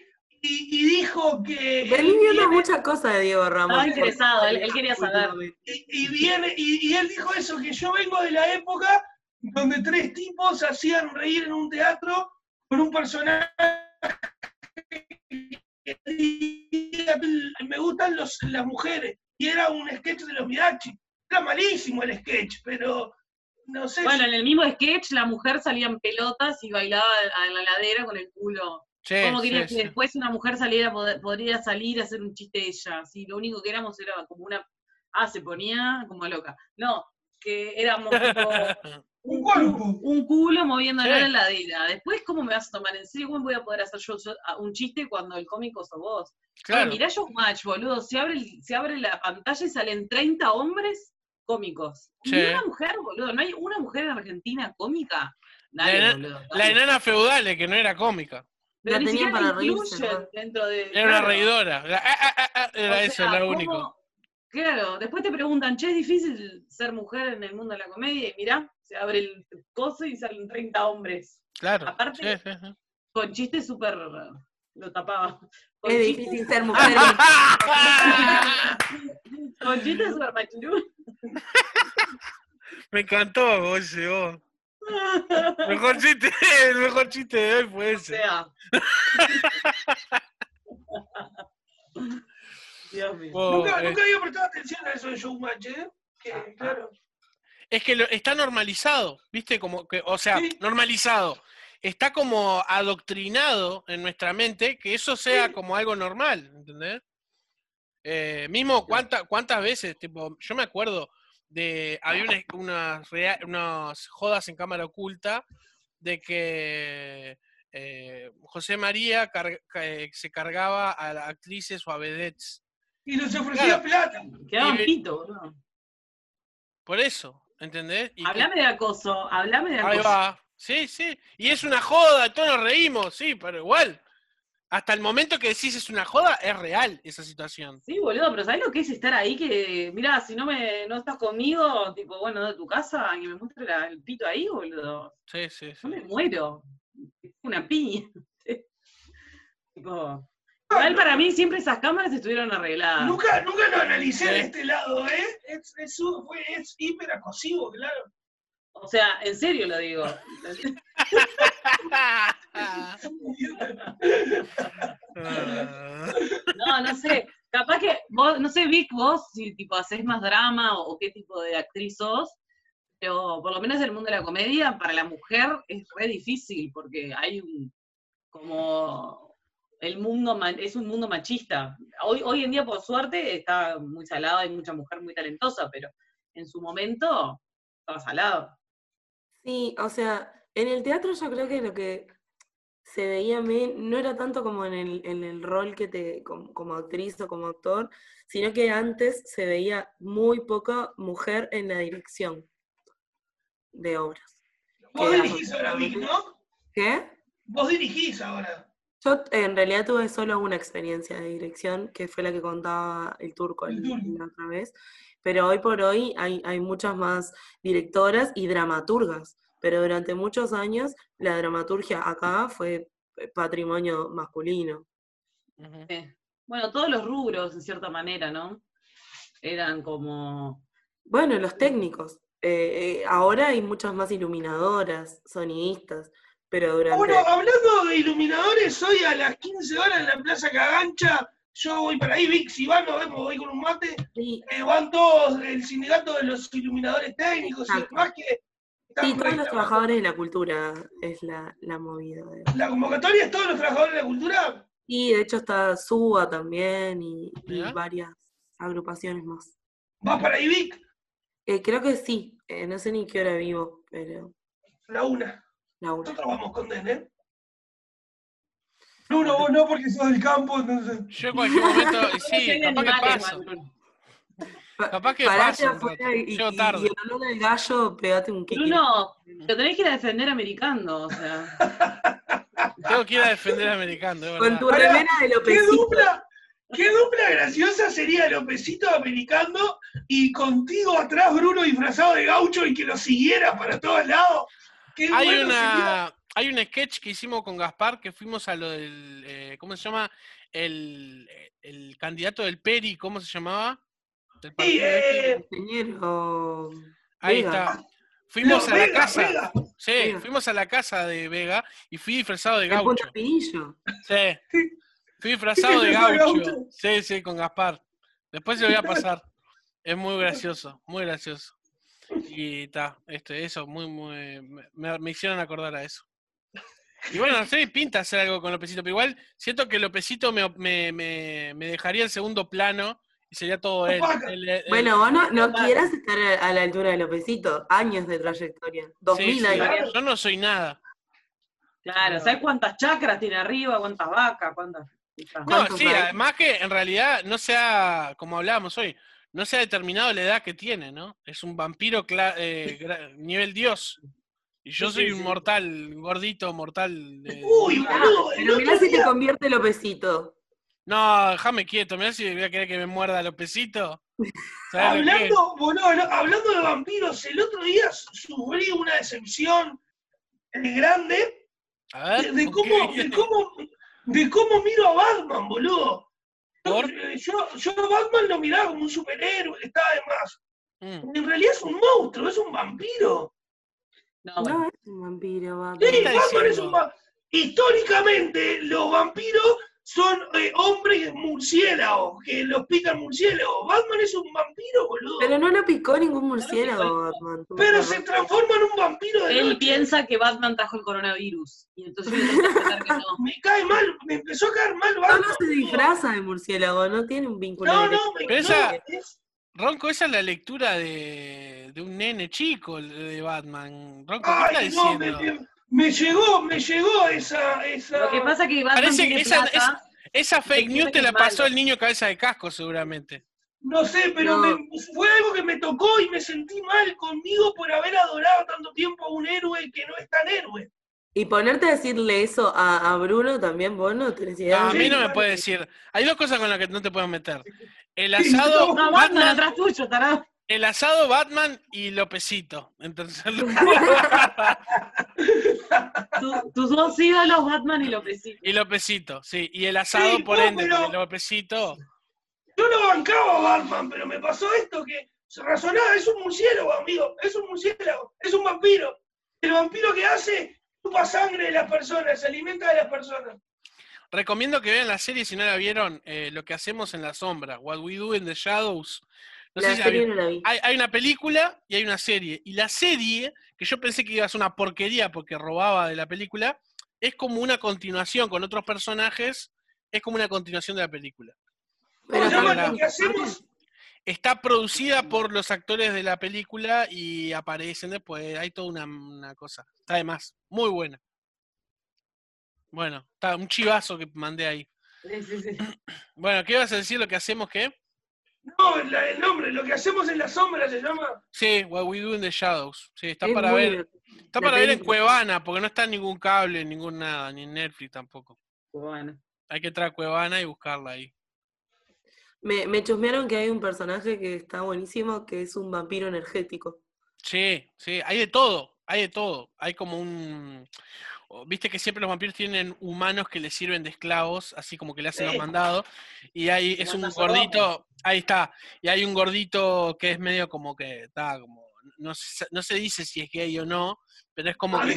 B: Y, y dijo que. Él
C: viendo
B: viene-
C: muchas cosas de Diego Ramos.
E: Estaba interesado, él- él quería saber.
B: y, y viene, y, y él dijo eso, que yo vengo de la época donde tres tipos hacían reír en un teatro con un personaje me gustan los, las mujeres, y era un sketch de los Midachi. Era malísimo el sketch, pero no sé
E: Bueno,
B: si-
E: en el mismo sketch la mujer salía en pelotas y bailaba a la ladera con el culo.
A: Sí,
E: ¿Cómo querías
A: sí.
E: que después una mujer saliera, podría salir a hacer un chiste de ella? Si lo único que éramos era como una... Ah, se ponía como loca. No, que éramos tipo
B: un cuerpo.
E: un culo en la ladera. Después, ¿cómo me vas a tomar en serio? ¿Cómo voy a poder hacer yo, yo- a- un chiste cuando el cómico sos vos? Claro. Mirá Showmatch, boludo. Se abre, el- se abre la pantalla y salen 30 hombres cómicos.
A: Sí.
E: Ni una mujer, boludo. ¿No hay una mujer en Argentina cómica? Dale,
A: ena-
E: boludo.
A: La
E: dale.
A: enana feudal, que no era cómica.
E: Pero
C: La
E: ni
C: tenían
E: la
C: para reírse,
E: incluyen
C: ¿no?
E: dentro de.
A: Era una reidora. La- ah, ah, ah, ah, era
E: O
A: eso,
E: sea,
A: era lo
E: ¿cómo-
A: único.
E: Claro, después te preguntan, che, es difícil ser mujer en el mundo de la comedia, y mirá, se abre el coso y salen 30 hombres.
A: Claro.
E: aparte-
A: sí, sí, sí.
E: Con chistes súper. Lo tapaba. Con
C: Es
E: chistes-
C: difícil ser mujer.
E: Con chistes súper machirú.
A: Me encantó ese vos. Mejor chiste, el mejor chiste de hoy fue
E: O
A: ese.
E: sea. Dios mío.
A: Vos,
B: Nunca,
A: eh,
B: nunca había prestado atención a eso de Showmatch, ¿eh? Que, claro.
A: Es que lo- está normalizado, ¿viste? Como que, o sea,
B: Sí.
A: normalizado. Está como adoctrinado en nuestra mente que eso sea
B: Sí.
A: como algo normal, ¿entendés? Eh, mismo, ¿cuánta- ¿cuántas veces? Tipo, yo me acuerdo de. Había unas, unas, rea- unas jodas en cámara oculta de que eh, José María eh, se cargaba a las actrices o a vedettes.
B: Y les ofrecía
A: Claro.
B: plata.
E: Quedaban pito, boludo.
A: Por eso, ¿entendés? Y que-
E: Hablame de acoso, hablame de
A: Ahí
E: acoso.
A: va. Sí, sí. Y es una joda, todos nos reímos, sí, pero igual. Hasta el momento que decís es una joda, es real esa situación.
E: Sí, boludo, pero ¿sabés lo que es estar ahí? Que, mira, si no me no estás conmigo, tipo, bueno, de tu casa, que me muestre la- el pito ahí, boludo.
A: Sí, sí, sí.
E: Yo me muero. Es una piña. tipo, igual para mí siempre esas cámaras estuvieron arregladas.
B: Nunca, nunca lo analicé de este lado, ¿eh? Es, es, fue, es hiper acosivo, claro.
E: O sea, en serio lo digo. No, no sé. Capaz que vos, no sé, Vic, vos si tipo haces más drama o, o qué tipo de actriz sos, pero por lo menos el mundo de la comedia, para la mujer es re difícil, porque hay un, como, el mundo ma- es un mundo machista. Hoy, hoy en día, por suerte, está muy salado, hay mucha mujer muy talentosa, pero en su momento estaba salado.
C: Sí, o sea, en el teatro yo creo que lo que se veía me- no era tanto como en el, en el rol que te, como, como actriz o como actor, sino que antes se veía muy poca mujer en la dirección de obras.
B: Vos dirigís ahora, Vic, ¿no?
C: ¿Qué?
B: Vos dirigís ahora.
C: Yo en realidad tuve solo una experiencia de dirección, que fue la que contaba el turco
B: El
C: la otra vez, pero hoy por hoy hay, hay muchas más directoras y dramaturgas, pero durante muchos años la dramaturgia acá fue eh, patrimonio masculino.
E: Sí. Bueno, todos los rubros, en cierta manera, ¿no? Eran como...
C: Bueno, los técnicos, eh, eh, ahora hay muchas más iluminadoras, sonidistas, pero durante...
B: Bueno, hablando de iluminadores, hoy a las 15 horas en la Plaza Cagancha, yo voy para ahí, Vic, si van, nos vemos, voy con un mate,
C: Sí,
B: eh, van todos, el sindicato de los iluminadores técnicos y demás que
C: sí, todos los trabajadores de la cultura es la, la movida. de-
B: La convocatoria es todos los trabajadores de la cultura.
C: Y de hecho está SUA también y, varias agrupaciones más.
B: ¿Vas para ahí, Vic?
C: Eh, creo que sí, eh, no sé ni qué hora vivo, pero
B: La una. Nosotros vamos con Den, ¿eh? No, no, vos no, porque sos del campo, entonces.
A: Yo en cualquier momento, sí, capaz que paso.
E: Bruno.
C: Pa-
A: Capaz que
C: parate
A: paso un
C: afuera y,
A: Llego tarde.
C: al gallo, pegate un.
E: Bruno, lo tenés que ir a defender americano, o sea.
A: Tengo que ir a defender americano, de
C: Con tu remera de
B: ¿Qué
C: Lopecito.
B: dupla? ¿Qué dupla graciosa sería Lopecito americano y contigo atrás Bruno disfrazado de gaucho y que lo siguiera para todos lados?
A: Hay
B: bueno
A: una, hay un sketch que hicimos con Gaspar que fuimos a lo del, eh, ¿cómo se llama? El, el candidato del Peri, ¿cómo se llamaba? Del
B: Sí,
A: partido
B: eh,
C: Ingeniero
A: Ahí
C: Vega.
A: está. Fuimos
B: no,
A: a la
B: Vega,
A: casa.
B: Vega.
A: Sí,
C: Vega.
A: fuimos a la casa de Vega y fui disfrazado de gaucho. Sí. Fui disfrazado de gaucho? Sí, sí, con Gaspar. Después se lo voy a pasar. Es muy gracioso, muy gracioso. Y está, este, eso, muy, muy. Me, me hicieron acordar a eso. Y bueno, no sé, pinta hacer algo con Lopecito, pero igual siento que Lopecito me, me, me, me dejaría en segundo plano y sería todo él.
B: Opaca.
A: Él- él-
C: Bueno, vos no, quieras estar a, la altura de Lopecito. Años de trayectoria. Dos
A: sí,
C: mil
A: sí,
C: años.
A: Yo no soy nada.
E: Claro, ¿sabes cuántas chacras tiene arriba? ¿Cuántas vacas? ¿Cuántas?
A: No,
C: ¿Cuántos
A: sí,
C: hay?
A: además que en realidad no se ha, como hablábamos hoy, no se ha determinado la edad que tiene, ¿no? Es un vampiro cla- eh, nivel dios. Y yo
E: Sí,
A: soy
E: sí,
A: un
E: sí.
A: mortal, gordito, mortal. de-
B: Uy, boludo. el
C: Pero mirá si te convierte Lopecito.
A: No, déjame quieto, mirá si voy a querer que me muerda los pesitos. ¿Sabes lo que es?
B: Hablando, boludo, no, hablando de vampiros, el otro día sufrí una decepción eh, grande
A: A
B: de,
A: ver,
B: de
A: ¿con
B: cómo, de, cómo, de cómo miro a Batman, boludo. Yo,
A: ¿Por?
B: yo, yo a Batman lo miraba como un superhéroe, que estaba de más.
A: Mm.
B: En realidad es un monstruo, es un vampiro.
E: No, bueno.
C: No es un vampiro, Batman.
B: Sí, Batman es un va- Históricamente, los vampiros son eh, hombres murciélagos, que los pican murciélagos. Batman es un vampiro, boludo.
C: Pero no lo picó ningún murciélago, Batman.
B: Pero se transforma en un vampiro de
E: Él
B: noche.
E: piensa que Batman trajo el coronavirus. Y entonces que pensar que no.
B: Me cae mal, me empezó a caer mal
C: Solo
B: Batman.
C: se
B: boludo.
C: disfraza de murciélago, no tiene un vínculo
B: No, no, me
A: esa- Ronco, esa es la lectura de, de un nene chico el de Batman. Ronco, ¿qué
B: Ay,
A: estás
B: no, me,
A: diciendo?
B: me- me llegó, me llegó esa, esa.
E: Lo que pasa es que
A: Parece que esa-
E: plata.
A: Esa fake news te la pasó el niño cabeza de casco, seguramente.
B: No sé, pero
C: No.
B: me- fue algo que me tocó y me sentí mal conmigo por haber adorado tanto tiempo a un héroe que no es tan héroe.
C: Y ponerte a decirle eso a, a Bruno también, vos no tenés
A: No,
C: idea.
A: a mí no me puede decir. Hay dos cosas con las que no te puedes meter. El asado,
B: no,
E: No, Batman
A: Batman,
E: atrás tuyo, tarado.
A: El asado Batman y Lopecito. En tercer lugar.
E: Tu- tus dos ídolos, Batman y Lopecito.
A: y Lopecito, sí. Y el asado,
B: Sí,
A: por
B: no,
A: ende,
B: pero-
A: porque Lopecito.
B: Yo lo bancaba a Batman, pero me pasó esto que se razonaba, es un murciélago, amigo, es un murciélago, es un vampiro. El vampiro que hace, chupa sangre de las personas, se alimenta de las personas.
A: Recomiendo que vean la serie si no la vieron, eh, lo que hacemos en la sombra, What We Do in the Shadows. No
C: la
A: sé si la
C: no vi.
A: Hay, hay una película y hay una serie. Y la serie, que yo pensé que iba a ser una porquería porque robaba de la película, es como una continuación con otros personajes, es como una continuación de la película.
B: ¿Cómo se
C: Pero
A: la-? Está producida por los actores de la película y aparecen después. Hay toda una, una cosa. Está de más. Muy buena. Bueno, está un chivazo que mandé ahí.
E: Sí, sí, sí.
A: Bueno, ¿qué ibas a decir? ¿Lo que hacemos qué?
B: No, la- el nombre, lo que hacemos en la sombra se llama.
A: Sí, What We Do in the Shadows. Sí, está
C: Es
A: para ver. Está
C: la
A: para ver en. Cuevana, porque no está en ningún cable, en ningún nada, ni en Netflix tampoco.
E: Bueno.
A: Hay que entrar a Cuevana y buscarla ahí.
C: Me, me chusmearon que hay un personaje que está buenísimo, que es un vampiro energético.
A: Sí, sí, hay de todo, hay de todo. Hay como un... Viste que siempre los vampiros tienen humanos que les sirven de esclavos, así como que le hacen los mandados. Y hay, es un gordito, ahí está. Y hay un gordito que es medio como que está como... No se, no se dice si es gay o no, pero es como
B: Ah,
A: que...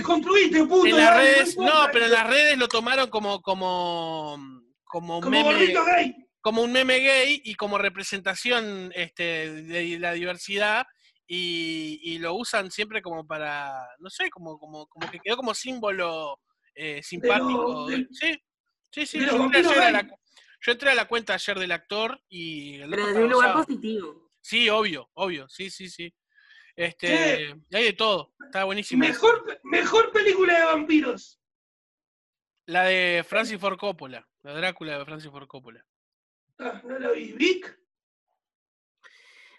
B: puto.
A: En las redes, no, pero en las redes lo tomaron como, como, como,
B: Como
A: meme,
B: gordito gay.
A: como un meme gay y como representación este, de la diversidad y, y lo usan siempre como para, no sé, como, como, como que quedó como símbolo eh, simpático. sí, sí, sí. Yo entré, ayer a la, yo entré a la cuenta ayer del actor y el
C: Pero desde un lugar positivo.
A: Sí, obvio, obvio, sí, sí, sí. Este, y hay de todo, está buenísimo.
B: Mejor, mejor película de vampiros.
A: La de Francis Ford Coppola, la Drácula de Francis Ford Coppola.
B: Ah, no la vi. Vic.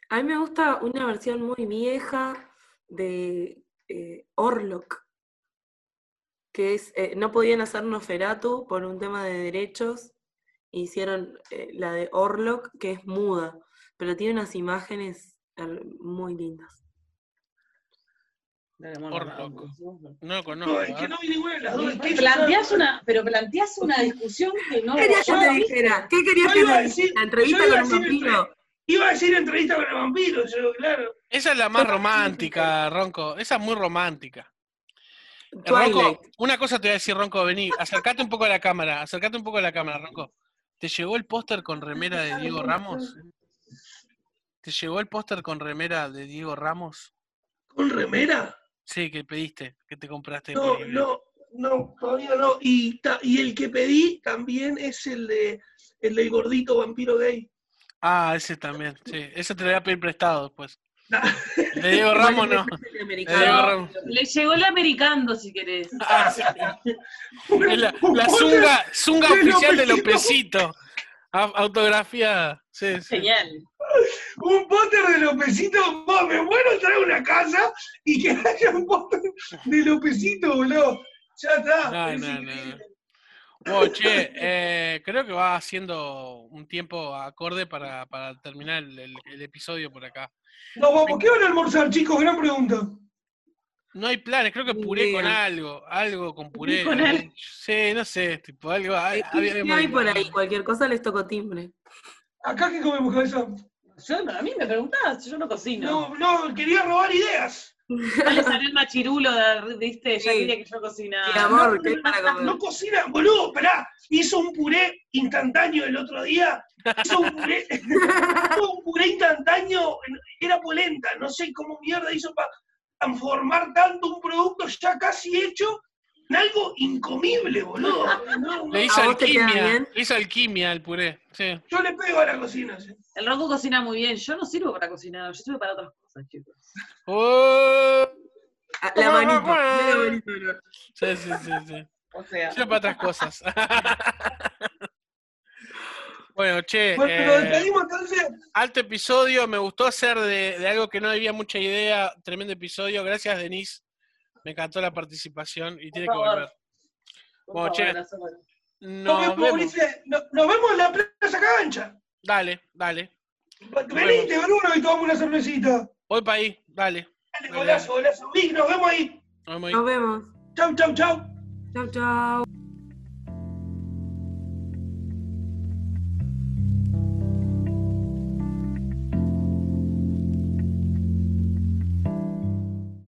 C: A mí me gusta una versión muy vieja de eh, Orlok, que es, eh, no podían hacer Noferatu por un tema de derechos, hicieron eh, la de Orlok, que es muda, pero tiene unas imágenes eh, muy lindas.
A: Orlok. No lo
B: No,
A: conozco.
B: es que no vi ninguna de las dos. Es que
E: Planteás una, pero planteás una discusión que no.
C: Querías que te dijera, ¿qué querías que te dijera? ¿La entrevista con
B: a Iba a decir entrevista con el vampiro, yo, claro.
A: Esa es la más romántica, Ronco. Esa es muy romántica. Ronco, una cosa te voy a decir, Ronco, vení, acercate un poco a la cámara, acercate un poco a la cámara, Ronco. ¿Te llegó el póster con remera de Diego Ramos? ¿Te llegó el póster con remera de Diego Ramos?
B: ¿Con remera?
A: Sí, que pediste, que te compraste.
B: No, no, no, todavía no. Y, ta- y el que pedí también es el de el del gordito vampiro gay.
A: Ah, ese también, sí. Ese te lo voy a pedir prestado después. De Diego Ramos no. Ramos.
E: le llegó el americano, si querés.
A: Ah, sí. La, la zunga, zunga
B: de
A: oficial de
B: Lopecito.
A: Lopecito. Au- Autografía. Sí, sí.
E: Genial.
B: Un póster de Lopecito, vos, me muero traer una casa y que haya un póster de Lopecito, boludo. Ya está.
A: No,
B: es
A: no, no. Bueno, che, eh, creo que va haciendo un tiempo acorde para, para terminar el, el- el episodio por acá.
B: No, vamos, ¿qué van a almorzar, chicos? Gran pregunta.
A: No hay planes, creo que puré con algo, algo con puré.
E: con.
A: Sí, no sé, tipo algo. hay- había-
C: ¿Qué hay por ahí? Cualquier cosa les toco timbre.
B: ¿Acá qué comemos, cabeza?
E: Yo, a mí me preguntás, yo no cocino.
B: No, no, quería robar ideas.
E: No le salió el machirulo, de, viste, ya
C: Sí.
E: quería que yo cocinara.
C: Sí, amor,
B: no,
C: ¿qué hay para comer?
B: No cocina, boludo, esperá. Hizo un puré instantáneo el otro día. Hizo un puré, hizo un puré instantáneo, era polenta. No sé cómo mierda hizo para transformar tanto un producto ya casi hecho en algo incomible, boludo. No, no,
A: Le hizo
C: ¿A vos te queda
A: alquimia, le hizo alquimia al puré. Sí.
B: Yo le pego a la cocina. sí.
E: El Rocco cocina muy bien. Yo no sirvo para cocinar, yo sirvo para otras cosas, chicos.
A: Oh,
C: Ah, La manito. medio manito, no.
A: sí, sí, sí, sí.
E: O sea,
A: Yo para otras cosas. bueno, che,
B: Bueno, pero
A: eh,
B: entonces.
A: alto episodio. Me gustó hacer de, de algo que no había mucha idea. Tremendo episodio. Gracias, Denise. Me encantó la participación y tiene que volver.
E: por
A: Bueno, che,
E: favor,
A: Nos
B: vemos,
A: vemos.
B: Ulises. No- nos vemos en la Plaza Cancha.
A: Dale, dale.
B: Venite, Bruno, y tomamos una cervecita.
A: Voy para ahí. Dale.
B: Dale, golazo, golazo. Vic, nos vemos ahí.
A: Nos vemos ahí.
C: Nos vemos.
B: Chau, chau, chau.
C: Chau, chau.